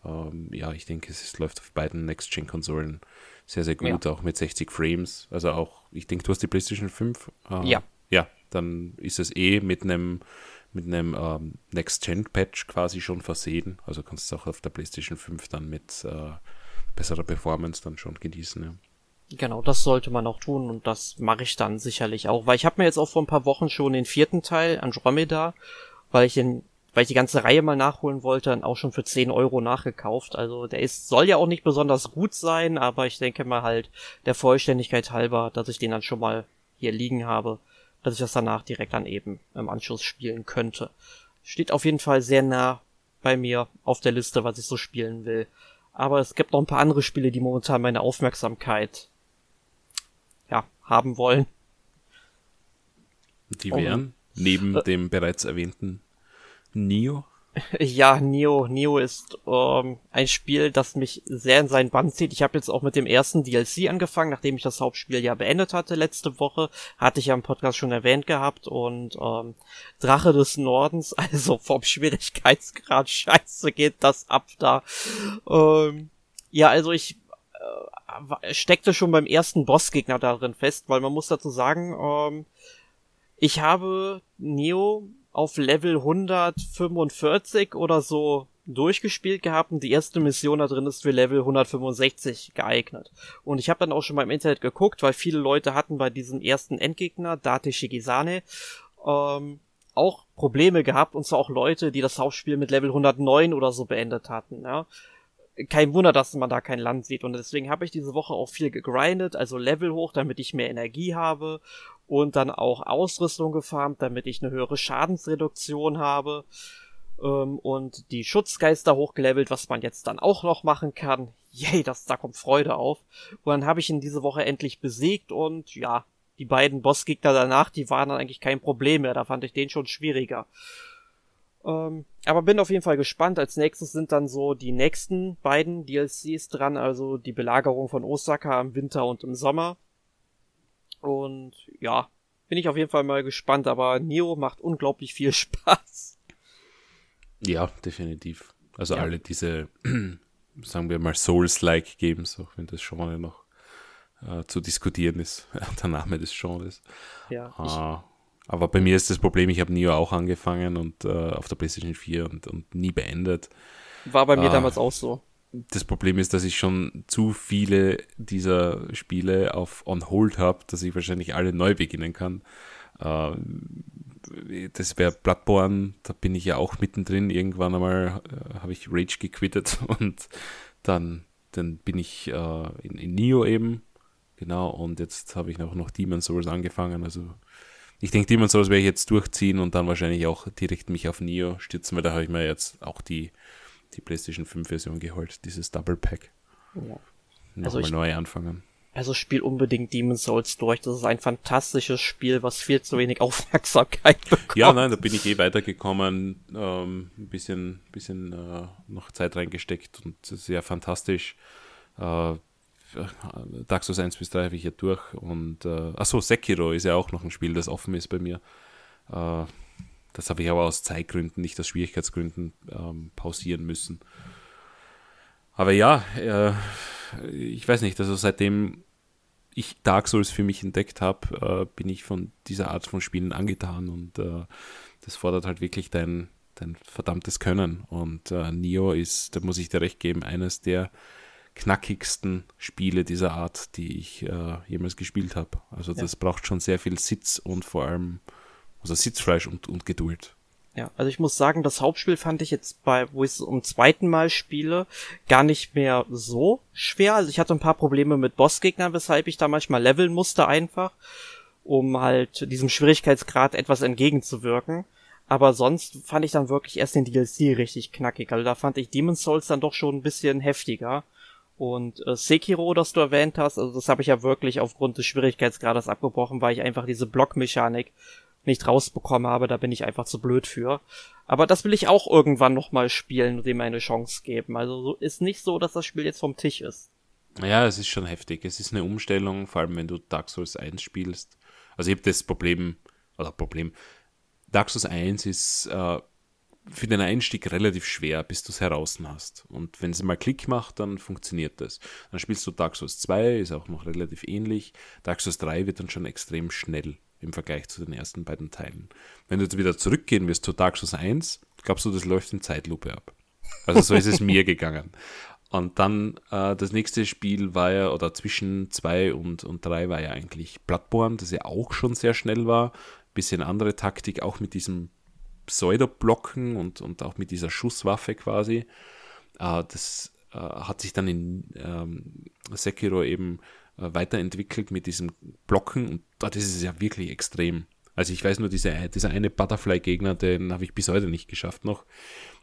ähm, ja, ich denke, es ist, läuft auf beiden Next-Gen-Konsolen sehr, sehr gut, ja. auch mit 60 Frames. Also auch, ich denke, du hast die PlayStation 5. Äh, ja. Ja, dann ist es eh mit einem mit einem ähm, Next-Gen-Patch quasi schon versehen. Also kannst du es auch auf der PlayStation 5 dann mit äh, besserer Performance dann schon genießen. Ja. Genau, das sollte man auch tun und das mache ich dann sicherlich auch, weil ich habe mir jetzt auch vor ein paar Wochen schon den vierten Teil Andromeda, weil ich den, weil ich die ganze Reihe mal nachholen wollte, dann auch schon für 10 Euro nachgekauft. Also der ist, soll ja auch nicht besonders gut sein, aber ich denke mal halt der Vollständigkeit halber, dass ich den dann schon mal hier liegen habe dass ich das danach direkt dann eben im Anschluss spielen könnte. Steht auf jeden Fall sehr nah bei mir auf der Liste, was ich so spielen will. Aber es gibt noch ein paar andere Spiele, die momentan meine Aufmerksamkeit ja, haben wollen. Die wären, oh. neben äh, dem bereits erwähnten Nio? Ja, Neo, Neo ist ähm, ein Spiel, das mich sehr in seinen Bann zieht. Ich habe jetzt auch mit dem ersten DLC angefangen, nachdem ich das Hauptspiel ja beendet hatte letzte Woche. Hatte ich ja im Podcast schon erwähnt gehabt. Und ähm, Drache des Nordens, also vom Schwierigkeitsgrad scheiße geht das ab da. Ähm, ja, also ich äh, steckte schon beim ersten Bossgegner darin fest, weil man muss dazu sagen, ähm, ich habe Neo auf Level 145 oder so durchgespielt gehabt und die erste Mission da drin ist für Level 165 geeignet. Und ich habe dann auch schon mal im Internet geguckt, weil viele Leute hatten bei diesem ersten Endgegner, Date Shigisane, ähm, auch Probleme gehabt und zwar auch Leute, die das Hauptspiel mit Level 109 oder so beendet hatten. Ja kein Wunder, dass man da kein Land sieht. Und deswegen habe ich diese Woche auch viel gegrindet, also Level hoch, damit ich mehr Energie habe und dann auch Ausrüstung gefarmt, damit ich eine höhere Schadensreduktion habe ähm, und die Schutzgeister hochgelevelt, was man jetzt dann auch noch machen kann. Yay, das, da kommt Freude auf. Und dann habe ich ihn diese Woche endlich besiegt und ja, die beiden Bossgegner danach, die waren dann eigentlich kein Problem mehr. Da fand ich den schon schwieriger. Ähm, aber bin auf jeden Fall gespannt. Als nächstes sind dann so die nächsten beiden DLCs dran, also die Belagerung von Osaka im Winter und im Sommer. Und ja, bin ich auf jeden Fall mal gespannt, aber Neo macht unglaublich viel Spaß. Ja, definitiv. Also ja. alle diese, sagen wir mal, Souls-like Games, auch wenn das Genre noch äh, zu diskutieren ist, der Name des Genres. Ja. Ah, aber bei mir ist das Problem, ich habe Neo auch angefangen und äh, auf der PlayStation 4 und, und nie beendet. War bei mir äh, damals auch so. Das Problem ist, dass ich schon zu viele dieser Spiele auf On Hold habe, dass ich wahrscheinlich alle neu beginnen kann. Äh, das wäre Bloodborne, da bin ich ja auch mittendrin. Irgendwann einmal äh, habe ich Rage gequittet und dann, dann bin ich äh, in, in Neo eben. Genau, und jetzt habe ich auch noch Demon's Souls angefangen. Also ich denke, Demon's Souls werde ich jetzt durchziehen und dann wahrscheinlich auch direkt mich auf Neo stützen, weil da habe ich mir jetzt auch die, die PlayStation 5 Version geholt, dieses Double Pack. Ja. Nochmal also neu anfangen. Also spiel unbedingt Demon's Souls durch. Das ist ein fantastisches Spiel, was viel zu wenig Aufmerksamkeit bekommt. Ja, nein, da bin ich eh weitergekommen, ähm, ein bisschen, bisschen äh, noch Zeit reingesteckt und sehr fantastisch. Äh, Dark Souls 1 bis 3 habe ich ja durch und äh, achso, Sekiro ist ja auch noch ein Spiel, das offen ist bei mir. Äh, das habe ich aber aus Zeitgründen, nicht aus Schwierigkeitsgründen ähm, pausieren müssen. Aber ja, äh, ich weiß nicht, also seitdem ich Dark Souls für mich entdeckt habe, äh, bin ich von dieser Art von Spielen angetan und äh, das fordert halt wirklich dein, dein verdammtes Können. Und äh, Neo ist, da muss ich dir recht geben, eines der knackigsten Spiele dieser Art, die ich äh, jemals gespielt habe. Also das ja. braucht schon sehr viel Sitz und vor allem also Sitzfleisch und, und Geduld. Ja, also ich muss sagen, das Hauptspiel fand ich jetzt bei, wo ich es zum zweiten Mal spiele, gar nicht mehr so schwer. Also ich hatte ein paar Probleme mit Bossgegnern, weshalb ich da manchmal leveln musste einfach, um halt diesem Schwierigkeitsgrad etwas entgegenzuwirken. Aber sonst fand ich dann wirklich erst den DLC richtig knackig. Also da fand ich Demon's Souls dann doch schon ein bisschen heftiger. Und äh, Sekiro, das du erwähnt hast, also das habe ich ja wirklich aufgrund des Schwierigkeitsgrades abgebrochen, weil ich einfach diese Blockmechanik nicht rausbekommen habe, da bin ich einfach zu blöd für. Aber das will ich auch irgendwann nochmal spielen und dem eine Chance geben. Also so ist nicht so, dass das Spiel jetzt vom Tisch ist. Ja, es ist schon heftig. Es ist eine Umstellung, vor allem wenn du Dark Souls 1 spielst. Also ich habe das Problem, oder Problem, Dark Souls 1 ist äh, für den Einstieg relativ schwer, bis du es heraus hast. Und wenn es mal Klick macht, dann funktioniert das. Dann spielst du Dark Souls 2, ist auch noch relativ ähnlich. Dark Souls 3 wird dann schon extrem schnell im Vergleich zu den ersten beiden Teilen. Wenn du jetzt wieder zurückgehen wirst zu Dark Souls 1, glaubst du, das läuft in Zeitlupe ab. Also so ist es mir gegangen. Und dann äh, das nächste Spiel war ja, oder zwischen 2 und, und 3 war ja eigentlich Bloodborne, das ja auch schon sehr schnell war. Bisschen andere Taktik, auch mit diesem Pseudoblocken und, und auch mit dieser Schusswaffe quasi. Äh, das äh, hat sich dann in ähm, Sekiro eben weiterentwickelt mit diesem Blocken und das ist ja wirklich extrem. Also ich weiß nur, diese, dieser eine Butterfly-Gegner, den habe ich bis heute nicht geschafft noch.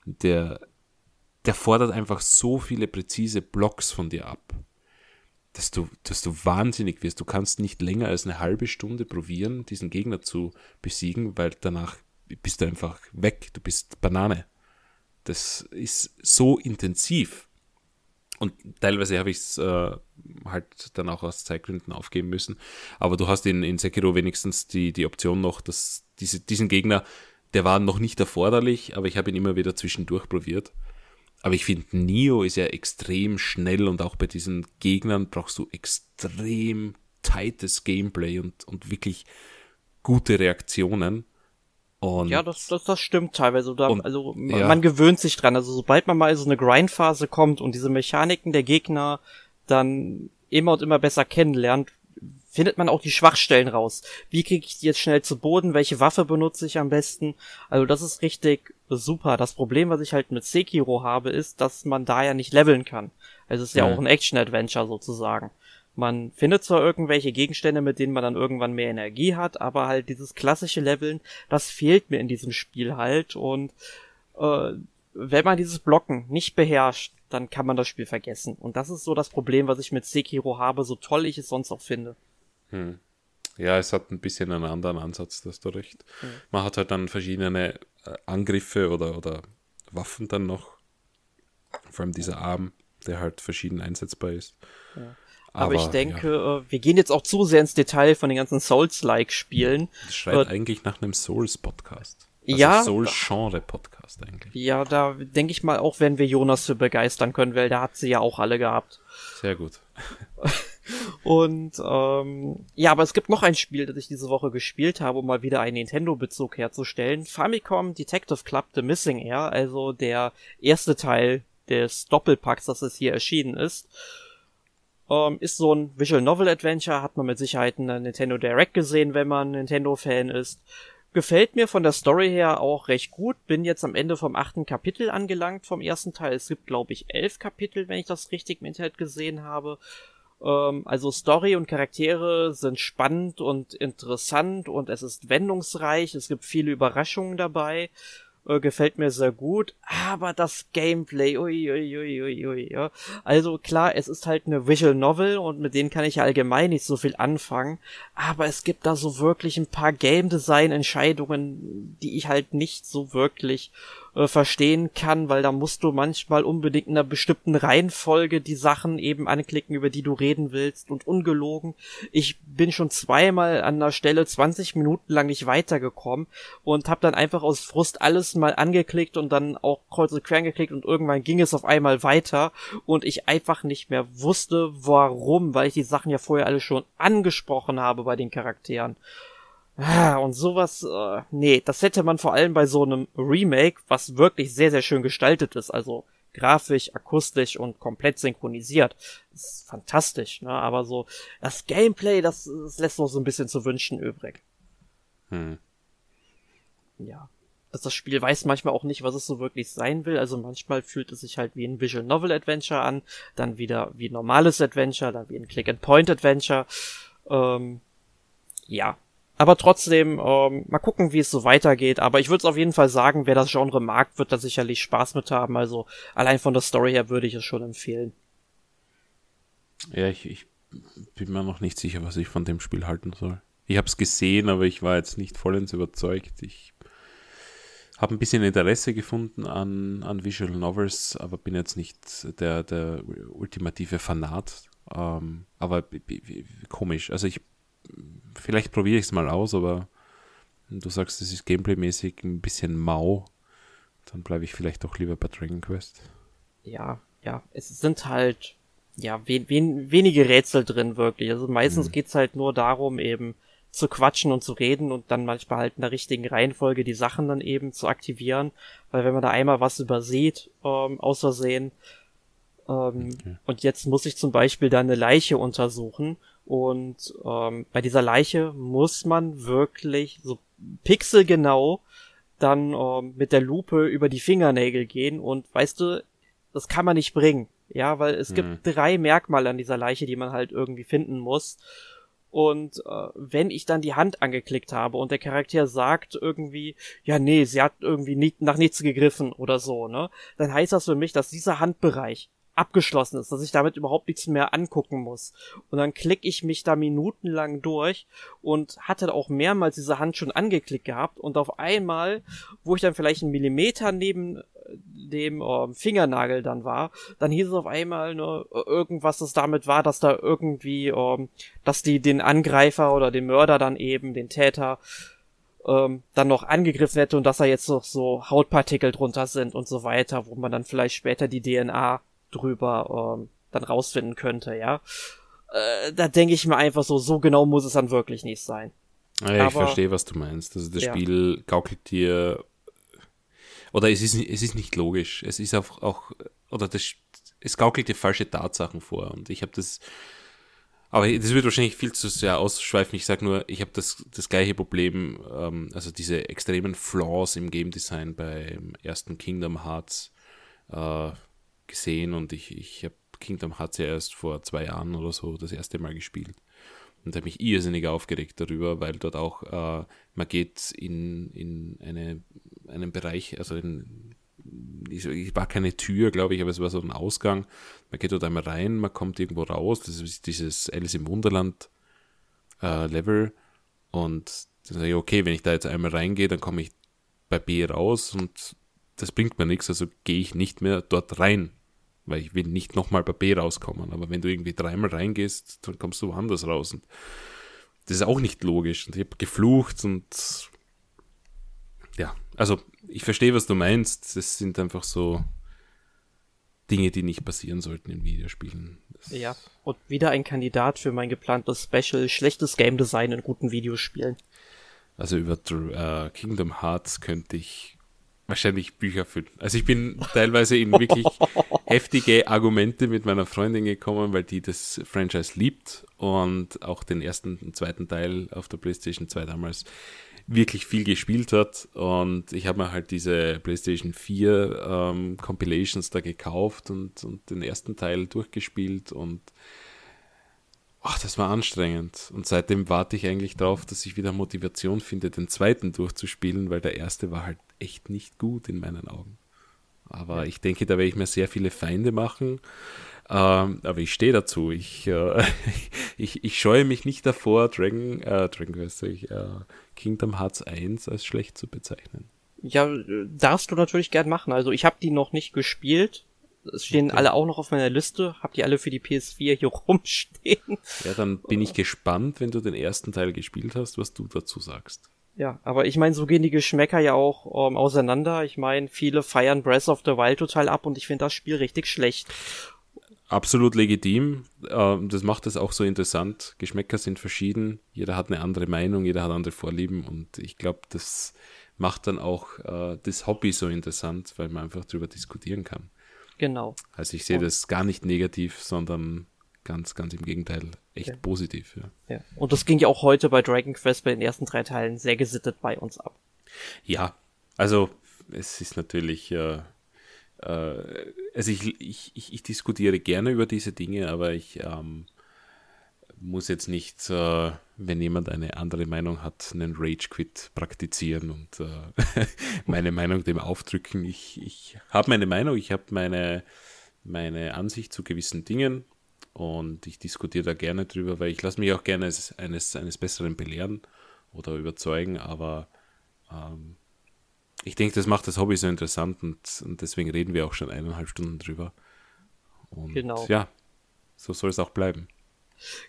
Der, der fordert einfach so viele präzise Blocks von dir ab, dass du, dass du wahnsinnig wirst. Du kannst nicht länger als eine halbe Stunde probieren, diesen Gegner zu besiegen, weil danach bist du einfach weg, du bist Banane. das ist so intensiv. Und teilweise habe ich es äh, halt dann auch aus Zeitgründen aufgeben müssen. Aber du hast in, in Sekiro wenigstens die, die Option noch, dass diese, diesen Gegner, der war noch nicht erforderlich, aber ich habe ihn immer wieder zwischendurch probiert. Aber ich finde, Nio ist ja extrem schnell und auch bei diesen Gegnern brauchst du extrem tightes Gameplay und, und wirklich gute Reaktionen. Und ja, das, das, das stimmt teilweise. Da, und, also ja. man gewöhnt sich dran. Also sobald man mal so eine Grindphase kommt und diese Mechaniken der Gegner dann immer und immer besser kennenlernt, findet man auch die Schwachstellen raus. Wie kriege ich die jetzt schnell zu Boden? Welche Waffe benutze ich am besten? Also das ist richtig super. Das Problem, was ich halt mit Sekiro habe, ist, dass man da ja nicht leveln kann. Also es ist ja, ja auch ein Action-Adventure sozusagen. Man findet zwar irgendwelche Gegenstände, mit denen man dann irgendwann mehr Energie hat, aber halt dieses klassische Leveln, das fehlt mir in diesem Spiel halt und äh, wenn man dieses Blocken nicht beherrscht, dann kann man das Spiel vergessen. Und das ist so das Problem, was ich mit Sekiro habe, so toll ich es sonst auch finde. Hm. Ja, es hat ein bisschen einen anderen Ansatz, das du recht. Hm. Man hat halt dann verschiedene äh, Angriffe oder, oder Waffen dann noch. Vor allem dieser Arm, der halt verschieden einsetzbar ist. Ja. Aber, Aber, ich denke, ja. Äh, wir gehen jetzt auch zu sehr ins Detail von den ganzen Souls-like-Spielen. Das schreit äh, eigentlich nach einem Souls-Podcast. Also ja. Soul-Genre-Podcast eigentlich. Ja, da denke ich mal auch, wenn wir Jonas für begeistern können, weil da hat sie ja auch alle gehabt. Sehr gut. Und ähm, ja, aber es gibt noch ein Spiel, das ich diese Woche gespielt habe, um mal wieder einen Nintendo-Bezug herzustellen. Famicom Detective Club The Missing Air, also der erste Teil des Doppelpacks, das es hier erschienen ist. Ähm, ist so ein Visual Novel Adventure, hat man mit Sicherheit in Nintendo Direct gesehen, wenn man Nintendo-Fan ist. Gefällt mir von der Story her auch recht gut. Bin jetzt am Ende vom achten Kapitel angelangt vom ersten Teil. Es gibt, glaube ich, elf Kapitel, wenn ich das richtig im Internet gesehen habe. Ähm, also Story und Charaktere sind spannend und interessant und es ist wendungsreich. Es gibt viele Überraschungen dabei äh, gefällt mir sehr gut, aber das Gameplay, ui, ui, ui, ui, ui, ja. Also klar, es ist halt eine Visual Novel und mit denen kann ich ja allgemein nicht so viel anfangen, aber es gibt da so wirklich ein paar Game Design Entscheidungen, die ich halt nicht so wirklich äh, verstehen kann, weil da musst du manchmal unbedingt in einer bestimmten Reihenfolge die Sachen eben anklicken, über die du reden willst und ungelogen. Ich bin schon zweimal an der Stelle 20 Minuten lang nicht weitergekommen und habe dann einfach aus Frust alles mal angeklickt und dann auch kreuz und quer geklickt und irgendwann ging es auf einmal weiter und ich einfach nicht mehr wusste, warum, weil ich die Sachen ja vorher alle schon angesprochen habe bei den Charakteren. Ah, und sowas, äh, nee, das hätte man vor allem bei so einem Remake, was wirklich sehr, sehr schön gestaltet ist, also grafisch, akustisch und komplett synchronisiert. Das ist fantastisch, ne? Aber so, das Gameplay, das, das lässt noch so ein bisschen zu wünschen übrig. Hm. Ja. Das, das Spiel weiß manchmal auch nicht, was es so wirklich sein will. Also manchmal fühlt es sich halt wie ein Visual Novel Adventure an, dann wieder wie ein normales Adventure, dann wie ein Click-and-Point Adventure. Ähm, ja, aber trotzdem, ähm, mal gucken, wie es so weitergeht. Aber ich würde es auf jeden Fall sagen, wer das Genre mag, wird da sicherlich Spaß mit haben. Also allein von der Story her würde ich es schon empfehlen. Ja, ich, ich bin mir noch nicht sicher, was ich von dem Spiel halten soll. Ich habe es gesehen, aber ich war jetzt nicht vollends überzeugt. Ich habe ein bisschen Interesse gefunden an, an Visual Novels, aber bin jetzt nicht der, der ultimative Fanat. Ähm, aber komisch. Also ich vielleicht probiere ich es mal aus, aber du sagst, es ist gameplaymäßig ein bisschen mau, dann bleibe ich vielleicht doch lieber bei Dragon Quest. Ja, ja, es sind halt ja wen, wen, wenige Rätsel drin wirklich. Also meistens mhm. geht's halt nur darum, eben zu quatschen und zu reden und dann manchmal halt in der richtigen Reihenfolge die Sachen dann eben zu aktivieren, weil wenn man da einmal was übersieht, ähm, aus Versehen, ähm, okay. und jetzt muss ich zum Beispiel da eine Leiche untersuchen und ähm, bei dieser Leiche muss man wirklich so pixelgenau dann ähm, mit der Lupe über die Fingernägel gehen und weißt du, das kann man nicht bringen. Ja, weil es mhm. gibt drei Merkmale an dieser Leiche, die man halt irgendwie finden muss. Und äh, wenn ich dann die Hand angeklickt habe und der Charakter sagt irgendwie, ja nee, sie hat irgendwie nicht, nach nichts gegriffen oder so, ne, dann heißt das für mich, dass dieser Handbereich abgeschlossen ist, dass ich damit überhaupt nichts mehr angucken muss. Und dann klicke ich mich da minutenlang durch und hatte auch mehrmals diese Hand schon angeklickt gehabt und auf einmal, wo ich dann vielleicht einen Millimeter neben äh, dem äh, Fingernagel dann war, dann hieß es auf einmal ne, irgendwas, das damit war, dass da irgendwie, äh, dass die den Angreifer oder den Mörder dann eben, den Täter, ähm, dann noch angegriffen hätte und dass da jetzt noch so Hautpartikel drunter sind und so weiter, wo man dann vielleicht später die DNA drüber ähm, dann rausfinden könnte, ja. Äh, da denke ich mir einfach so, so genau muss es dann wirklich nicht sein. Ja, ich Aber, verstehe, was du meinst. Also das ja. Spiel gaukelt dir oder es ist, es ist nicht logisch. Es ist auch, auch oder das, es gaukelt dir falsche Tatsachen vor. Und ich habe das, aber das wird wahrscheinlich viel zu sehr ausschweifen. Ich sage nur, ich habe das, das gleiche Problem, ähm, also diese extremen Flaws im Game Design beim ersten Kingdom Hearts äh, gesehen und ich, ich habe Kingdom Hearts ja erst vor zwei Jahren oder so das erste Mal gespielt und habe mich irrsinnig aufgeregt darüber, weil dort auch äh, man geht in, in eine, einen Bereich, also in, es war keine Tür, glaube ich, aber es war so ein Ausgang. Man geht dort einmal rein, man kommt irgendwo raus. Das ist dieses Alice im Wunderland äh, Level. Und dann sage ich, okay, wenn ich da jetzt einmal reingehe, dann komme ich bei B raus und das bringt mir nichts, also gehe ich nicht mehr dort rein, weil ich will nicht nochmal bei B rauskommen. Aber wenn du irgendwie dreimal reingehst, dann kommst du woanders raus. Und das ist auch nicht logisch. Und ich habe geflucht und ja, also ich verstehe, was du meinst. Das sind einfach so Dinge, die nicht passieren sollten in Videospielen. Das ja, und wieder ein Kandidat für mein geplantes Special, schlechtes Game Design in guten Videospielen. Also über äh, Kingdom Hearts könnte ich wahrscheinlich Bücher füllen. Also ich bin teilweise in wirklich heftige Argumente mit meiner Freundin gekommen, weil die das Franchise liebt und auch den ersten und zweiten Teil auf der PlayStation 2 damals wirklich viel gespielt hat. Und ich habe mir halt diese PlayStation 4 ähm, Compilations da gekauft und, und den ersten Teil durchgespielt und ach, das war anstrengend. Und seitdem warte ich eigentlich darauf, dass ich wieder Motivation finde, den zweiten durchzuspielen, weil der erste war halt echt nicht gut in meinen Augen. Aber ich denke, da werde ich mir sehr viele Feinde machen. Ähm, aber ich stehe dazu. Ich, äh, ich, ich scheue mich nicht davor, Dragon, äh, Dragon Quest, äh, Kingdom Hearts 1 als schlecht zu bezeichnen. Ja, darfst du natürlich gern machen. Also ich habe die noch nicht gespielt. Es stehen okay. alle auch noch auf meiner Liste. Hab die alle für die PS4 hier rumstehen. Ja, dann bin ich gespannt, wenn du den ersten Teil gespielt hast, was du dazu sagst. Ja, aber ich meine, so gehen die Geschmäcker ja auch ähm, auseinander. Ich meine, viele feiern Breath of the Wild total ab und ich finde das Spiel richtig schlecht. Absolut legitim. Äh, das macht es auch so interessant. Geschmäcker sind verschieden. Jeder hat eine andere Meinung, jeder hat andere Vorlieben und ich glaube, das macht dann auch äh, das Hobby so interessant, weil man einfach darüber diskutieren kann. Genau. Also ich sehe das gar nicht negativ, sondern ganz, ganz im Gegenteil, echt ja. positiv. Ja. ja. Und das ging ja auch heute bei Dragon Quest bei den ersten drei Teilen sehr gesittet bei uns ab. Ja, also es ist natürlich, äh, äh, also ich, ich, ich, ich, diskutiere gerne über diese Dinge, aber ich ähm, muss jetzt nicht, äh, wenn jemand eine andere Meinung hat, einen Rage Quit praktizieren und äh, meine Meinung dem aufdrücken. Ich, ich habe meine Meinung, ich habe meine, meine Ansicht zu gewissen Dingen und ich diskutiere da gerne drüber, weil ich lasse mich auch gerne eines, eines, eines Besseren belehren oder überzeugen, aber ähm, ich denke, das macht das Hobby so interessant und, und, deswegen reden wir auch schon eineinhalb Stunden drüber. Und genau. ja, so soll es auch bleiben.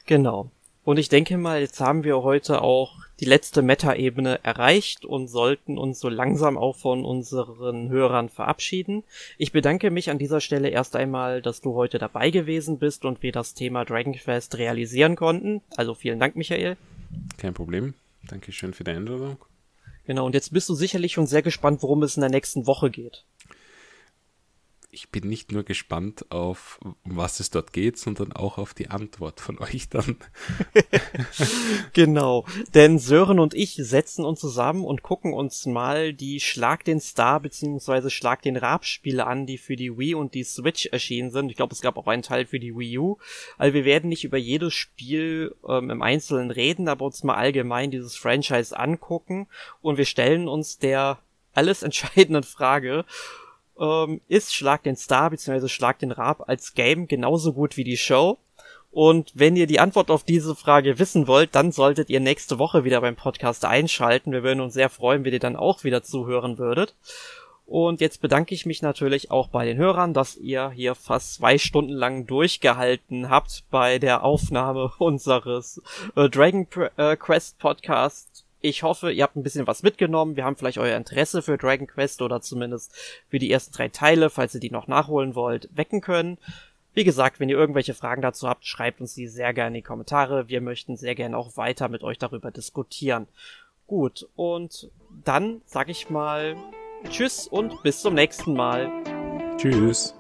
Genau. Und ich denke mal, jetzt haben wir heute auch die letzte Meta-Ebene erreicht und sollten uns so langsam auch von unseren Hörern verabschieden. Ich bedanke mich an dieser Stelle erst einmal, dass du heute dabei gewesen bist und wir das Thema Dragon Quest realisieren konnten. Also vielen Dank, Michael. Kein Problem. Dankeschön für die Einladung. Genau, und jetzt bist du sicherlich schon sehr gespannt, worum es in der nächsten Woche geht ich bin nicht nur gespannt auf, um was es dort geht, sondern auch auf die Antwort von euch dann. genau, denn Sören und ich setzen uns zusammen und gucken uns mal die Schlag den Star bzw. Schlag den Rab Spiele an, die für die Wii und die Switch erschienen sind. Ich glaube, es gab auch einen Teil für die Wii U. Also wir werden nicht über jedes Spiel ähm, im Einzelnen reden, aber uns mal allgemein dieses Franchise angucken und wir stellen uns der alles entscheidenden Frage, ähm, ist Schlag den Star bzw. Schlag den Rab als Game genauso gut wie die Show? Und wenn ihr die Antwort auf diese Frage wissen wollt, dann solltet ihr nächste Woche wieder beim Podcast einschalten. Wir würden uns sehr freuen, wenn ihr dann auch wieder zuhören würdet. Und jetzt bedanke ich mich natürlich auch bei den Hörern, dass ihr hier fast zwei Stunden lang durchgehalten habt bei der Aufnahme unseres äh, Dragon äh, Quest Podcast. Ich hoffe, ihr habt ein bisschen was mitgenommen. Wir haben vielleicht euer Interesse für Dragon Quest oder zumindest für die ersten drei Teile, falls ihr die noch nachholen wollt, wecken können. Wie gesagt, wenn ihr irgendwelche Fragen dazu habt, schreibt uns die sehr gerne in die Kommentare. Wir möchten sehr gerne auch weiter mit euch darüber diskutieren. Gut, und dann sag ich mal Tschüss und bis zum nächsten Mal. Tschüss.